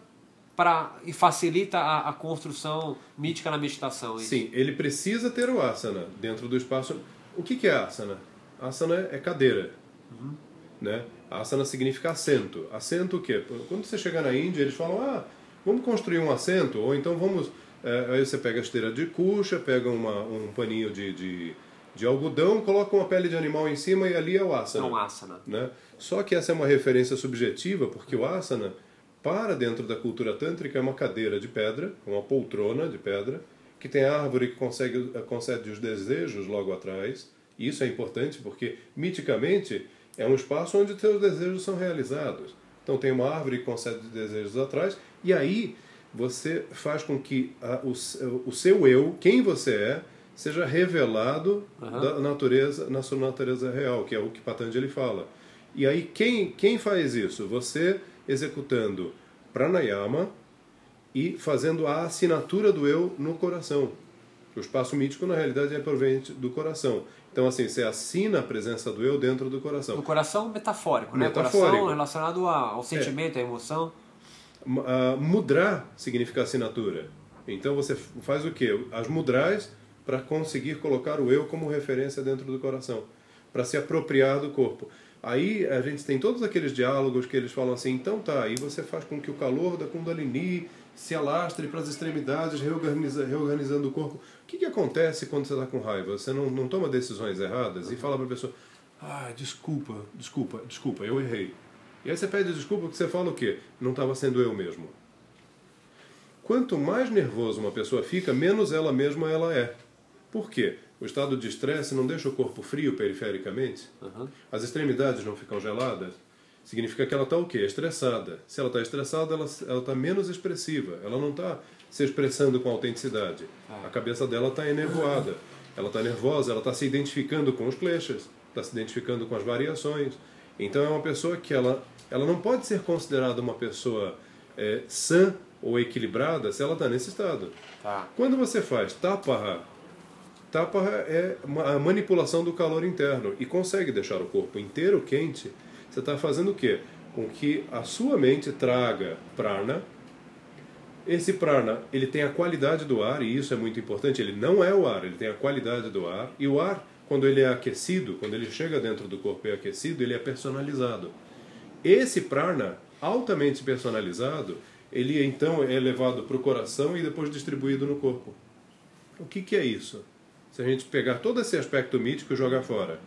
Speaker 2: pra, e facilita a, a construção mítica na meditação. isso.
Speaker 1: Sim, ele precisa ter o asana dentro do espaço. O que, que é asana? Asana é cadeira. Né? Asana significa assento. Assento o quê? Quando você chega na Índia, eles falam: ah, vamos construir um assento, ou então vamos. é, aí você pega a esteira de cuxa, pega uma, um paninho de, de, de algodão, coloca uma pele de animal em cima e ali é o asana.
Speaker 2: É um asana.
Speaker 1: né? Só que essa é uma referência subjetiva, porque o asana, para dentro da cultura tântrica, é uma cadeira de pedra, uma poltrona de pedra, que tem a árvore que consegue, concede os desejos logo atrás. Isso é importante porque, miticamente, é um espaço onde seus desejos são realizados. Então tem uma árvore que concede desejos atrás, e aí você faz com que a, o, seu- o seu eu, quem você é, seja revelado
Speaker 2: Aham.
Speaker 1: da natureza, na sua natureza real, que é o que Patanjali fala. E aí quem, quem faz isso? Você executando pranayama e fazendo a assinatura do eu no coração. O espaço mítico, na realidade, é proveniente do coração. Então, assim, você assina a presença do eu dentro do coração.
Speaker 2: O coração metafórico, né?
Speaker 1: Metafórico.
Speaker 2: Coração relacionado ao sentimento, à emoção.
Speaker 1: Uh, mudrar significa assinatura. Então você faz o quê? As mudrais para conseguir colocar o eu como referência dentro do coração, para se apropriar do corpo. Aí a gente tem todos aqueles diálogos que eles falam assim, então tá, aí você faz com que o calor da Kundalini se alastre para as extremidades, reorganiza, reorganizando o corpo. O que, que acontece quando você está com raiva? Você não, não toma decisões erradas e fala para a pessoa, ah, desculpa, desculpa, desculpa, eu errei. E aí você pede desculpa porque você fala o quê? Não estava sendo eu mesmo. Quanto mais nervoso uma pessoa fica, menos ela mesma ela é. Por quê? O estado de estresse não deixa o corpo frio perifericamente?
Speaker 2: Uhum.
Speaker 1: As extremidades não ficam geladas? Significa que ela está o quê? Estressada. Se ela está estressada, ela está menos expressiva. Ela não está se expressando com autenticidade. A cabeça dela está enevoada. Ela está nervosa, ela está se identificando com os kleshas, está se identificando com as variações. Então é uma pessoa que ela, ela não pode ser considerada uma pessoa é, sã ou equilibrada se ela está nesse estado.
Speaker 2: Tá.
Speaker 1: Quando você faz tapaha, tapaha é a manipulação do calor interno e consegue deixar o corpo inteiro quente, você está fazendo o quê? Com que a sua mente traga prana. Esse prana, ele tem a qualidade do ar, e isso é muito importante, ele não é o ar, ele tem a qualidade do ar, e o ar, quando ele é aquecido, quando ele chega dentro do corpo e é aquecido, ele é personalizado. Esse prana, altamente personalizado, ele então é levado para o coração e depois distribuído no corpo. O que, que é isso? Se a gente pegar todo esse aspecto mítico e jogar fora.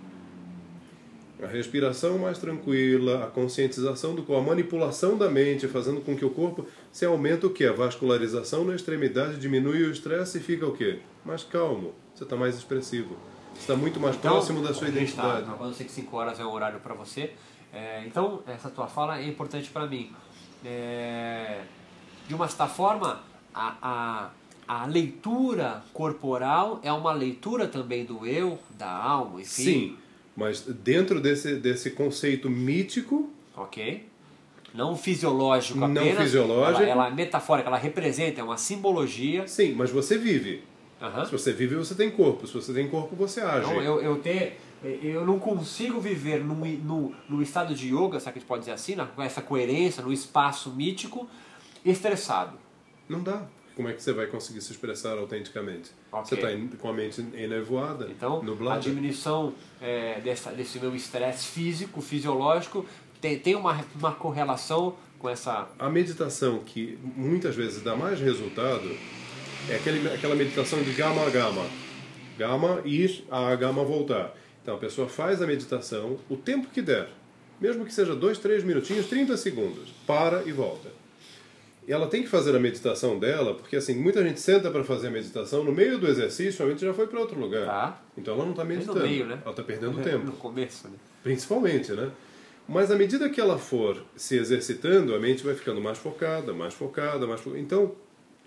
Speaker 1: A respiração mais tranquila, a conscientização do corpo, a manipulação da mente, fazendo com que o corpo se aumenta o que? A vascularização na extremidade diminui o estresse e fica o quê? Mais calmo. Você está mais expressivo. Você está muito mais próximo da sua
Speaker 2: tá-
Speaker 1: identidade.
Speaker 2: Tá, eu sei que 5 horas é um horário para você. É, então, essa tua fala é importante para mim. É, de uma certa forma, a, a, a leitura corporal é uma leitura também do eu, da alma, enfim.
Speaker 1: Sim, mas dentro desse, desse conceito mítico,
Speaker 2: Ok? Não fisiológico
Speaker 1: Não
Speaker 2: apenas.
Speaker 1: fisiológico.
Speaker 2: Ela, ela é metafórica, ela representa, é uma simbologia.
Speaker 1: sim, mas você vive.
Speaker 2: Aham.
Speaker 1: Se você vive, você tem corpo. Se você tem corpo, você age.
Speaker 2: Então, eu, eu, ter, eu não consigo viver num, no, no estado de yoga, se a gente pode dizer assim, na- com essa coerência, no espaço mítico, estressado.
Speaker 1: Não dá. Como é que você vai conseguir se expressar autenticamente?
Speaker 2: Ok.
Speaker 1: Você está com a mente enevoada,
Speaker 2: Então, a
Speaker 1: nublada.
Speaker 2: diminuição é, dessa, desse meu estresse físico, fisiológico, tem, tem uma, uma correlação com essa.
Speaker 1: A meditação que muitas vezes dá mais resultado é aquele, aquela meditação de gama a gama. Gama, ir, a gama voltar. Então a pessoa faz a meditação o tempo que der. Mesmo que seja dois, três minutinhos, 30 segundos. Para e volta. E ela tem que fazer a meditação dela, porque assim, muita gente senta para fazer a meditação, no meio do exercício a mente já foi para outro lugar.
Speaker 2: Tá.
Speaker 1: Então ela não está meditando.
Speaker 2: meio, né?
Speaker 1: Ela está perdendo *laughs* tempo.
Speaker 2: No começo, né?
Speaker 1: Principalmente, né? Mas à medida que ela for se exercitando, a mente vai ficando mais focada, mais focada, mais focada. Então,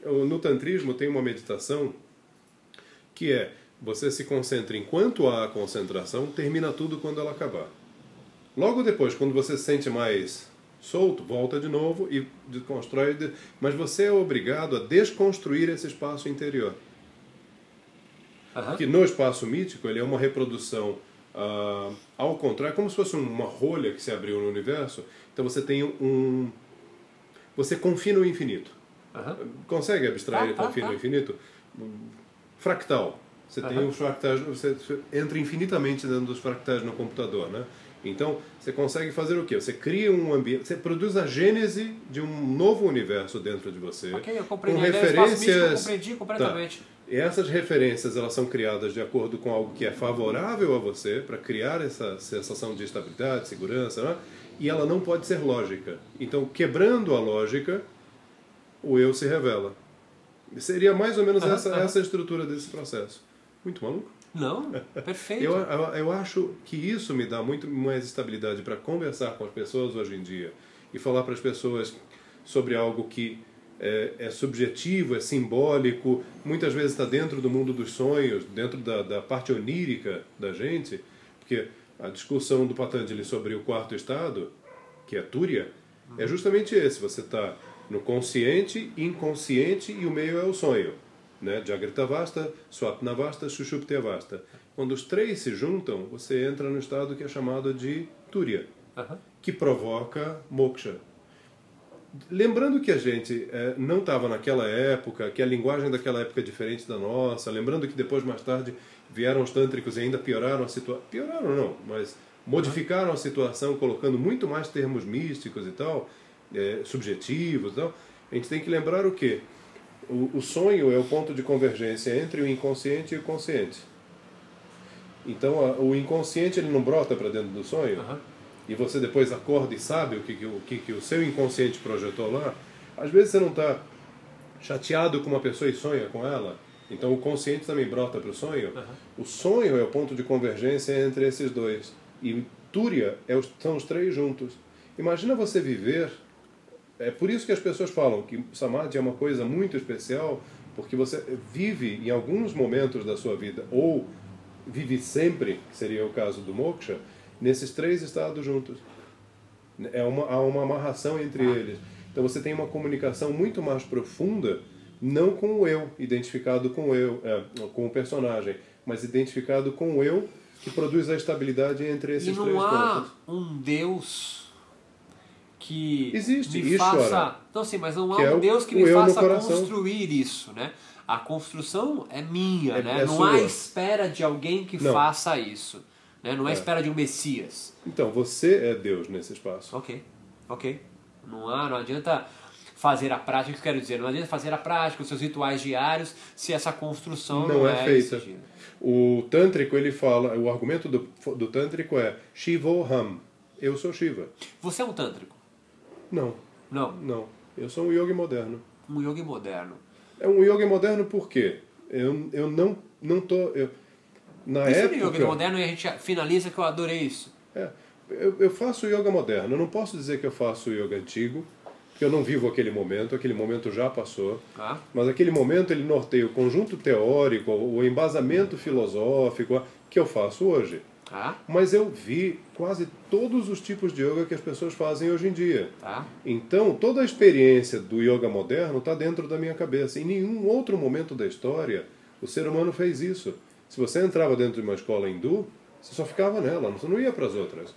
Speaker 1: no tantrismo tem uma meditação que é você se concentra enquanto há a concentração, termina tudo quando ela acabar. Logo depois, quando você se sente mais solto, volta de novo e desconstrói, de- mas você é obrigado a desconstruir esse espaço interior.
Speaker 2: Aham.
Speaker 1: Que no espaço mítico ele é uma reprodução ah, ao contrário, como se fosse uma rolha que se abriu no universo. Então você tem um. Você confina o infinito.
Speaker 2: Aham.
Speaker 1: Consegue abstrair
Speaker 2: Tá,
Speaker 1: e
Speaker 2: tá,
Speaker 1: confina
Speaker 2: tá.
Speaker 1: o infinito? Fractal. Você tem
Speaker 2: Aham.
Speaker 1: os fractais, você entra infinitamente dentro dos fractais no computador, né? Então, você consegue fazer o quê? Você cria um ambiente, você produz a gênese de um novo universo dentro de você.
Speaker 2: Ok, eu compreendi.
Speaker 1: Com
Speaker 2: espaço mítico eu
Speaker 1: referências...
Speaker 2: compreendi completamente.
Speaker 1: Tá. E essas referências elas são criadas de acordo com algo que é favorável a você para criar essa sensação de estabilidade, segurança, né? e ela não pode ser lógica. Então, quebrando a lógica, o eu se revela. Seria mais ou menos essa, essa estrutura desse processo. Muito maluco?
Speaker 2: Não, *laughs* perfeito.
Speaker 1: Eu, eu, eu acho que isso me dá muito mais estabilidade para conversar com as pessoas hoje em dia e falar para as pessoas sobre algo que é, é subjetivo, é simbólico, muitas vezes está dentro do mundo dos sonhos, dentro da, da parte onírica da gente, porque a discussão do Patanjali sobre o quarto estado, que é Túria, é justamente esse. Você está no consciente, inconsciente e o meio é o sonho. Né? Jagritavasta, Swapnavasta, Sushuptyavasta. Quando os três se juntam, você entra no estado que é chamado de
Speaker 2: Aham.
Speaker 1: que provoca moksha. Lembrando que a gente eh, não estava naquela época, que a linguagem daquela época é diferente da nossa, lembrando que depois, mais tarde, vieram os tântricos e ainda pioraram a situação. Pioraram não, mas modificaram a situação, colocando muito mais termos místicos e tal, eh, subjetivos e tal. A gente tem que lembrar o quê? O, o sonho é o ponto de convergência entre o inconsciente e o consciente. Então, a- o inconsciente ele não brota para dentro do sonho
Speaker 2: Aham.
Speaker 1: e você depois acorda e sabe o que, que, o, que, que o seu inconsciente projetou lá. Às vezes você não está chateado com uma pessoa e sonha com ela, então o consciente também brota para o sonho. O sonho é o ponto de convergência entre esses dois. E Túria é os, são os três juntos. Imagina você viver. É por isso que as pessoas falam que Samadhi é uma coisa muito especial, porque você vive em alguns momentos da sua vida, ou vive sempre, que seria o caso do moksha, nesses três estados juntos. É uma, há uma amarração entre eles. Então você tem uma comunicação muito mais profunda, não com o eu, identificado com o eu, é, com o personagem, mas identificado com o eu que produz a estabilidade entre esses
Speaker 2: E
Speaker 1: três
Speaker 2: não há
Speaker 1: pontos.
Speaker 2: um Deus que
Speaker 1: Existe,
Speaker 2: me faça. Não, sim, mas não há
Speaker 1: é
Speaker 2: um Deus que me faça construir isso, né? A construção é minha,
Speaker 1: É-
Speaker 2: né?
Speaker 1: é
Speaker 2: não
Speaker 1: sua.
Speaker 2: há espera de alguém que
Speaker 1: Não.
Speaker 2: faça isso. Né? Não há
Speaker 1: É.
Speaker 2: espera de um Messias.
Speaker 1: Então, você é Deus nesse espaço.
Speaker 2: Ok, ok. Não há, não adianta fazer a prática, o que eu quero dizer, não adianta fazer a prática, os seus rituais diários, se essa construção não,
Speaker 1: Não é feita.
Speaker 2: exigida.
Speaker 1: O tântrico, ele fala, o argumento do, do tântrico é Shivoham, eu sou Shiva.
Speaker 2: Você é um tântrico?
Speaker 1: Não,
Speaker 2: Não,
Speaker 1: não, eu sou um yogi moderno.
Speaker 2: um yogi moderno.
Speaker 1: É um yogi moderno por quê? Eu, eu não, não tô... Eu, na
Speaker 2: Define
Speaker 1: época...
Speaker 2: yoga moderno e a gente finaliza que eu adorei isso.
Speaker 1: É, eu, eu faço yoga moderno. Eu não posso dizer que eu faço yoga antigo, porque eu não vivo aquele momento. Aquele momento já passou.
Speaker 2: Tá?
Speaker 1: Mas aquele momento ele norteia o conjunto teórico, o embasamento filosófico que eu faço hoje.
Speaker 2: Tá?
Speaker 1: Mas eu vi quase todos os tipos de yoga que as pessoas fazem hoje em dia.
Speaker 2: Tá?
Speaker 1: Então, toda a experiência do yoga moderno está dentro da minha cabeça. Em nenhum outro momento da história o ser humano fez isso. Se você entrava dentro de uma escola hindu, você só ficava nela, você não ia para as outras.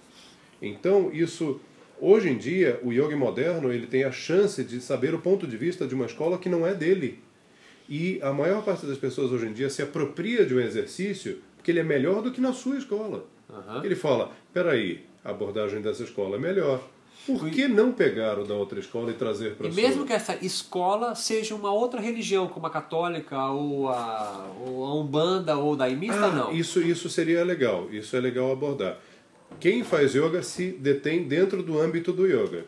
Speaker 1: Então, isso hoje em dia, o yoga moderno, ele tem a chance de saber o ponto de vista de uma escola que não é dele. E a maior parte das pessoas hoje em dia se apropria de um exercício porque ele é melhor do que na sua escola.
Speaker 2: Aham.
Speaker 1: Ele fala: peraí, a abordagem dessa escola é melhor. Por que não pegar o da outra escola e trazer para
Speaker 2: E mesmo
Speaker 1: sua?
Speaker 2: que essa escola seja uma outra religião, como a católica, ou a, ou a Umbanda, ou daimista,
Speaker 1: Ah,
Speaker 2: não.
Speaker 1: Isso, isso seria legal, isso é legal abordar. Quem faz yoga se detém dentro do âmbito do yoga.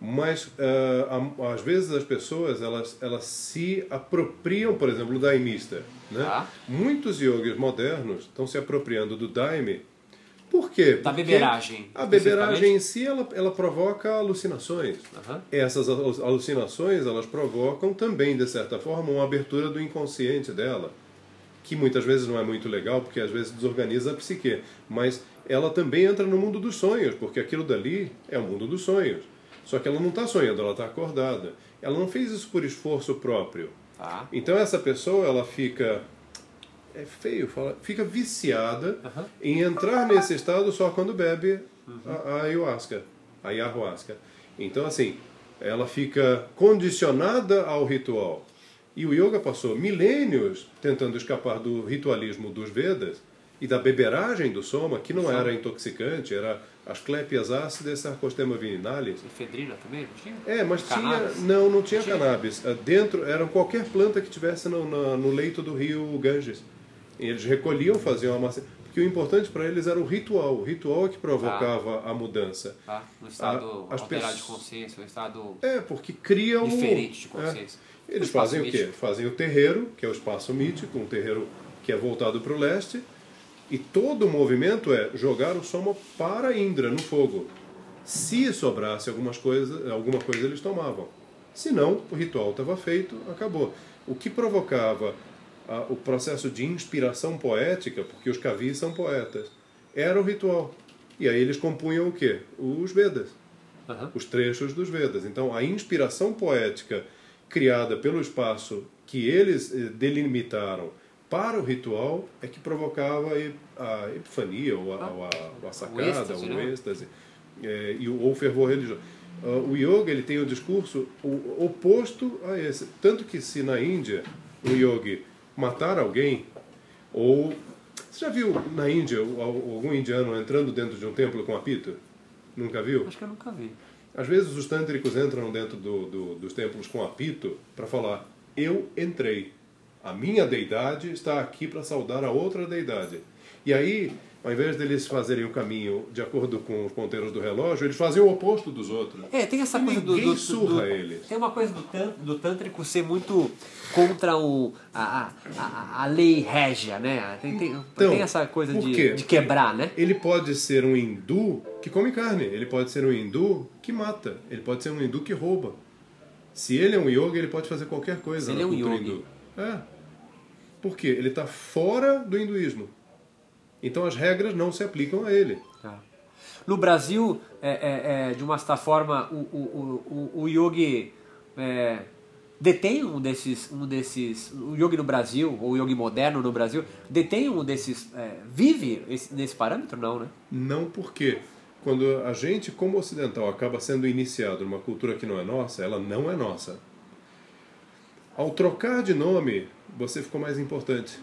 Speaker 1: Mas ah, a- às vezes as pessoas elas, elas se apropriam, por exemplo, do daimista. Né?
Speaker 2: Tá.
Speaker 1: Muitos yogis modernos estão se apropriando do daime. Por quê?
Speaker 2: Da
Speaker 1: Porque
Speaker 2: beberagem,
Speaker 1: A beberagem em si ela, ela provoca alucinações. Essas alu- alucinações elas provocam também, de certa forma, uma abertura do inconsciente dela que muitas vezes não é muito legal, porque às vezes desorganiza a psique, mas ela também entra no mundo dos sonhos, porque aquilo dali é o mundo dos sonhos. Só que ela não está sonhando, ela está acordada. Ela não fez isso por esforço próprio.
Speaker 2: Tá.
Speaker 1: Então essa pessoa ela fica é feio falar, fica viciada
Speaker 2: Aham.
Speaker 1: em entrar nesse estado só quando bebe a, a ayahuasca, a ayahuasca. Então assim, ela fica condicionada ao ritual. E o yoga passou milênios tentando escapar do ritualismo dos Vedas e da beberagem do soma, que não era intoxicante, era Asclepias ácidas sarcostema vininalis.
Speaker 2: Efedrina também, não tinha?
Speaker 1: É, mas
Speaker 2: Cannabis?
Speaker 1: tinha. Não, não tinha,
Speaker 2: Tinha?
Speaker 1: cannabis. Ah, Dentro era qualquer planta que tivesse no, na- no leito do rio Ganges. E eles recolhiam, faziam a massa. Porque o importante para eles era o ritual. O ritual é que provocava a mudança.
Speaker 2: Tá? No estado
Speaker 1: Ah, as
Speaker 2: alterado de
Speaker 1: pessoas-
Speaker 2: consciência, um estado
Speaker 1: É, porque cria um.
Speaker 2: diferente de
Speaker 1: é.
Speaker 2: consciência.
Speaker 1: Eles
Speaker 2: Espaço
Speaker 1: fazem o quê? Fazem o terreiro, que é o espaço mítico, um terreiro que é voltado para o leste, e todo o movimento é jogar o soma para Indra, no fogo. Se sobrasse algumas coisas, alguma coisa, eles tomavam. Se não, o ritual estava feito, acabou. O que provocava ah, o processo de inspiração poética, porque os kavis são poetas, era o ritual. E aí eles compunham o quê? Os Vedas
Speaker 2: Aham.
Speaker 1: os trechos dos Vedas. Então, a inspiração poética criada pelo espaço que eles eh, delimitaram para o ritual é que provocava a epifania, ou a, ou a, ou a sacada,
Speaker 2: êxtase,
Speaker 1: o
Speaker 2: né?
Speaker 1: êxtase, eh, e o, ou o fervor religioso. Ah, o yoga ele tem o discurso o- oposto a esse. Tanto que se na Índia um yogi matar alguém, ou... Você já viu na Índia o- algum indiano entrando dentro de um templo com apito? Nunca viu?
Speaker 2: Acho que eu nunca vi.
Speaker 1: Às vezes os tântricos entram dentro do- do- dos templos com apito para falar: Eu entrei. A minha deidade está aqui para saudar a outra deidade. E aí, ao invés deles fazerem o caminho de acordo com os ponteiros do relógio, eles fazem o oposto dos outros.
Speaker 2: É, tem essa coisa do, do,
Speaker 1: surra
Speaker 2: do-
Speaker 1: eles.
Speaker 2: Tem uma coisa do, tan- do tântrico ser muito contra o, a, a, a, lei régia, né? Tem, tem,
Speaker 1: Então,
Speaker 2: tem essa coisa de, de quebrar, né?
Speaker 1: Ele pode ser um hindu que come carne, ele pode ser um hindu que mata, ele pode ser um hindu que rouba. Se ele é um yogi, ele pode fazer qualquer coisa
Speaker 2: Se ele é um
Speaker 1: hindu. É. Por quê? Ele está fora do hinduísmo. Então as regras não se aplicam a ele.
Speaker 2: Tá. No Brasil, é, é, é, de uma certa forma, o, o, o, o yogi é, detém um desses, um desses. O yogi no Brasil, ou o yogi moderno no Brasil, detém um desses. é, vive esse- nesse parâmetro? Não, né?
Speaker 1: Não porque quando a gente, como ocidental, acaba sendo iniciado numa cultura que não é nossa, ela não é nossa. Ao trocar de nome, você ficou mais importante.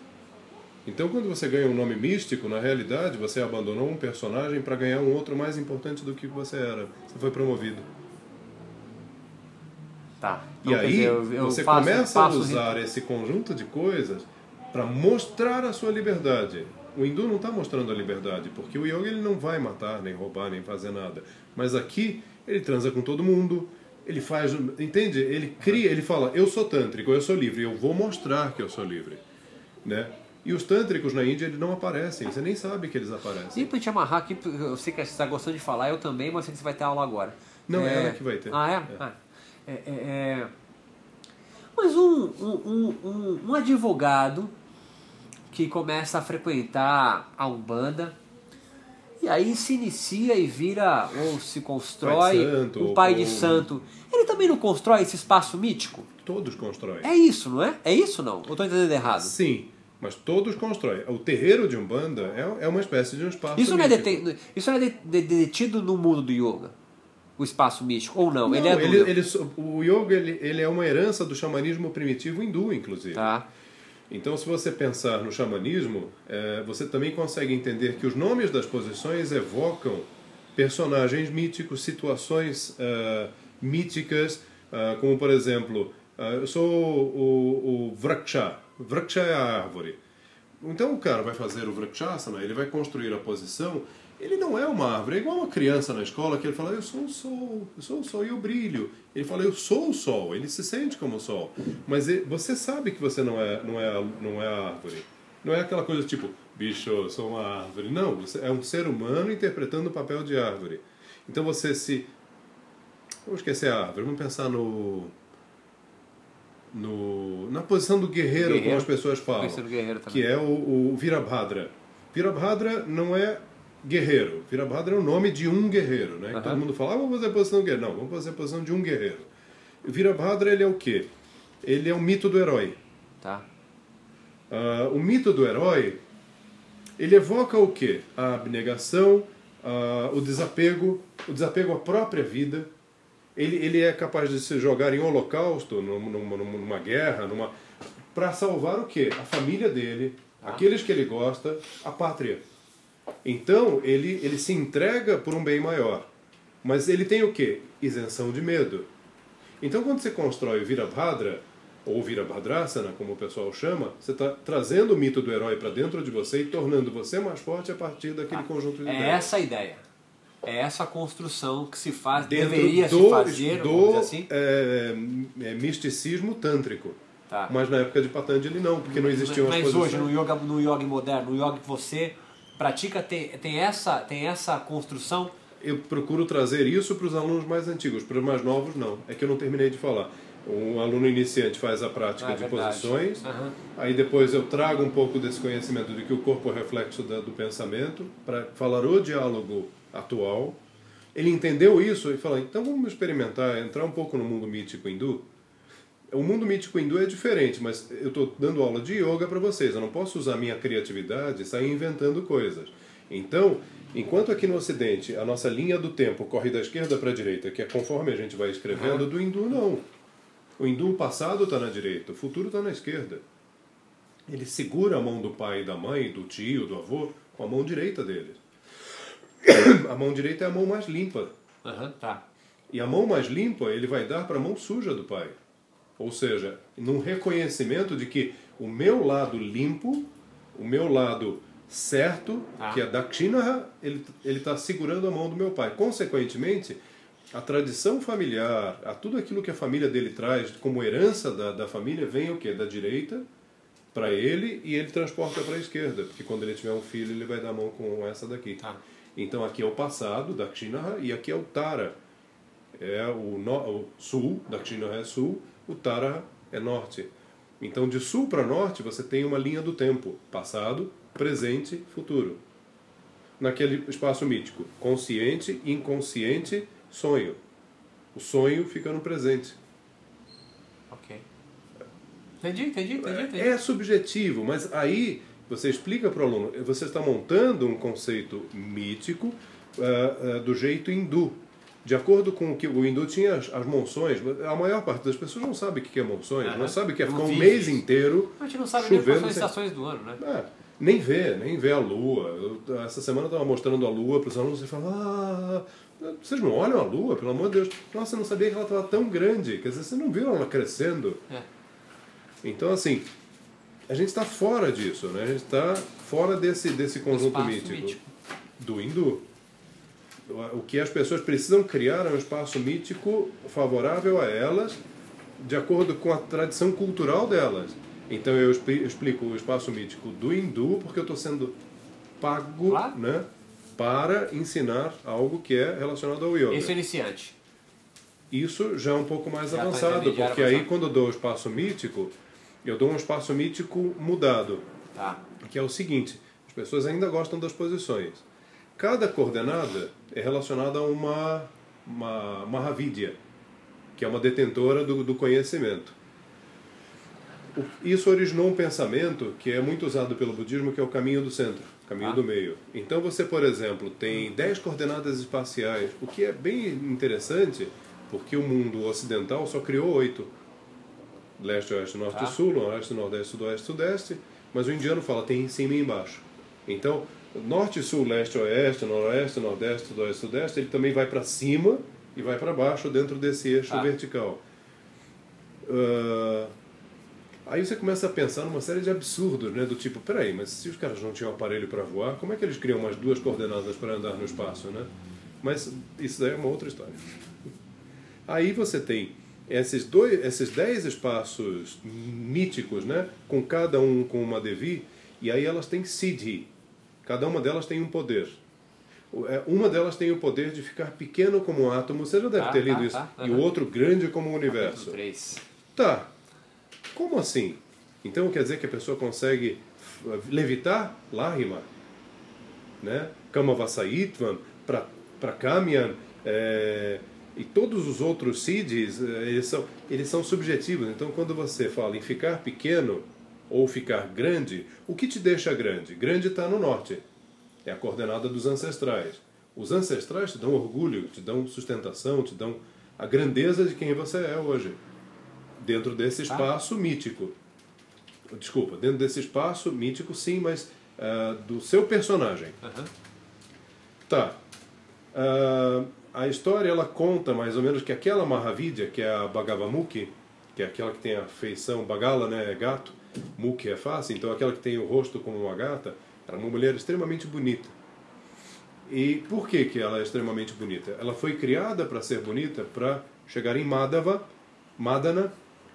Speaker 1: Então, quando você ganha um nome místico, na realidade, você abandonou um personagem para ganhar um outro mais importante do que você era. Você foi promovido.
Speaker 2: Tá.
Speaker 1: E
Speaker 2: Então, quer
Speaker 1: aí,
Speaker 2: dizer, eu- eu
Speaker 1: você
Speaker 2: faço-
Speaker 1: começa a usar esse conjunto de coisas para mostrar a sua liberdade. O hindu não está mostrando a liberdade, porque o yoga ele não vai matar, nem roubar, nem fazer nada. Mas aqui, ele transa com todo mundo, ele faz. Entende? Ele cria, ele fala: Eu sou tântrico, eu sou livre, eu vou mostrar que eu sou livre. Né? E os tântricos na Índia, eles não aparecem, você nem sabe que eles
Speaker 2: E
Speaker 1: aparecem.
Speaker 2: pra te amarrar aqui, eu sei que você está gostando de falar, eu também, mas sei que você vai ter aula agora.
Speaker 1: Não, é ela que vai ter.
Speaker 2: Ah, é? Ah, é, é, é. Mas um, um, um, um, um advogado que começa a frequentar a Umbanda e aí se inicia e vira, ou se constrói
Speaker 1: Pai santo,
Speaker 2: um pai de santo. Ele também não constrói esse espaço mítico?
Speaker 1: Todos constroem.
Speaker 2: É isso, não é? É isso não? Ou estou entendendo errado?
Speaker 1: Sim, mas todos constroem. O terreiro de Umbanda é, é uma espécie de um espaço
Speaker 2: Isso não é, deten- isso não é de- de- detido no mundo do yoga? O espaço místico? Ou não?
Speaker 1: Não,
Speaker 2: ele é
Speaker 1: ele, ele o yoga ele, ele é uma herança do xamanismo primitivo hindu, inclusive.
Speaker 2: Tá.
Speaker 1: Então, se você pensar no xamanismo, é, você também consegue entender que os nomes das posições evocam personagens míticos, situações ah, míticas, ah, como por exemplo, ah, eu sou o, o Vraksha. Vraksha é a árvore. Então o cara vai fazer o Vrakshasana, ele vai construir a posição ele não é uma árvore. É igual uma criança na escola que ele fala, eu sou o sol, eu sou o sol e eu brilho. Ele fala, eu sou o sol. Ele se sente como o sol. Mas ele- você sabe que você não é, não é, não é a árvore. Não é aquela coisa tipo, bicho, eu sou uma árvore. Não, você é um ser humano interpretando o papel de árvore. Então você se. Vamos esquecer a árvore, vamos pensar no. no na posição do guerreiro, como
Speaker 2: Guerreiro.
Speaker 1: as pessoas falam que é o, o Virabhadra. Virabhadra não é guerreiro. Virabhadra é o nome de um guerreiro, né?
Speaker 2: Aham.
Speaker 1: Todo mundo fala, ah, vamos fazer a posição do guerreiro. Não, vamos fazer a posição de um guerreiro. Virabhadra, ele é o quê? Ele é o mito do herói.
Speaker 2: Tá.
Speaker 1: Ah, o mito do herói, ele evoca o quê? A abnegação, ah, o desapego, o desapego à própria vida. Ele, ele é capaz de se jogar em holocausto, num- numa, numa, numa guerra, numa para salvar o quê? A família dele, aqueles que ele gosta, a pátria. Então, ele, ele se entrega por um bem maior. Mas ele tem o quê? Isenção de medo. Então, quando você constrói o Virabhadra, ou Virabhadrasana, como o pessoal chama, você está trazendo o mito do herói para dentro de você e tornando você mais forte a partir daquele conjunto de
Speaker 2: É
Speaker 1: ideias.
Speaker 2: essa a ideia. É essa a construção que se faz,
Speaker 1: Dentro
Speaker 2: deveria
Speaker 1: do,
Speaker 2: se fazer,
Speaker 1: do
Speaker 2: assim.
Speaker 1: é, é, misticismo tântrico.
Speaker 2: Tá.
Speaker 1: Mas na época de Patanjali não, porque não existiam as
Speaker 2: Mas
Speaker 1: posições.
Speaker 2: hoje, no yoga, no yoga moderno, no yoga que você pratica, tem, tem, essa, tem essa construção.
Speaker 1: Eu procuro trazer isso para os alunos mais antigos, para os mais novos não. É que eu não terminei de falar. Um aluno iniciante faz a prática
Speaker 2: Ah, é
Speaker 1: de
Speaker 2: verdade.
Speaker 1: posições,
Speaker 2: Aham.
Speaker 1: aí depois eu trago um pouco desse conhecimento de que o corpo é reflexo da- do pensamento, para falar o diálogo atual. Ele entendeu isso e falou, então vamos experimentar, entrar um pouco no mundo mítico hindu. O mundo mítico hindu é diferente, mas eu estou dando aula de yoga para vocês. Eu não posso usar minha criatividade e sair inventando coisas. Então, enquanto aqui no Ocidente a nossa linha do tempo corre da esquerda para a direita, que é conforme a gente vai escrevendo, do hindu não. O hindu o passado está na direita, o futuro está na esquerda. Ele segura a mão do pai da mãe, do tio, do avô, com a mão direita deles. *coughs* A mão direita é a mão mais limpa.
Speaker 2: Aham, tá.
Speaker 1: E a mão mais limpa ele vai dar para a mão suja do pai. Ou seja, num reconhecimento de que o meu lado limpo, o meu lado certo,
Speaker 2: Ah.
Speaker 1: que é Dakshinaha, ele está segurando a mão do meu pai. Consequentemente, a tradição familiar, a tudo aquilo que a família dele traz como herança da, da família, vem o quê? Da direita para ele e ele transporta para a esquerda, porque quando ele tiver um filho, ele vai dar a mão com essa daqui.
Speaker 2: Tá.
Speaker 1: Então aqui é o passado, Dakshinaha, e aqui é o Tara. É o, no, o sul, Dakshinaha é sul, o Tara é norte. Então de sul para norte você tem uma linha do tempo, passado, presente, futuro. Naquele espaço mítico, consciente, inconsciente, sonho. O sonho fica no presente.
Speaker 2: Ok. Entendi, entendi, entendi. entendi.
Speaker 1: É subjetivo, mas aí você explica para o aluno, você está montando um conceito mítico ah, ah, do jeito hindu. De acordo com o que o hindu tinha as, as monções, a maior parte das pessoas não sabe o que é monções, não sabe que é ficar um mês
Speaker 2: isso.
Speaker 1: inteiro
Speaker 2: A gente não sabe nem quais
Speaker 1: chovendo.
Speaker 2: são as estações do ano, né?
Speaker 1: É, nem vê, nem vê a lua. Eu, essa semana eu estava mostrando a lua para os alunos e falam, ah, vocês não olham a lua, pelo amor de Deus. Nossa, eu não sabia que ela estava tão grande. Quer dizer, vocês não viram ela crescendo.
Speaker 2: É.
Speaker 1: Então, assim, a gente está fora disso, né? A gente está fora desse, desse conjunto mítico,
Speaker 2: mítico.
Speaker 1: do hindu. O que as pessoas precisam criar é um espaço mítico favorável a elas, de acordo com a tradição cultural delas. Então eu expli- explico o espaço mítico do hindu porque eu estou sendo pago
Speaker 2: Claro.
Speaker 1: né, para ensinar algo que é relacionado ao yoga.
Speaker 2: Esse é iniciante.
Speaker 1: Isso já é um pouco mais
Speaker 2: Já tá
Speaker 1: avançado, porque aí
Speaker 2: avançado.
Speaker 1: quando eu dou o espaço mítico, eu dou um espaço mítico mudado,
Speaker 2: Tá.
Speaker 1: que é o seguinte, as pessoas ainda gostam das posições. Cada coordenada é relacionada a uma, uma Mahavidya, que é uma detentora do, do conhecimento. Isso originou um pensamento que é muito usado pelo budismo, que é o caminho do centro, caminho
Speaker 2: Ah.
Speaker 1: do meio. Então você, por exemplo, tem 10 coordenadas espaciais, o que é bem interessante, porque o mundo ocidental só criou oito. Leste, oeste, norte e sul, noroeste, nordeste, sudoeste, sudeste, mas o indiano fala tem em cima e embaixo. Então, norte, sul, leste, oeste, noroeste, nordeste, sudoeste, sudeste, ele também vai para cima e vai para baixo dentro desse eixo
Speaker 2: Tá.
Speaker 1: vertical. Ah, Aí você começa a pensar numa série de absurdos, né? Do tipo, peraí, mas se os caras não tinham aparelho para voar, como é que eles criam umas duas coordenadas para andar no espaço, né? Mas isso daí é uma outra história. Aí você tem esses dois, esses dez espaços míticos, né? Com cada um com uma Devi, e aí elas têm Siddhi. Cada uma delas tem um poder. É, Uma delas tem o poder de ficar pequeno como um átomo, você já deve
Speaker 2: Tá,
Speaker 1: ter lido
Speaker 2: tá,
Speaker 1: isso,
Speaker 2: tá,
Speaker 1: e o outro grande como o universo. Tá. Como assim? Então quer dizer que a pessoa consegue f- levitar lágrima, né? Kamavasaitvam, pra- Prakamian, é, e todos os outros siddhis, eh, eles são, eles são subjetivos. Então quando você fala em ficar pequeno ou ficar grande, o que te deixa grande? Grande está no norte. É a coordenada dos ancestrais. Os ancestrais te dão orgulho, te dão sustentação, te dão a grandeza de quem você é hoje dentro desse espaço mítico. Desculpa, dentro desse espaço mítico, sim, mas ah, do seu personagem.
Speaker 2: Aham.
Speaker 1: Tá. Ah, a história ela conta mais ou menos que aquela Mahavidya, que é a Bhagavamuki, que é aquela que tem a feição Bagala, né, é gato, Mukhi é face, então aquela que tem o rosto como uma gata, era uma mulher extremamente bonita. E por que, que ela é extremamente bonita? Ela foi criada para ser bonita para chegar em Madhava, Madana,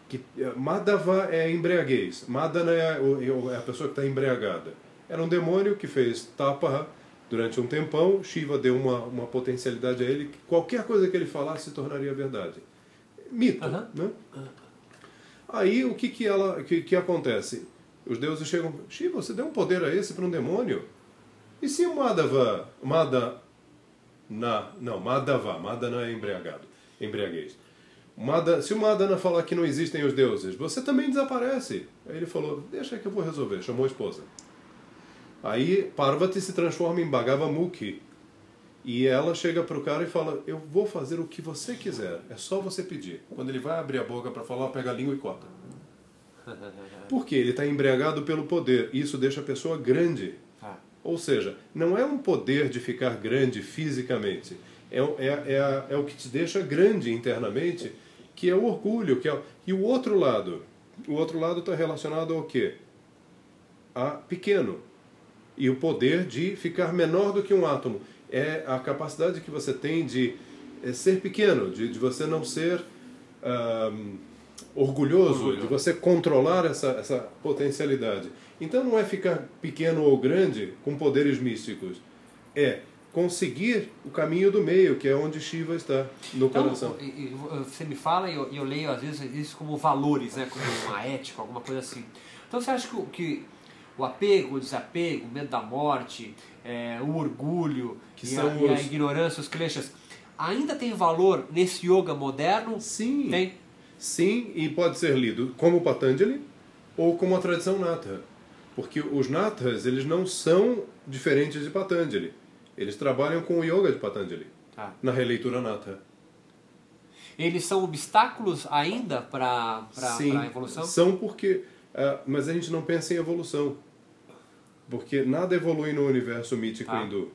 Speaker 1: que Madhava é embriaguez, Madana é, o- é a pessoa que está embriagada. Era um demônio que fez tapa durante um tempão, Shiva deu uma, uma potencialidade a ele, que qualquer coisa que ele falasse se tornaria verdade. Mito,
Speaker 2: Aham.
Speaker 1: né? Aí o que que, ela, que, que acontece? Os deuses chegam, Shiva, você deu um poder a esse para um demônio? E se o Madhava, Mada, na, não, Madhava, Madana é embriagado, embriaguez. Mada, se o Madana falar que não existem os deuses, você também desaparece. Aí ele falou, deixa que eu vou resolver, chamou a esposa. Aí Parvati se transforma em Bhagavamuki. E ela chega pro cara e fala, eu vou fazer o que você quiser, é só você pedir. Quando ele vai abrir a boca para falar, pega a língua e corta. *laughs* Por quê? Ele está embriagado pelo poder. Isso deixa a pessoa grande.
Speaker 2: Ah.
Speaker 1: Ou seja, não é um poder de ficar grande fisicamente. É, o- é, é, a- é o que te deixa grande internamente, que é o orgulho. Que é, o- e o outro lado? O outro lado está relacionado ao quê? A pequeno. E o poder de ficar menor do que um átomo. É a capacidade que você tem de é, ser pequeno, de, de você não ser ahm, orgulhoso,
Speaker 2: Orgulho.
Speaker 1: de você controlar essa, essa potencialidade. Então não é ficar pequeno ou grande com poderes místicos. É conseguir o caminho do meio, que é onde Shiva está, no
Speaker 2: Então,
Speaker 1: coração.
Speaker 2: você me fala e eu, eu leio às vezes isso como valores, né? como uma ética, alguma coisa assim. Então você acha que, que o apego, o desapego, o medo da morte, é, o orgulho
Speaker 1: Que
Speaker 2: e, a,
Speaker 1: são
Speaker 2: a
Speaker 1: os-
Speaker 2: ignorância, os kleshas, ainda tem valor nesse yoga moderno?
Speaker 1: Sim.
Speaker 2: Tem?
Speaker 1: Sim, e pode ser lido como Patanjali ou como a tradição Natha. Porque os Nathas, eles não são diferentes de Patanjali. Eles trabalham com o yoga de Patanjali,
Speaker 2: Tá.
Speaker 1: na releitura Natha.
Speaker 2: Eles são obstáculos ainda para a evolução?
Speaker 1: são porque... ah, mas a gente não pensa em evolução. Porque nada evolui no universo mítico
Speaker 2: Ah.
Speaker 1: hindu.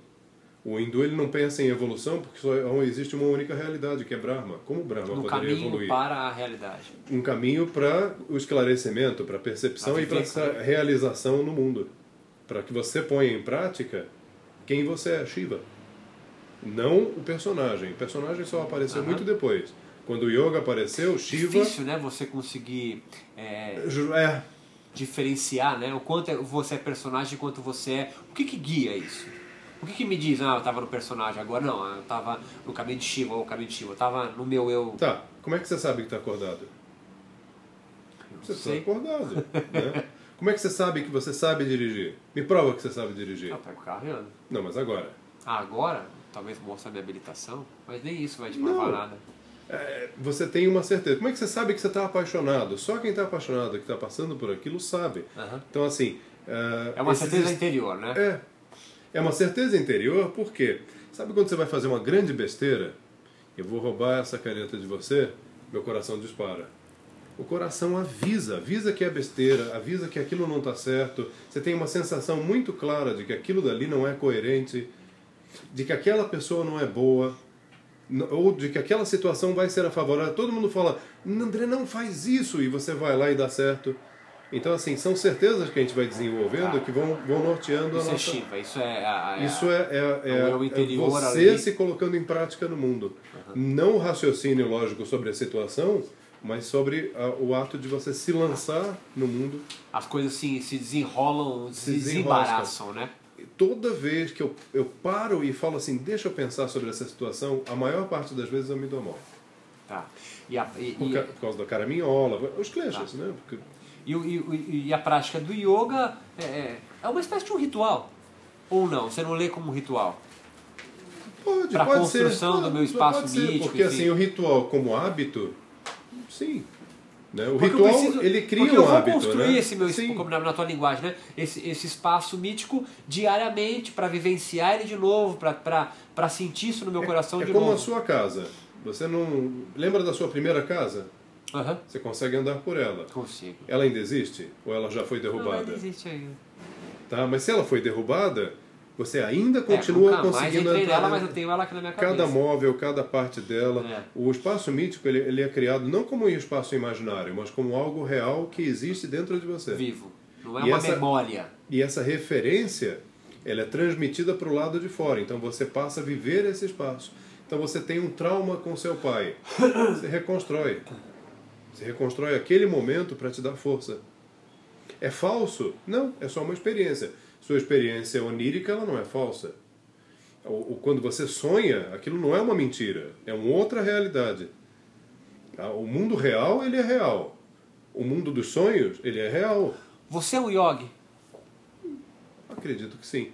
Speaker 1: O hindu ele não pensa em evolução porque só existe uma única realidade, que é Brahma. Como Brahma
Speaker 2: No
Speaker 1: poderia
Speaker 2: caminho
Speaker 1: evoluir?
Speaker 2: para a realidade.
Speaker 1: um caminho para o esclarecimento, para a percepção
Speaker 2: A
Speaker 1: e para
Speaker 2: vivência,
Speaker 1: essa realização no mundo. Para que você ponha em prática quem você é, Shiva. Não o personagem. O personagem só apareceu
Speaker 2: Aham.
Speaker 1: muito depois. Quando o yoga apareceu, Shiva.
Speaker 2: Difícil, né? Você conseguir é,
Speaker 1: É,
Speaker 2: diferenciar, né? O quanto é- você é personagem e quanto você é. O que que guia isso? O que que me diz, ah, eu tava no personagem agora? Não, eu tava no caminho de Shiva ou o caminho de Shiva. Eu tava no meu eu.
Speaker 1: tá. Como é que você sabe que está acordado? Você
Speaker 2: Não
Speaker 1: está
Speaker 2: sei.
Speaker 1: acordado. né? *laughs* Como é que você sabe que você sabe dirigir? Me prova que você sabe dirigir.
Speaker 2: Eu pego o carro e ando.
Speaker 1: Não, mas agora.
Speaker 2: Ah, agora? Talvez mostrar minha habilitação, mas nem isso vai te provar nada.
Speaker 1: É, você tem uma certeza. Como é que você sabe que você está apaixonado? Só quem está apaixonado, que está passando por aquilo, sabe.
Speaker 2: Aham.
Speaker 1: Então, assim. É,
Speaker 2: É uma
Speaker 1: esses
Speaker 2: certeza interior, né?
Speaker 1: É. É uma certeza interior, por quê? Sabe quando você vai fazer uma grande besteira? Eu vou roubar essa caneta de você, meu coração dispara. O coração avisa, avisa que é besteira, avisa que aquilo não está certo. Você tem uma sensação muito clara de que aquilo dali não é coerente, de que aquela pessoa não é boa, ou de que aquela situação vai ser a favorável. Todo mundo fala, André, não faz isso, e você vai lá e dá certo. Então, assim, são certezas que a gente vai desenvolvendo que vão, vão norteando a
Speaker 2: Isso é
Speaker 1: nossa...
Speaker 2: Shiva, isso é. A, a-
Speaker 1: Isso é, é, é, é
Speaker 2: interior
Speaker 1: você
Speaker 2: ali.
Speaker 1: se colocando em prática no mundo. Não o raciocínio lógico sobre a situação, mas sobre ah, o ato de você se lançar no mundo.
Speaker 2: As coisas se, se desenrolam, se,
Speaker 1: Se
Speaker 2: desembaraçam, né?
Speaker 1: Toda vez que eu, eu paro e falo assim, deixa eu pensar sobre essa situação, a maior parte das vezes eu me dou mal.
Speaker 2: Tá. E a, e,
Speaker 1: Por,
Speaker 2: e-
Speaker 1: ca- por causa da caraminhola, os kleshas,
Speaker 2: Tá.
Speaker 1: né? Porque
Speaker 2: e, e, e a prática do yoga é, é- é uma espécie de um ritual. Ou não? Você não lê como um ritual?
Speaker 1: Pode,
Speaker 2: Pra
Speaker 1: pode
Speaker 2: construção
Speaker 1: ser.
Speaker 2: do meu espaço
Speaker 1: pode ser,
Speaker 2: mítico,
Speaker 1: Porque
Speaker 2: enfim.
Speaker 1: assim, o ritual como hábito, sim. Né? O
Speaker 2: Porque
Speaker 1: ritual,
Speaker 2: preciso-
Speaker 1: ele cria um
Speaker 2: eu vou
Speaker 1: hábito,
Speaker 2: construir
Speaker 1: né?
Speaker 2: esse meu
Speaker 1: sim.
Speaker 2: como na, tua linguagem, né? Esse, esse espaço mítico diariamente para vivenciar ele de novo, para sentir isso no meu coração
Speaker 1: É
Speaker 2: de
Speaker 1: como
Speaker 2: novo.
Speaker 1: a sua casa. Você não... Lembra da sua primeira casa?
Speaker 2: Aham.
Speaker 1: Você consegue andar por ela.
Speaker 2: Consigo.
Speaker 1: Ela ainda existe? Ou ela já foi
Speaker 2: Não,
Speaker 1: derrubada?
Speaker 2: ainda existe ainda.
Speaker 1: Tá? Mas se ela foi derrubada, você ainda
Speaker 2: É,
Speaker 1: continua
Speaker 2: mais
Speaker 1: conseguindo
Speaker 2: entrei
Speaker 1: entrar
Speaker 2: nela, mas eu tenho ela aqui na minha cabeça.
Speaker 1: Cada móvel, cada parte dela.
Speaker 2: É.
Speaker 1: O espaço mítico ele, ele é criado não como um espaço imaginário, mas como algo real que existe dentro de você.
Speaker 2: Vivo. Não é
Speaker 1: E
Speaker 2: uma
Speaker 1: essa-
Speaker 2: memória.
Speaker 1: E essa referência ela é transmitida para o lado de fora. Então você passa a viver esse espaço. Então você tem um trauma com seu pai. *coughs* Você reconstrói. Você reconstrói aquele momento para te dar força. É falso? Não, é só uma experiência. Sua experiência onírica, ela não é falsa. O, o- quando você sonha, aquilo não é uma mentira, é uma outra realidade. Ah, O mundo real, ele é real. O mundo dos sonhos, ele é real.
Speaker 2: Você é um yogi.
Speaker 1: Acredito que sim.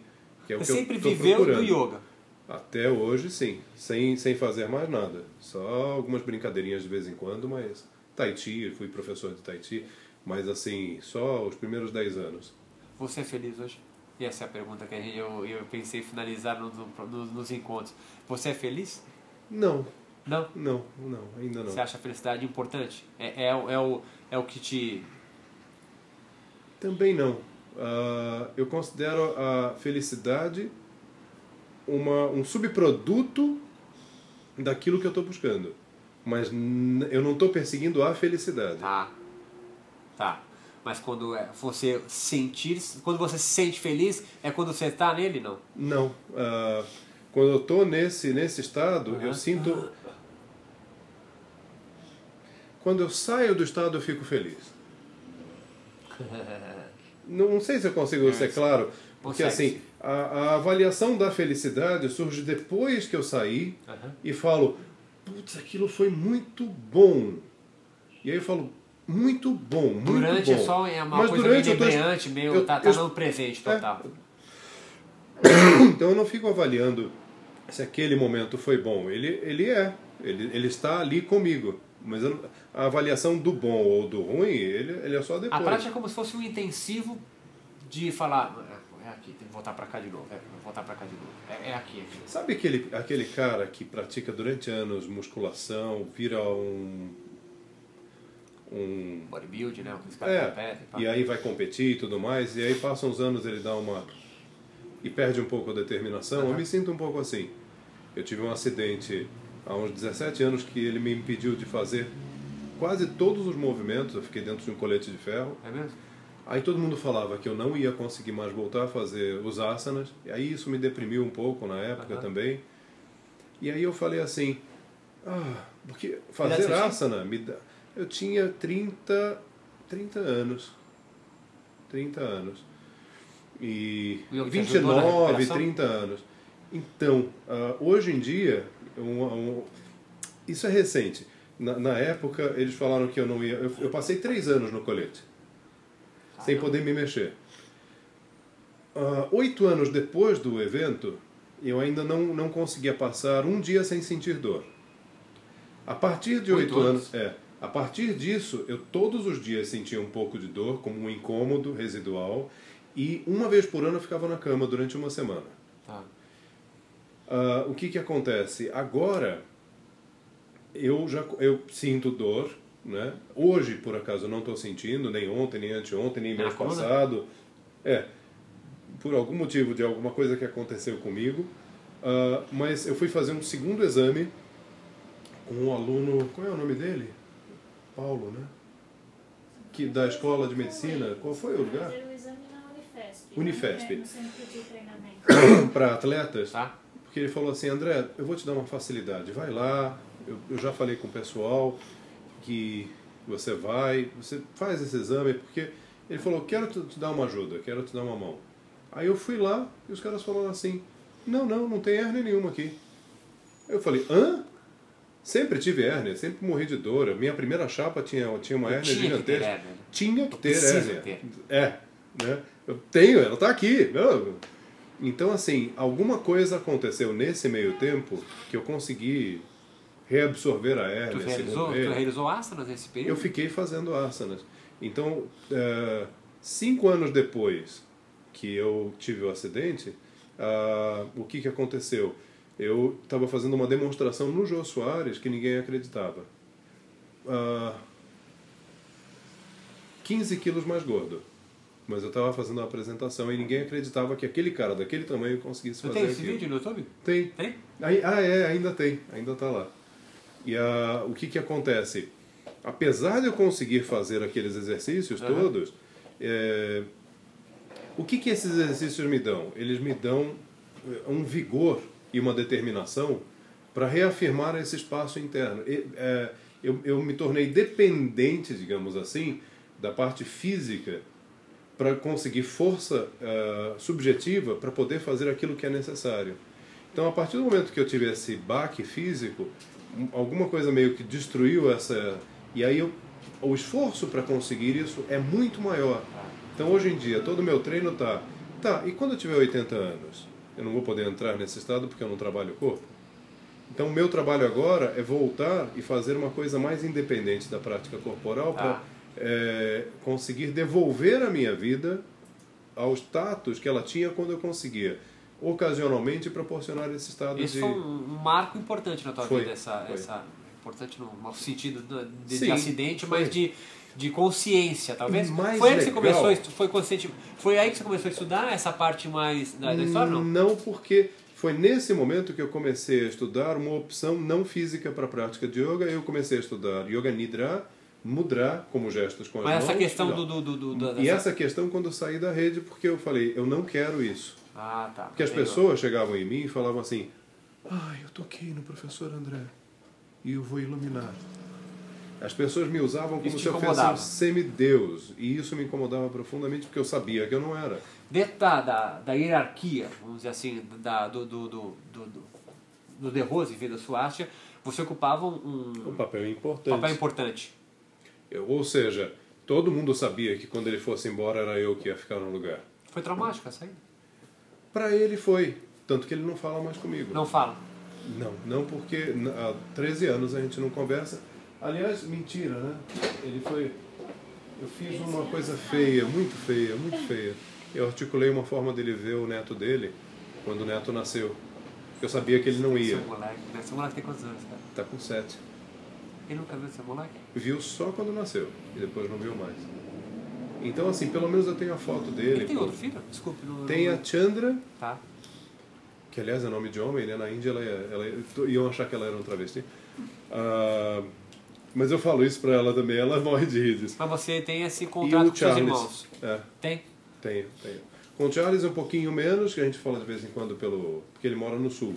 Speaker 1: Que é o
Speaker 2: Você
Speaker 1: que
Speaker 2: sempre viveu
Speaker 1: procurando.
Speaker 2: do yoga.
Speaker 1: Até hoje, sim. Sem, sem fazer mais nada. Só algumas brincadeirinhas de vez em quando, mas... Tahiti, fui professor de Tahiti. Mas, assim, só os primeiros 10 anos.
Speaker 2: Você é feliz hoje? E essa é a pergunta que eu, eu pensei finalizar no- no- no- nos encontros. Você é feliz?
Speaker 1: Não,
Speaker 2: Não?
Speaker 1: não, não, ainda não.
Speaker 2: Você acha a felicidade importante? É, é, o- é, o, é o que te.
Speaker 1: Também não. Ah, eu considero a felicidade uma, um subproduto daquilo que eu estou buscando. Mas eu não estou perseguindo a felicidade.
Speaker 2: Tá. Tá. Mas quando é você sentir. Quando você se sente feliz, é quando você tá nele, não?
Speaker 1: Não. Ah, quando eu estou nesse, nesse estado,
Speaker 2: Uhum.
Speaker 1: eu sinto. Quando eu saio do estado, eu fico feliz. *laughs* Não, sei se eu consigo ser claro, porque assim, a, a avaliação da felicidade surge depois que eu saí
Speaker 2: Aham.
Speaker 1: e falo, putz, aquilo foi muito bom. E aí eu falo, muito bom, muito
Speaker 2: Durante
Speaker 1: bom.
Speaker 2: é só é uma
Speaker 1: Mas
Speaker 2: coisa
Speaker 1: durante
Speaker 2: meio inebriante, meio.
Speaker 1: eu-
Speaker 2: tá tá
Speaker 1: eu-
Speaker 2: no presente
Speaker 1: É.
Speaker 2: total. *coughs*
Speaker 1: Então eu não fico avaliando se aquele momento foi bom. Ele, ele é, ele, ele está ali comigo. Mas eu a avaliação do bom ou do ruim, ele, ele é só
Speaker 2: A
Speaker 1: depois.
Speaker 2: prática é como se fosse um intensivo de falar. "É, É aqui, tem que voltar pra cá de novo. É, voltar pra cá de novo. É, é aqui, aqui.
Speaker 1: Sabe aquele, aquele cara que pratica durante anos musculação, vira um. Um
Speaker 2: Bodybuilding, né? Aqueles caras
Speaker 1: é,
Speaker 2: competem, pá.
Speaker 1: e aí vai competir e tudo mais, e aí passam uns anos ele dá uma. e perde um pouco a determinação. Eu
Speaker 2: Aham.
Speaker 1: me sinto um pouco assim. Eu tive um acidente há uns 17 anos que ele me impediu de fazer quase todos os movimentos, eu fiquei dentro de um colete de ferro.
Speaker 2: É mesmo?
Speaker 1: Aí todo mundo falava que eu não ia conseguir mais voltar a fazer os asanas, e aí isso me deprimiu um pouco na época
Speaker 2: Aham.
Speaker 1: também. E aí eu falei assim, ah, porque fazer asana me dá... Eu tinha 30, 30 anos. 30 anos. E
Speaker 2: na
Speaker 1: 29,
Speaker 2: recuperação?
Speaker 1: 30 anos. Então, ah, hoje em dia, um- um- isso é recente. Na, na época, eles falaram que eu não ia. Eu, eu passei três anos no colete, sem
Speaker 2: Caramba.
Speaker 1: poder me mexer. Ah, oito anos depois do evento, eu ainda não, não conseguia passar um dia sem sentir dor. A partir de
Speaker 2: Oito
Speaker 1: oito
Speaker 2: anos?
Speaker 1: anos, é. A partir disso, eu todos os dias sentia um pouco de dor, como um incômodo residual, e uma vez por ano eu ficava na cama durante uma semana.
Speaker 2: Tá.
Speaker 1: Ah, o que que acontece? Agora eu já eu sinto dor, né? Hoje, por acaso, eu não estou sentindo, nem ontem, nem anteontem, nem mês
Speaker 2: coluna?
Speaker 1: passado. É, por algum motivo de alguma coisa que aconteceu comigo. Ah, mas eu fui fazer um segundo exame com um aluno, qual é o nome dele? Paulo, né? que, da escola de medicina, qual foi o lugar?
Speaker 3: Fazer o exame na Unifesp.
Speaker 1: Unifesp. Para *coughs* atletas.
Speaker 2: Tá?
Speaker 1: Porque ele falou assim, André, eu vou te dar uma facilidade, vai lá, eu, eu já falei com o pessoal que você vai, você faz esse exame, porque ele falou, quero te, te dar uma ajuda, quero te dar uma mão. Aí eu fui lá e os caras falaram assim, não, não, não tem hérnia nenhuma aqui. Eu falei, hã? Sempre tive hérnia, sempre morri de dor. A minha primeira chapa tinha, tinha uma hérnia
Speaker 2: Tinha que ter
Speaker 1: gigantesca.
Speaker 2: hérnia.
Speaker 1: Tinha que ter hérnia.
Speaker 2: ter.
Speaker 1: É, né? Eu tenho, ela está aqui. Eu- Então, assim, alguma coisa aconteceu nesse meio tempo que eu consegui reabsorver a
Speaker 2: Tu
Speaker 1: hérnia,
Speaker 2: realizou,
Speaker 1: segundo
Speaker 2: tu realizou asanas nesse
Speaker 1: Eu
Speaker 2: período?
Speaker 1: fiquei fazendo asanas. Então, eh, cinco anos depois que eu tive o acidente, ah, o que, que aconteceu? Eu estava fazendo uma demonstração no Jô Soares que ninguém acreditava. Ah, 15 quilos mais gordo. Mas eu estava fazendo uma apresentação e ninguém acreditava que aquele cara daquele tamanho conseguisse fazer
Speaker 2: tem esse
Speaker 1: aquilo.
Speaker 2: vídeo no YouTube?
Speaker 1: Tem.
Speaker 2: Tem?
Speaker 1: Aí- ah, é, ainda tem, ainda está lá. E ah, o que, que acontece? Apesar de eu conseguir fazer aqueles exercícios
Speaker 2: Aham.
Speaker 1: todos, é, o que, que esses exercícios me dão? Eles me dão eh, um vigor e uma determinação para reafirmar esse espaço interno. E, é, eu, eu me tornei dependente, digamos assim, da parte física para conseguir força ah, subjetiva para poder fazer aquilo que é necessário. Então, a partir do momento que eu tive esse baque físico, um- alguma coisa meio que destruiu essa. E aí eu, o esforço para conseguir isso é muito maior. Então, hoje em dia, todo o meu treino tá. Tá, e quando eu tiver 80 anos? Eu não vou poder entrar nesse estado porque eu não trabalho o corpo? Então, o meu trabalho agora é voltar e fazer uma coisa mais independente da prática corporal para
Speaker 2: Tá.
Speaker 1: conseguir devolver a minha vida ao status que ela tinha quando eu conseguia ocasionalmente proporcionar esse estado
Speaker 2: Esse
Speaker 1: de
Speaker 2: foi um, marco importante na tua
Speaker 1: Foi,
Speaker 2: vida, essa,
Speaker 1: foi.
Speaker 2: essa importante no, no sentido do- de, de
Speaker 1: Sim,
Speaker 2: acidente,
Speaker 1: foi.
Speaker 2: mas de, de consciência, talvez.
Speaker 1: Mais
Speaker 2: foi aí que você
Speaker 1: legal.
Speaker 2: começou, foi consciente, foi aí que você começou a estudar essa parte mais da, da história, não?
Speaker 1: Não, porque foi nesse momento que eu comecei a estudar uma opção não física para a prática de yoga. Eu comecei a estudar Yoga Nidra, Mudra, como gestos com as
Speaker 2: Mas essa
Speaker 1: mãos.
Speaker 2: questão
Speaker 1: não.
Speaker 2: do, do, do, do- da-
Speaker 1: E essa questão quando eu saí da rede, porque eu falei, eu não quero isso.
Speaker 2: Ah, tá.
Speaker 1: Porque as pessoas chegavam em mim e falavam assim: Ah, eu toquei no professor André e eu vou iluminar. As pessoas me usavam como se eu fosse um semideus. E isso me incomodava profundamente porque eu sabia que eu não era.
Speaker 2: Dentro da, da, da hierarquia, vamos dizer assim, da, do, do, do, do, do, De Rose e Vida Suástia, você ocupava um,
Speaker 1: Um papel importante.
Speaker 2: papel importante.
Speaker 1: Eu- ou seja, todo mundo sabia que quando ele fosse embora era eu que ia ficar no lugar.
Speaker 2: Foi traumático essa aí?
Speaker 1: Para ele foi. Tanto que ele não fala mais comigo.
Speaker 2: Não fala.
Speaker 1: Não, não porque há 13 anos a gente não conversa. Aliás, mentira, né? Ele foi. Eu fiz uma coisa feia, muito feia, muito feia. Eu articulei uma forma dele ver o neto dele quando o neto nasceu. Eu sabia que ele não ia.
Speaker 2: Seu moleque, né? Seu moleque tem quantos anos, cara?
Speaker 1: Tá com sete.
Speaker 2: Ele nunca viu seu moleque?
Speaker 1: Viu só quando nasceu e depois não viu mais. Então, assim, pelo menos eu tenho a foto dele.
Speaker 2: Ele tem
Speaker 1: pô.
Speaker 2: outro filho? Desculpe. Não,
Speaker 1: Tem
Speaker 2: não...
Speaker 1: a Chandra,
Speaker 2: Tá.
Speaker 1: que aliás é nome de homem, né? Na Índia ela, é- ela, é- iam achar que ela era um travesti. Ah, mas eu falo isso pra ela também, ela *laughs* morre de rir disso.
Speaker 2: Mas você tem esse contrato com seus
Speaker 1: Charles.
Speaker 2: irmãos?
Speaker 1: É,
Speaker 2: Tem?
Speaker 1: tenho, tenho. Com o Charles um pouquinho menos, que a gente fala de vez em quando pelo. porque ele mora no sul.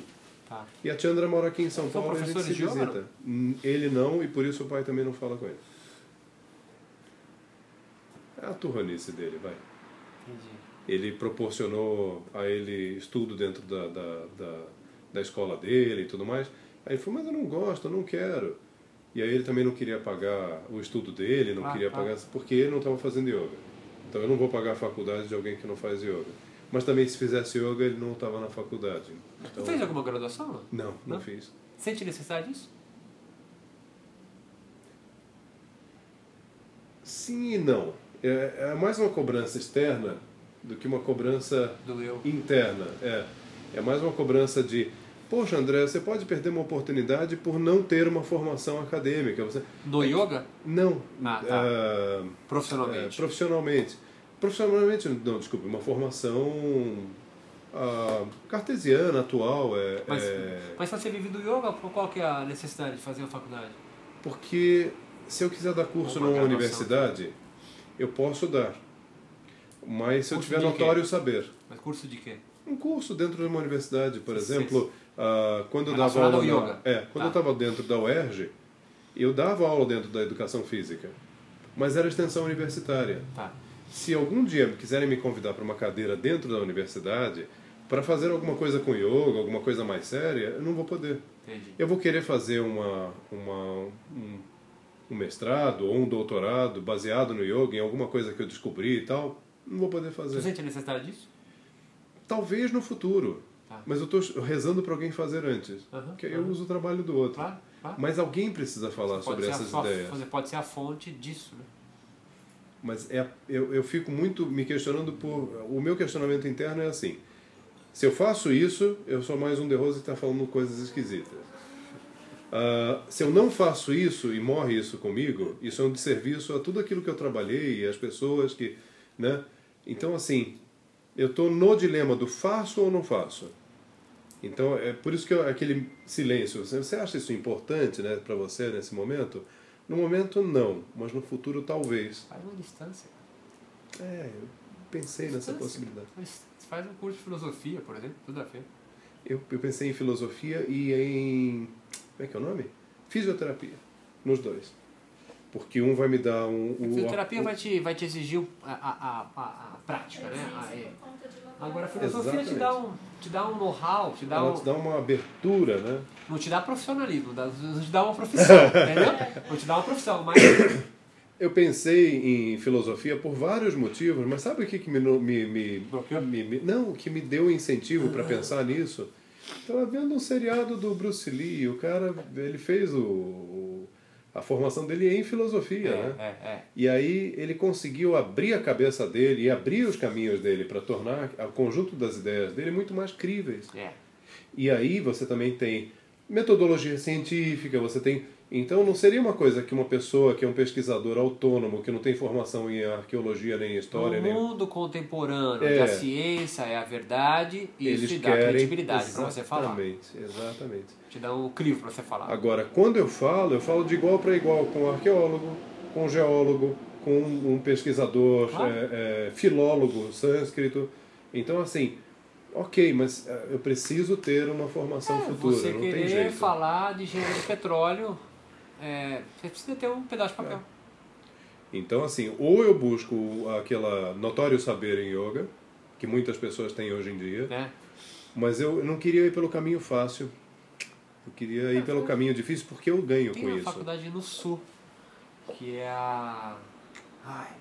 Speaker 2: Tá.
Speaker 1: E a Chandra mora aqui em São
Speaker 2: São
Speaker 1: Paulo e a gente se
Speaker 2: professores de yoga,
Speaker 1: visita. Hum, Ele não, e por isso o pai também não fala com ele. É a turranice dele, vai.
Speaker 2: Entendi.
Speaker 1: ele proporcionou a ele estudo dentro da, da, da, da escola dele e tudo mais. Aí ele falou, mas eu não gosto, eu não quero. E aí ele também não queria pagar o estudo dele, não
Speaker 2: Ah,
Speaker 1: queria
Speaker 2: tá.
Speaker 1: pagar, porque ele não estava fazendo yoga. Então eu não vou pagar a faculdade de alguém que não faz yoga. Mas também se fizesse yoga, ele não estava na faculdade.
Speaker 2: Tu
Speaker 1: Então,
Speaker 2: fez alguma graduação?
Speaker 1: Não, não,
Speaker 2: Não?
Speaker 1: fiz.
Speaker 2: Sente necessidade disso?
Speaker 1: Sim e não. É, é mais uma cobrança externa do que uma cobrança interna. É, é mais uma cobrança de, poxa, André, você pode perder uma oportunidade por não ter uma formação acadêmica. Você
Speaker 2: No yoga?
Speaker 1: não,
Speaker 2: Ah, tá.
Speaker 1: ah, é,
Speaker 2: Profissionalmente.
Speaker 1: profissionalmente. Profissionalmente, não, desculpe, uma formação ah, cartesiana, atual. É,
Speaker 2: Mas,
Speaker 1: é-
Speaker 2: mas se você vive do yoga, qual que é a necessidade de fazer uma faculdade?
Speaker 1: porque se eu quiser dar curso
Speaker 2: Uma
Speaker 1: numa universidade, eu posso dar. Mas se eu
Speaker 2: Curso
Speaker 1: tiver
Speaker 2: de quê?
Speaker 1: notório saber.
Speaker 2: Mas curso de quê?
Speaker 1: Um curso dentro de uma universidade, por exemplo, ah, quando eu dava aula na- é, quando
Speaker 2: Tá.
Speaker 1: eu estava dentro da UERJ, eu dava aula dentro da educação física, mas era extensão universitária.
Speaker 2: Tá.
Speaker 1: Se algum dia quiserem me convidar para uma cadeira dentro da universidade para fazer alguma coisa com yoga, alguma coisa mais séria, eu não vou poder.
Speaker 2: Entendi.
Speaker 1: Eu vou querer fazer uma, uma, um, um mestrado ou um doutorado baseado no yoga, em alguma coisa que eu descobri e tal, não vou poder
Speaker 2: Você
Speaker 1: fazer.
Speaker 2: sente a necessidade disso?
Speaker 1: Talvez no futuro,
Speaker 2: Tá.
Speaker 1: mas eu estou rezando para alguém fazer antes, que aí eu uso o trabalho do outro.
Speaker 2: Claro, claro.
Speaker 1: Mas alguém precisa falar
Speaker 2: Pode
Speaker 1: sobre essas
Speaker 2: sua-
Speaker 1: ideias.
Speaker 2: Você pode ser a fonte disso, né?
Speaker 1: Mas é, eu, eu fico muito me questionando por. O meu questionamento interno é assim: se eu faço isso, eu sou mais um De Rose que está falando coisas esquisitas. Ah, se eu não faço isso e morre isso comigo, isso é um desserviço a tudo aquilo que eu trabalhei e as pessoas que. Né? Então, assim, eu estou no dilema do faço ou não faço. Então, é por isso que eu- aquele silêncio. Você você acha isso importante né, para você nesse momento? No momento, não, mas no futuro, talvez.
Speaker 2: Faz uma distância.
Speaker 1: É, eu pensei nessa
Speaker 2: Distância.
Speaker 1: possibilidade.
Speaker 2: Mas Faz um curso de filosofia, por exemplo, tudo a ver.
Speaker 1: Eu, eu pensei em filosofia e em. Como é que é o nome? Fisioterapia. Nos dois. Porque um vai me dar um.
Speaker 2: A fisioterapia
Speaker 1: o-
Speaker 2: vai te, vai te exigir a, a, a, a, a prática, né? Ah, é. Agora a filosofia te dá um, te dá um know-how, te dá
Speaker 1: Ela
Speaker 2: um,
Speaker 1: te dá uma abertura, né?
Speaker 2: não te dá profissionalismo, não te dá uma profissão, *laughs* entendeu? Não te dá uma profissão, mas
Speaker 1: Eu pensei em filosofia por vários motivos, mas sabe o que, que me, me, me, me- me- Não, o que me deu incentivo para pensar nisso? Estava vendo um seriado do Bruce Lee, o cara, ele fez o, o- a formação dele em filosofia, né?
Speaker 2: é, é.
Speaker 1: E aí ele conseguiu abrir a cabeça dele e abrir os caminhos dele para tornar o conjunto das ideias dele muito mais críveis.
Speaker 2: É.
Speaker 1: E aí você também tem metodologia científica, você tem. Então não seria uma coisa que uma pessoa que é um pesquisador autônomo, que não tem formação em arqueologia nem em história,
Speaker 2: no
Speaker 1: nem.
Speaker 2: mundo contemporâneo,
Speaker 1: É.
Speaker 2: a ciência é a verdade, isso
Speaker 1: Eles
Speaker 2: te dá credibilidade para você falar.
Speaker 1: Exatamente, exatamente.
Speaker 2: Te dá um crivo para você falar.
Speaker 1: Agora, quando eu falo, eu falo de igual para igual com um arqueólogo, com um geólogo, com um pesquisador, é, é, filólogo sânscrito. Então, assim, ok, mas é, eu preciso ter uma formação
Speaker 2: É,
Speaker 1: futura,
Speaker 2: você
Speaker 1: não tem
Speaker 2: querer
Speaker 1: jeito.
Speaker 2: falar de engenharia de petróleo, é, você precisa ter um pedaço de papel.
Speaker 1: Então, assim, ou eu busco aquela notório saber em yoga, que muitas pessoas têm hoje em dia,
Speaker 2: Né?
Speaker 1: mas eu não queria ir pelo caminho fácil. Eu queria ir pelo caminho difícil porque eu ganho
Speaker 2: Tem
Speaker 1: com
Speaker 2: uma
Speaker 1: isso.
Speaker 2: faculdade no sul, que é a. Ai.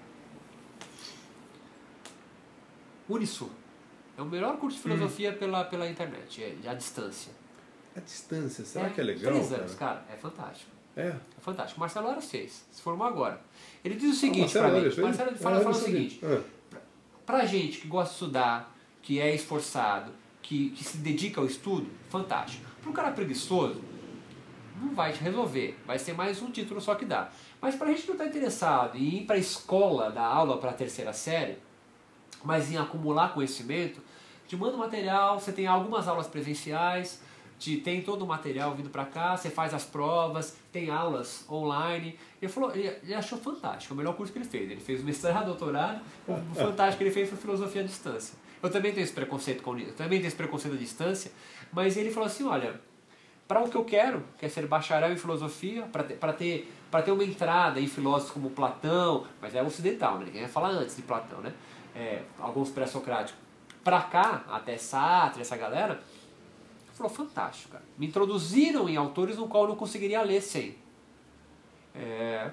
Speaker 2: Unisul. É o melhor curso de filosofia pela, pela internet, é, à distância.
Speaker 1: A distância, será que é legal?
Speaker 2: Três
Speaker 1: cara?
Speaker 2: anos, cara, é fantástico.
Speaker 1: É.
Speaker 2: É fantástico. Marcelo Aras fez, se formou agora. Ele diz o seguinte
Speaker 1: Marcelo
Speaker 2: pra mim.
Speaker 1: Fez?
Speaker 2: Marcelo
Speaker 1: Ah,
Speaker 2: fala,
Speaker 1: eu
Speaker 2: fala o seguinte:
Speaker 1: Ah.
Speaker 2: pra gente que gosta de estudar, que é esforçado, que, que se dedica ao estudo, fantástico. Para um cara preguiçoso, não vai te resolver. Vai ser mais um título só que dá. Mas pra gente que não está interessado em ir para a escola dar aula para a terceira série, mas em acumular conhecimento, te manda material, você tem algumas aulas presenciais, te, tem todo o material vindo para cá, você faz as provas, tem aulas online. Ele falou, ele, achou fantástico, é o melhor curso que ele fez. Ele fez mestrado, doutorado, o *laughs* fantástico que ele fez foi filosofia à distância. Eu também tenho esse preconceito com eu também tenho esse preconceito à distância, mas ele falou assim, olha, para o que eu quero, que é ser bacharel em filosofia, para ter, pra ter, pra ter uma entrada em filósofos como Platão, mas é ocidental, né? ninguém vai falar antes de Platão, né? É, alguns pré-socráticos. Para cá, até Sartre, essa galera, falou, fantástico, cara. Me introduziram em autores no qual eu não conseguiria ler sem. É,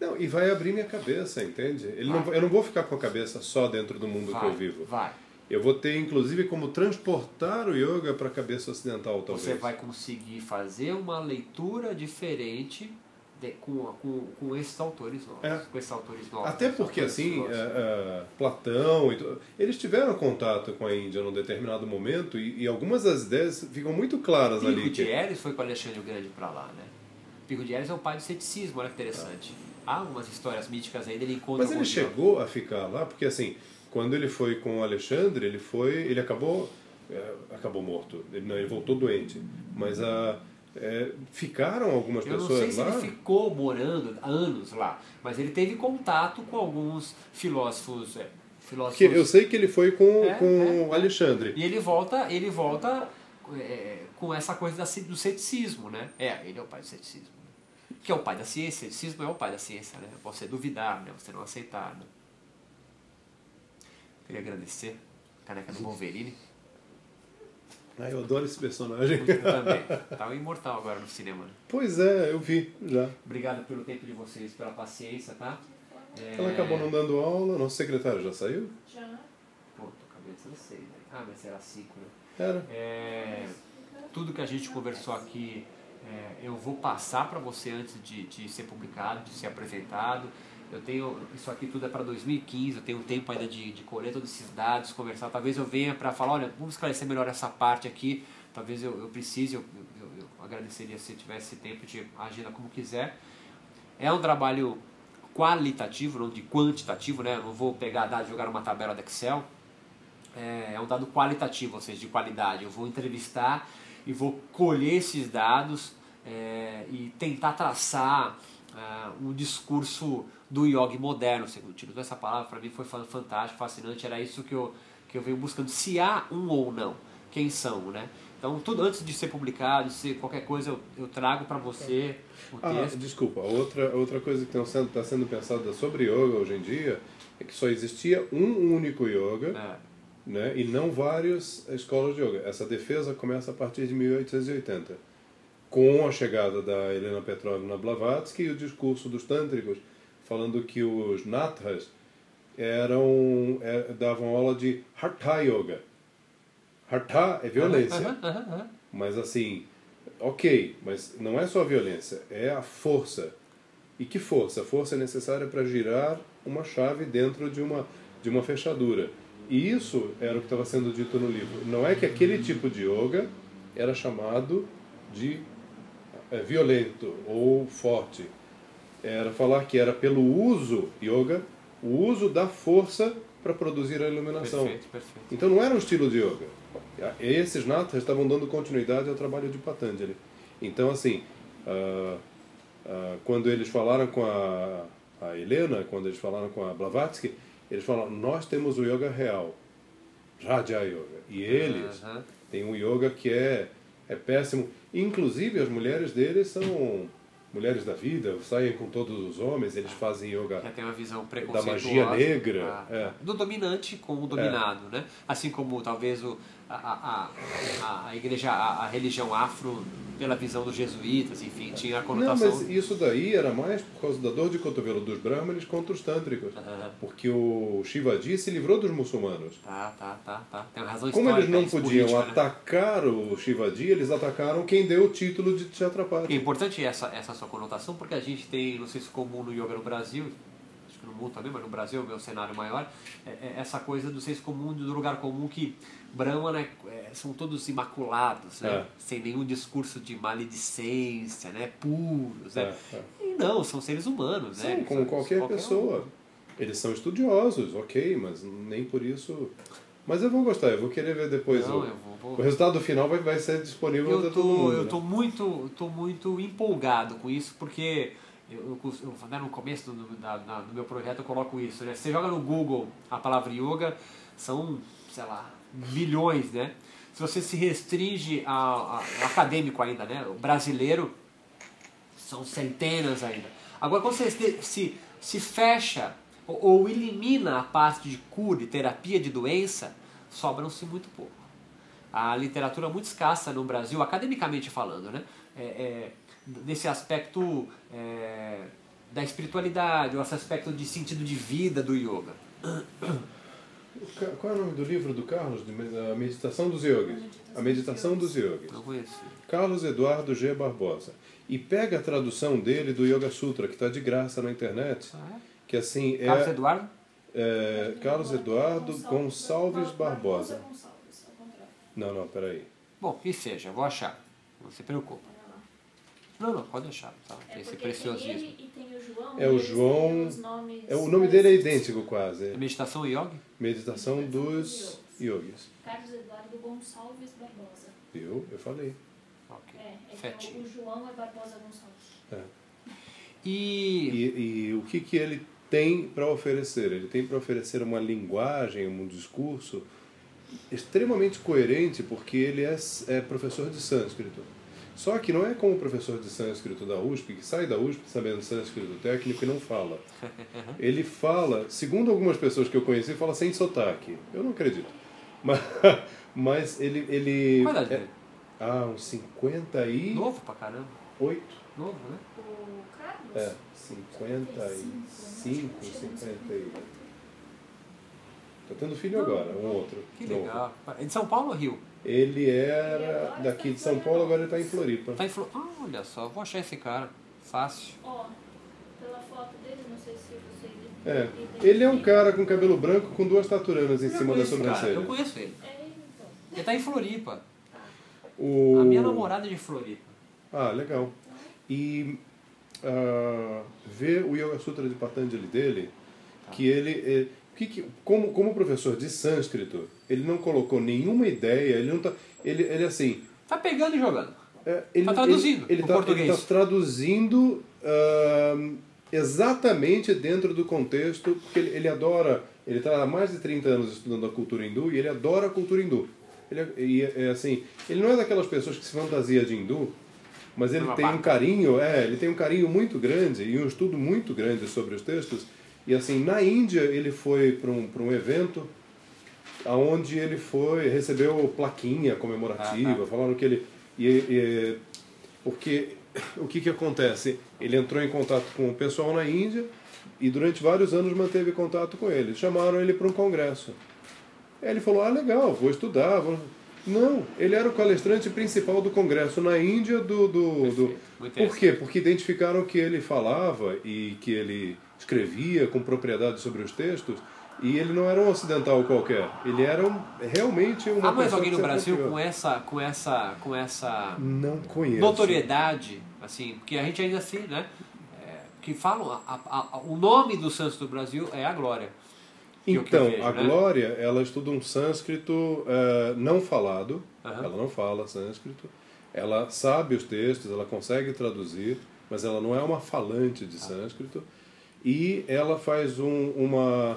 Speaker 1: Não, e vai abrir minha cabeça, entende? Não, eu não vou ficar com a cabeça só dentro do mundo que
Speaker 2: vai,
Speaker 1: eu vivo.
Speaker 2: vai.
Speaker 1: Eu vou ter, inclusive, como transportar o yoga para a cabeça ocidental, talvez.
Speaker 2: Você vai conseguir fazer uma leitura diferente de- com, com, com esses autores novos.
Speaker 1: É.
Speaker 2: Com esses autores novos.
Speaker 1: Até porque, assim,
Speaker 2: filósofos.
Speaker 1: é, é, Platão, e eles tiveram contato com a Índia num determinado momento e, e algumas das ideias ficam muito claras ali.
Speaker 2: Pico de
Speaker 1: Que,
Speaker 2: foi com Alexandre o Grande pra lá, né? Pico de Eres é o pai do ceticismo, olha que interessante. Há algumas histórias míticas aí dele encontra
Speaker 1: mas ele chegou a ficar lá, porque assim, quando ele foi com o Alexandre, ele foi. ele acabou. é, acabou morto. Ele, não, ele voltou doente. Mas a. É, ficaram algumas
Speaker 2: Eu não
Speaker 1: pessoas
Speaker 2: sei se
Speaker 1: lá?
Speaker 2: ele ficou morando anos lá, mas ele teve contato com alguns filósofos. é, filósofos
Speaker 1: Que eu sei que ele foi com,
Speaker 2: É,
Speaker 1: com
Speaker 2: é,
Speaker 1: Alexandre.
Speaker 2: E ele volta, ele volta é, com essa coisa do ceticismo, né? É, ele é o pai do ceticismo. né? Que é o pai da ciência, ceticismo é o pai da ciência, né? Você duvidar, né? Você não aceitar, né? Queria agradecer caneca do *laughs* Wolverine. *laughs*
Speaker 1: Ah, eu adoro esse personagem.
Speaker 2: Eu também. Tá imortal agora no cinema.
Speaker 1: pois é, eu vi já.
Speaker 2: Obrigado pelo tempo de vocês, pela paciência, tá? É...
Speaker 1: Ela acabou não dando aula, nosso secretário já saiu?
Speaker 3: Já.
Speaker 2: Pô, tô cabeça, não sei, né? Ah, mas era cinco, né?
Speaker 1: Era.
Speaker 2: É, tudo que a gente conversou aqui é, eu vou passar para você antes de, de ser publicado, de ser apresentado. Eu tenho isso aqui tudo é para 2015, eu tenho tempo ainda de, de colher todos esses dados, conversar. Talvez eu venha para falar, olha, vamos esclarecer melhor essa parte aqui. Talvez eu, eu precise, eu, eu, eu agradeceria se tivesse tempo de agenda como quiser. É um trabalho qualitativo, não de quantitativo, né? Eu não vou pegar dados e jogar numa tabela do Excel é, é um dado qualitativo, ou seja, de qualidade. Eu vou entrevistar e vou colher esses dados é, e tentar traçar é, um discurso do yogi moderno. Você utilizou essa palavra, para mim foi fan- fantástico, fascinante. Era isso que eu, que eu venho buscando. Se há um ou não, quem são, né? Então, tudo antes de ser publicado, ser qualquer coisa, eu, eu trago para você o
Speaker 1: Ah,
Speaker 2: texto.
Speaker 1: desculpa, outra, outra coisa que está sendo, tá sendo pensada sobre yoga hoje em dia é que só existia um único yoga
Speaker 2: É,
Speaker 1: né, e não várias escolas de yoga. Essa defesa começa a partir de 1880, com a chegada da Helena Petrovna Blavatsky e o discurso dos tântricos, falando que os nathas eram, é, davam aula de Hatha Yoga. Hatha é violência.
Speaker 2: Aham, aham, aham.
Speaker 1: Mas assim, ok, mas não é só a violência, é a força. E que força? A força é necessária para girar uma chave dentro de uma, de uma fechadura. E isso era o que estava sendo dito no livro. Não é que aquele tipo de yoga era chamado de violento ou forte. Era falar que era pelo uso, yoga, o uso da força para produzir a iluminação.
Speaker 2: Perfeito, perfeito.
Speaker 1: Então não era um estilo de yoga. Esses natas estavam dando continuidade ao trabalho de Patanjali. Então, assim, ah, ah, quando eles falaram com a, a Helena, quando eles falaram com a Blavatsky, eles falaram: Nós temos o yoga real, Raja Yoga. E eles
Speaker 2: Aham.
Speaker 1: têm um yoga que é, é péssimo. Inclusive, as mulheres deles são mulheres da vida, saem com todos os homens, eles fazem yoga.
Speaker 2: Já tem uma visão
Speaker 1: Da magia negra,
Speaker 2: Ah,
Speaker 1: é.
Speaker 2: Do dominante com o dominado, né? Assim como talvez o, a, a, a, igreja, a, a religião afro, pela visão dos jesuítas, enfim, tinha a
Speaker 1: Não,
Speaker 2: conotação...
Speaker 1: mas isso daí era mais por causa da dor de cotovelo dos brahmanes contra os tântricos. Porque o Shivaji se livrou dos muçulmanos.
Speaker 2: Tá, tá, tá, tá. Tem uma razão
Speaker 1: Como eles não podiam
Speaker 2: política, né?
Speaker 1: atacar o Shivaji, eles atacaram quem deu o título de
Speaker 2: É
Speaker 1: Chhatrapati.
Speaker 2: importante essa, essa sua conotação, porque a gente tem, não sei se comum no yoga no Brasil, acho que no mundo também, mas no Brasil, o meu cenário maior, é, é essa coisa do senso comum, do lugar comum que Brahmana é, é, são todos imaculados, né?
Speaker 1: É.
Speaker 2: sem nenhum discurso de maledicência, né? puros. Né?
Speaker 1: É, é.
Speaker 2: E não, são seres humanos. né?
Speaker 1: Sim,
Speaker 2: Eles
Speaker 1: como
Speaker 2: são-
Speaker 1: qualquer
Speaker 2: um.
Speaker 1: pessoa. Eles são estudiosos, ok, mas nem por isso. Mas eu vou gostar, eu vou querer ver depois.
Speaker 2: Não,
Speaker 1: o,
Speaker 2: vou- vou-
Speaker 1: o resultado final vai, vai ser disponível para todo mundo.
Speaker 2: eu
Speaker 1: né?
Speaker 2: tô muito, tô muito empolgado com isso, porque eu, eu, eu, né, no começo do, da- da- do meu projeto eu coloco isso, né? Você joga no Google a palavra yoga, são, sei lá, bilhões, né? Se você se restringe a- a- ao acadêmico ainda, né? O brasileiro, são centenas ainda. Agora, quando você se, se, se fecha ou, ou elimina a parte de cura e terapia de doença, sobram-se muito pouco. A literatura é muito escassa no Brasil, academicamente falando, né? É, é, nesse aspecto é, da espiritualidade, ou esse aspecto de sentido de vida do yoga.
Speaker 1: Qual é o nome do livro do Carlos? A Meditação dos Yogis. A Meditação dos Yogis.
Speaker 2: Não.
Speaker 1: Carlos Eduardo G. Barbosa. E pega a tradução dele do Yoga Sutra, que está de graça na internet.
Speaker 2: Ah,
Speaker 1: Que assim
Speaker 2: é? Carlos
Speaker 1: é,
Speaker 2: Eduardo?
Speaker 1: é Carlos Eduardo Gonçalves Barbosa. Não, não, peraí.
Speaker 2: Bom, que seja, vou achar. Não se
Speaker 3: lá.
Speaker 2: Não, não, pode deixar. Tá?
Speaker 3: É
Speaker 2: Esse preciosismo.
Speaker 3: tem ele e tem o João.
Speaker 1: É o João- É, o nome dele é
Speaker 3: parecidos.
Speaker 1: idêntico quase.
Speaker 2: É
Speaker 1: é
Speaker 2: meditação yoga?
Speaker 1: Meditação dos Yogis.
Speaker 3: Carlos Eduardo Gonçalves Barbosa.
Speaker 1: Viu? Eu falei.
Speaker 2: Ó, Ok.
Speaker 3: É, é
Speaker 2: Fetinho.
Speaker 3: o João é Barbosa Gonçalves.
Speaker 2: E,
Speaker 1: E, e o que, que ele tem para oferecer? Ele tem para oferecer uma linguagem, um discurso extremamente coerente, porque ele é, é professor de sânscrito. Só que não é como o professor de sânscrito da USP, que sai da USP sabendo sânscrito técnico e não fala. *laughs* Ele fala, segundo algumas pessoas que eu conheci, fala sem sotaque. Eu não acredito. *laughs* Mas, mas ele. ele
Speaker 2: qual idade
Speaker 1: é,
Speaker 2: dele?
Speaker 1: ah, uns 58?
Speaker 2: Novo pra caramba. Novo, né?
Speaker 3: O Carlos?
Speaker 1: É, 55, 50 e... Tá tendo filho agora, um outro.
Speaker 2: Que
Speaker 1: novo.
Speaker 2: legal. É de São Paulo ou Rio?
Speaker 1: Ele era daqui de São Paulo, agora ele está em Floripa.
Speaker 2: Tá em Flo... Ah, olha só, vou achar esse cara. Fácil.
Speaker 3: Ó, pela foto dele, não sei se você...
Speaker 1: É, ele é um cara com cabelo branco com duas taturanas em
Speaker 2: Eu
Speaker 1: cima da
Speaker 2: esse cara,
Speaker 1: sobrancelha.
Speaker 2: Eu conheço ele.
Speaker 3: É ele, então.
Speaker 2: Ele tá em Floripa.
Speaker 1: O...
Speaker 2: A minha namorada é de Floripa.
Speaker 1: Ah, legal. E ah, ver o Yoga Sutra de Patanjali dele,
Speaker 2: Tá.
Speaker 1: que ele, eh, que, que, como, como professor de sânscrito, ele não colocou nenhuma ideia, ele não tá, ele, ele assim,
Speaker 2: Tá pegando e jogando.
Speaker 1: É, ele,
Speaker 2: Tá traduzindo
Speaker 1: ele, ele tá,
Speaker 2: português.
Speaker 1: Ele tá traduzindo ahn, exatamente dentro do contexto, porque ele, ele adora, ele está há mais de 30 anos estudando a cultura hindu e ele adora a cultura hindu. Ele, é- e é assim, ele não é daquelas pessoas que se fantasia de hindu, mas ele tem um carinho, é, ele tem um carinho muito grande e um estudo muito grande sobre os textos. E assim, na Índia ele foi para um, um evento aonde ele foi recebeu plaquinha comemorativa,
Speaker 2: Ah, tá.
Speaker 1: falaram que ele e, e- porque o que que acontece? Ele entrou em contato com o pessoal na Índia e durante vários anos manteve contato com eles. Chamaram ele para um congresso. Aí ele falou: "Ah, legal, vou estudar". Vou... Não, ele era o palestrante principal do congresso na Índia do, do, do... Por quê? Porque identificaram que ele falava e que ele escrevia com propriedade sobre os textos e ele não era um ocidental qualquer. Ele era um, realmente uma
Speaker 2: Há mais alguém no Brasil com essa, com essa, com essa
Speaker 1: Não conheço.
Speaker 2: notoriedade, assim, porque a gente ainda assim, né? é, que falam, a- a- a- o nome do Santos do Brasil é a Glória. é
Speaker 1: Então,
Speaker 2: vejo,
Speaker 1: a
Speaker 2: né?
Speaker 1: Glória, ela estuda um sânscrito eh, não falado,
Speaker 2: Aham.
Speaker 1: ela não fala sânscrito, ela sabe os textos, ela consegue traduzir, mas ela não é uma falante
Speaker 2: Ah.
Speaker 1: de sânscrito, e ela faz um, uma,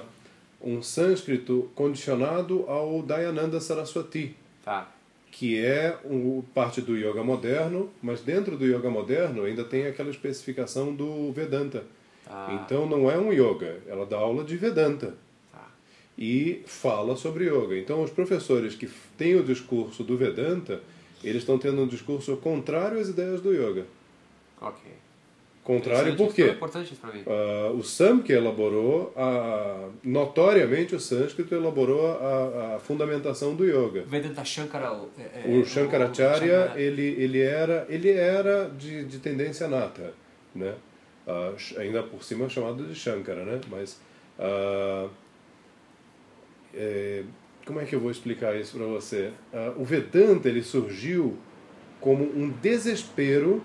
Speaker 1: um sânscrito condicionado ao Dayananda Saraswati,
Speaker 2: Tá.
Speaker 1: que é um, parte do yoga moderno, mas dentro do yoga moderno ainda tem aquela especificação do Vedanta.
Speaker 2: Tá.
Speaker 1: Então não é um yoga, ela dá aula de Vedanta
Speaker 2: Tá.
Speaker 1: e fala sobre yoga. Então, os professores que têm o discurso do Vedanta, eles estão tendo um discurso contrário às ideias do yoga.
Speaker 2: Ok.
Speaker 1: Contrário por quê?
Speaker 2: É mim.
Speaker 1: Ah, o Sam que elaborou, a, notoriamente o sânscrito elaborou a, a fundamentação do yoga.
Speaker 2: Vedanta Shankara. o- é- é-
Speaker 1: O Shankaracharya,
Speaker 2: Shankara-
Speaker 1: ele, ele era, ele era de, de tendência nata, né? Sh- ainda por cima chamado de Shankara, né? Mas ah, é, como é que eu vou explicar isso para você? O Vedanta ele surgiu como um desespero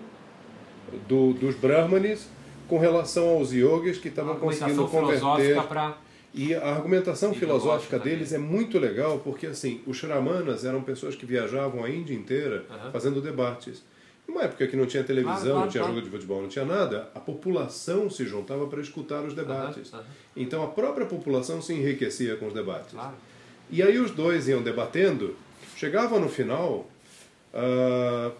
Speaker 1: do, dos Brahmanes com relação aos yogis que estavam conseguindo converter
Speaker 2: pra.
Speaker 1: e a argumentação
Speaker 2: Ideológica
Speaker 1: filosófica
Speaker 2: também.
Speaker 1: deles é muito legal, porque assim, os Shramanas eram pessoas que viajavam a Índia inteira
Speaker 2: Aham.
Speaker 1: fazendo debates. Numa época que não tinha televisão,
Speaker 2: Claro, claro,
Speaker 1: não tinha
Speaker 2: claro.
Speaker 1: jogo de futebol, não tinha nada, a população se juntava para escutar os debates.
Speaker 2: Aham, aham.
Speaker 1: Então a própria população se enriquecia com os debates. E aí os dois iam debatendo, chegava no final, ah,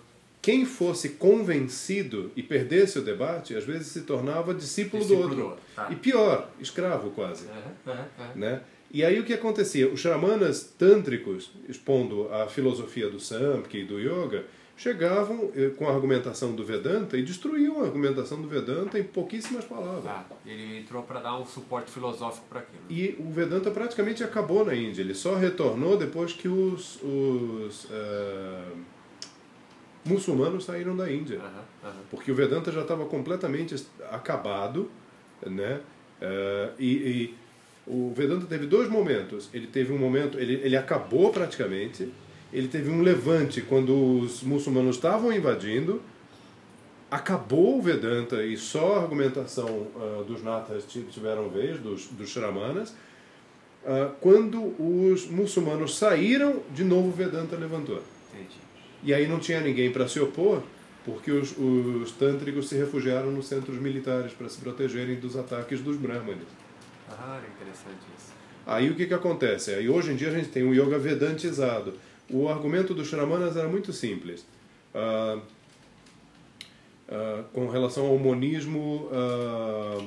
Speaker 1: quem fosse convencido e perdesse o debate, às vezes se tornava discípulo,
Speaker 2: Discípulo
Speaker 1: do outro.
Speaker 2: do outro, tá.
Speaker 1: E pior, escravo quase
Speaker 2: Aham, aham, aham.
Speaker 1: né? E aí o que acontecia? Os xamanas tântricos, expondo a filosofia do Samkhya e do Yoga, chegavam eh, com a argumentação do Vedanta e destruíam a argumentação do Vedanta em pouquíssimas palavras.
Speaker 2: Tá. Ele entrou pra dar um suporte filosófico para aquilo.
Speaker 1: E o Vedanta praticamente acabou na Índia. Ele só retornou depois que os, os eh, muçulmanos saíram da Índia.
Speaker 2: Aham, aham.
Speaker 1: porque o Vedanta já estava completamente acabado, né? Eh, e, e o Vedanta teve dois momentos. Ele teve um momento, ele, ele acabou praticamente. Ele teve um levante quando os muçulmanos estavam invadindo. Acabou o Vedanta e só a argumentação ah, dos natas ti- tiveram vez, dos, dos Shramanas. Ah, quando os muçulmanos saíram, de novo o Vedanta levantou.
Speaker 2: Entendi.
Speaker 1: E aí não tinha ninguém para se opor, porque os, os tântricos se refugiaram nos centros militares para se protegerem dos ataques dos brahmanes.
Speaker 2: Ah, interessante isso.
Speaker 1: Aí o que, que acontece? Aí hoje em dia a gente tem um yoga vedantizado. O argumento dos Shramanas era muito simples. Ah, ah, com relação ao monismo, ah,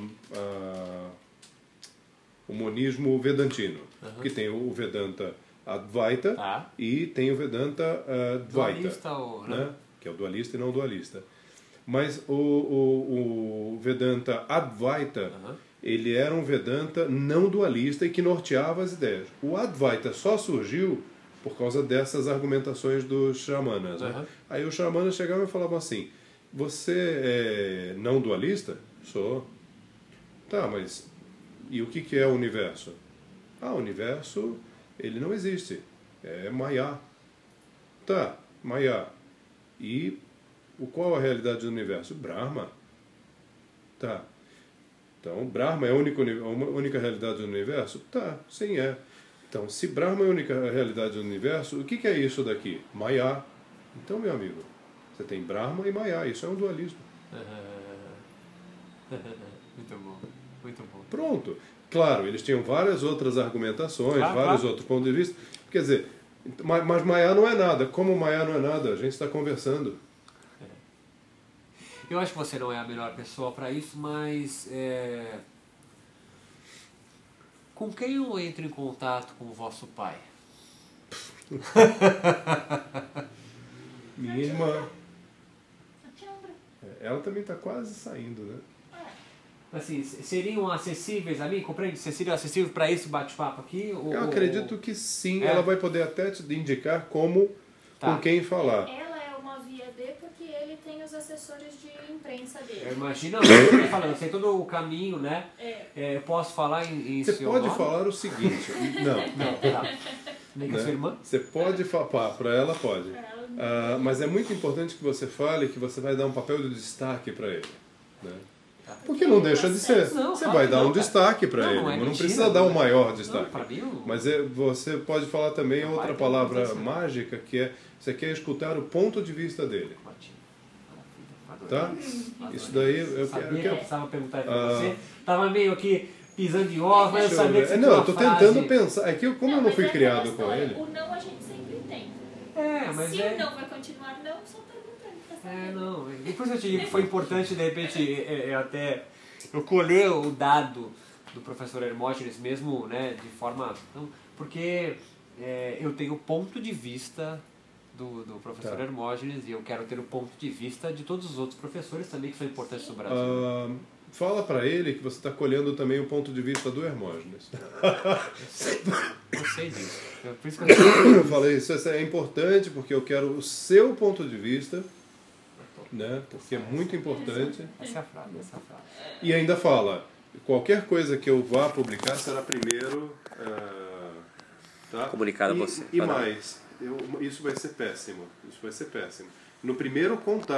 Speaker 1: o monismo vedantino,
Speaker 2: Aham.
Speaker 1: que tem o Vedanta Advaita
Speaker 2: Tá.
Speaker 1: e tem o Vedanta ah, Dvaita,
Speaker 2: Dualista ou... Né?
Speaker 1: né? que é o dualista e não dualista. Mas o, o, o Vedanta Advaita,
Speaker 2: Aham.
Speaker 1: ele era um Vedanta não dualista e que norteava as ideias. O Advaita só surgiu por causa dessas argumentações dos Shamanas. Né?
Speaker 2: Aham.
Speaker 1: Aí os Shamanas chegavam e falavam assim: Você é não dualista? Sou. Tá, mas e o que, que é o universo? Ah, o universo, ele não existe. É Maya. Tá, Maya. E o qual a realidade do universo? Brahma. Tá. Então, Brahma é a única, a única realidade do universo? Tá, sim é. Então, se Brahma é a única realidade do universo, o que, que é isso daqui? Maya. Então, meu amigo, você tem Brahma e Maya, isso é um dualismo. *laughs*
Speaker 2: Muito bom, muito bom.
Speaker 1: Pronto. Claro, eles tinham várias outras argumentações,
Speaker 2: Claro,
Speaker 1: vários
Speaker 2: claro.
Speaker 1: outros pontos de vista. Quer dizer, mas, mas Maya não é nada. Como Maya não é nada, a gente está conversando.
Speaker 2: Eu acho que você não é a melhor pessoa para isso, mas é... com quem eu entro em contato com o vosso pai? *laughs*
Speaker 1: Minha irmã,
Speaker 3: Satiandra.
Speaker 1: ela também está quase saindo, né?
Speaker 2: Assim, seriam acessíveis a mim? Compreende? Você seria acessível para esse bate-papo aqui? Ou-
Speaker 1: Eu
Speaker 2: ou-
Speaker 1: acredito que sim,
Speaker 2: É.
Speaker 1: ela vai poder até te indicar como,
Speaker 2: Tá.
Speaker 1: com quem falar.
Speaker 3: Ela é uma via D porque ele tem os assessores de imprensa dele.
Speaker 2: imagino, eu falando, eu sei todo o caminho, né?
Speaker 3: É.
Speaker 2: É, eu posso falar em, em
Speaker 1: Você
Speaker 2: seu
Speaker 1: pode
Speaker 2: nome?
Speaker 1: falar o seguinte, *laughs* não,
Speaker 2: Não, tá. Nem que
Speaker 1: né?
Speaker 2: sua irmã?
Speaker 1: Você pode falar, para ela pode.
Speaker 3: Ela-
Speaker 1: Ah, mas é muito importante que você fale que você vai dar um papel de destaque para ele. Né? Porque não deixa de ser.
Speaker 2: Não,
Speaker 1: Você vai dar
Speaker 2: não,
Speaker 1: um
Speaker 2: cara.
Speaker 1: destaque para ele,
Speaker 2: não é
Speaker 1: não precisa dar o
Speaker 2: é.
Speaker 1: maior destaque.
Speaker 2: pra mim, eu-
Speaker 1: Mas é, você pode falar também outra palavra
Speaker 2: importância.
Speaker 1: mágica que é você quer escutar o ponto de vista dele. Tá? Isso daí eu quero. eu
Speaker 2: que
Speaker 1: quero-
Speaker 2: eu precisava perguntar pra
Speaker 1: Ah.
Speaker 2: você. Tava meio aqui pisando em ovos, mas eu sabia que
Speaker 1: não, eu tô
Speaker 2: frase-
Speaker 1: tentando pensar. É que eu- como eu não fui
Speaker 3: é
Speaker 1: criado com ele.
Speaker 3: O não a gente sempre tem.
Speaker 2: É, mas
Speaker 3: Se
Speaker 2: é...
Speaker 3: o não vai continuar não, só.
Speaker 2: É, não. E por isso eu te digo que foi importante, de repente, é, é, até eu colher o dado do professor Hermógenes mesmo, né, de forma... Não, porque é, eu tenho o ponto de vista do, do professor
Speaker 1: Tá.
Speaker 2: Hermógenes e eu quero ter o ponto de vista de todos os outros professores também que são importantes no Brasil.
Speaker 1: Ah, fala para ele que você está colhendo também o ponto de vista do Hermógenes.
Speaker 2: Eu sei disso. *coughs* Eu- por isso que eu
Speaker 1: Eu falei, isso é importante porque eu quero o seu ponto de vista, né? Porque é muito importante.
Speaker 2: Essa é a frase, essa é a frase.
Speaker 1: E ainda fala, qualquer coisa que eu vá publicar será primeiro ah, tá?
Speaker 2: Comunicado a
Speaker 1: e,
Speaker 2: você.
Speaker 1: E mais, eu- isso vai ser péssimo. Isso vai ser péssimo. No primeiro contato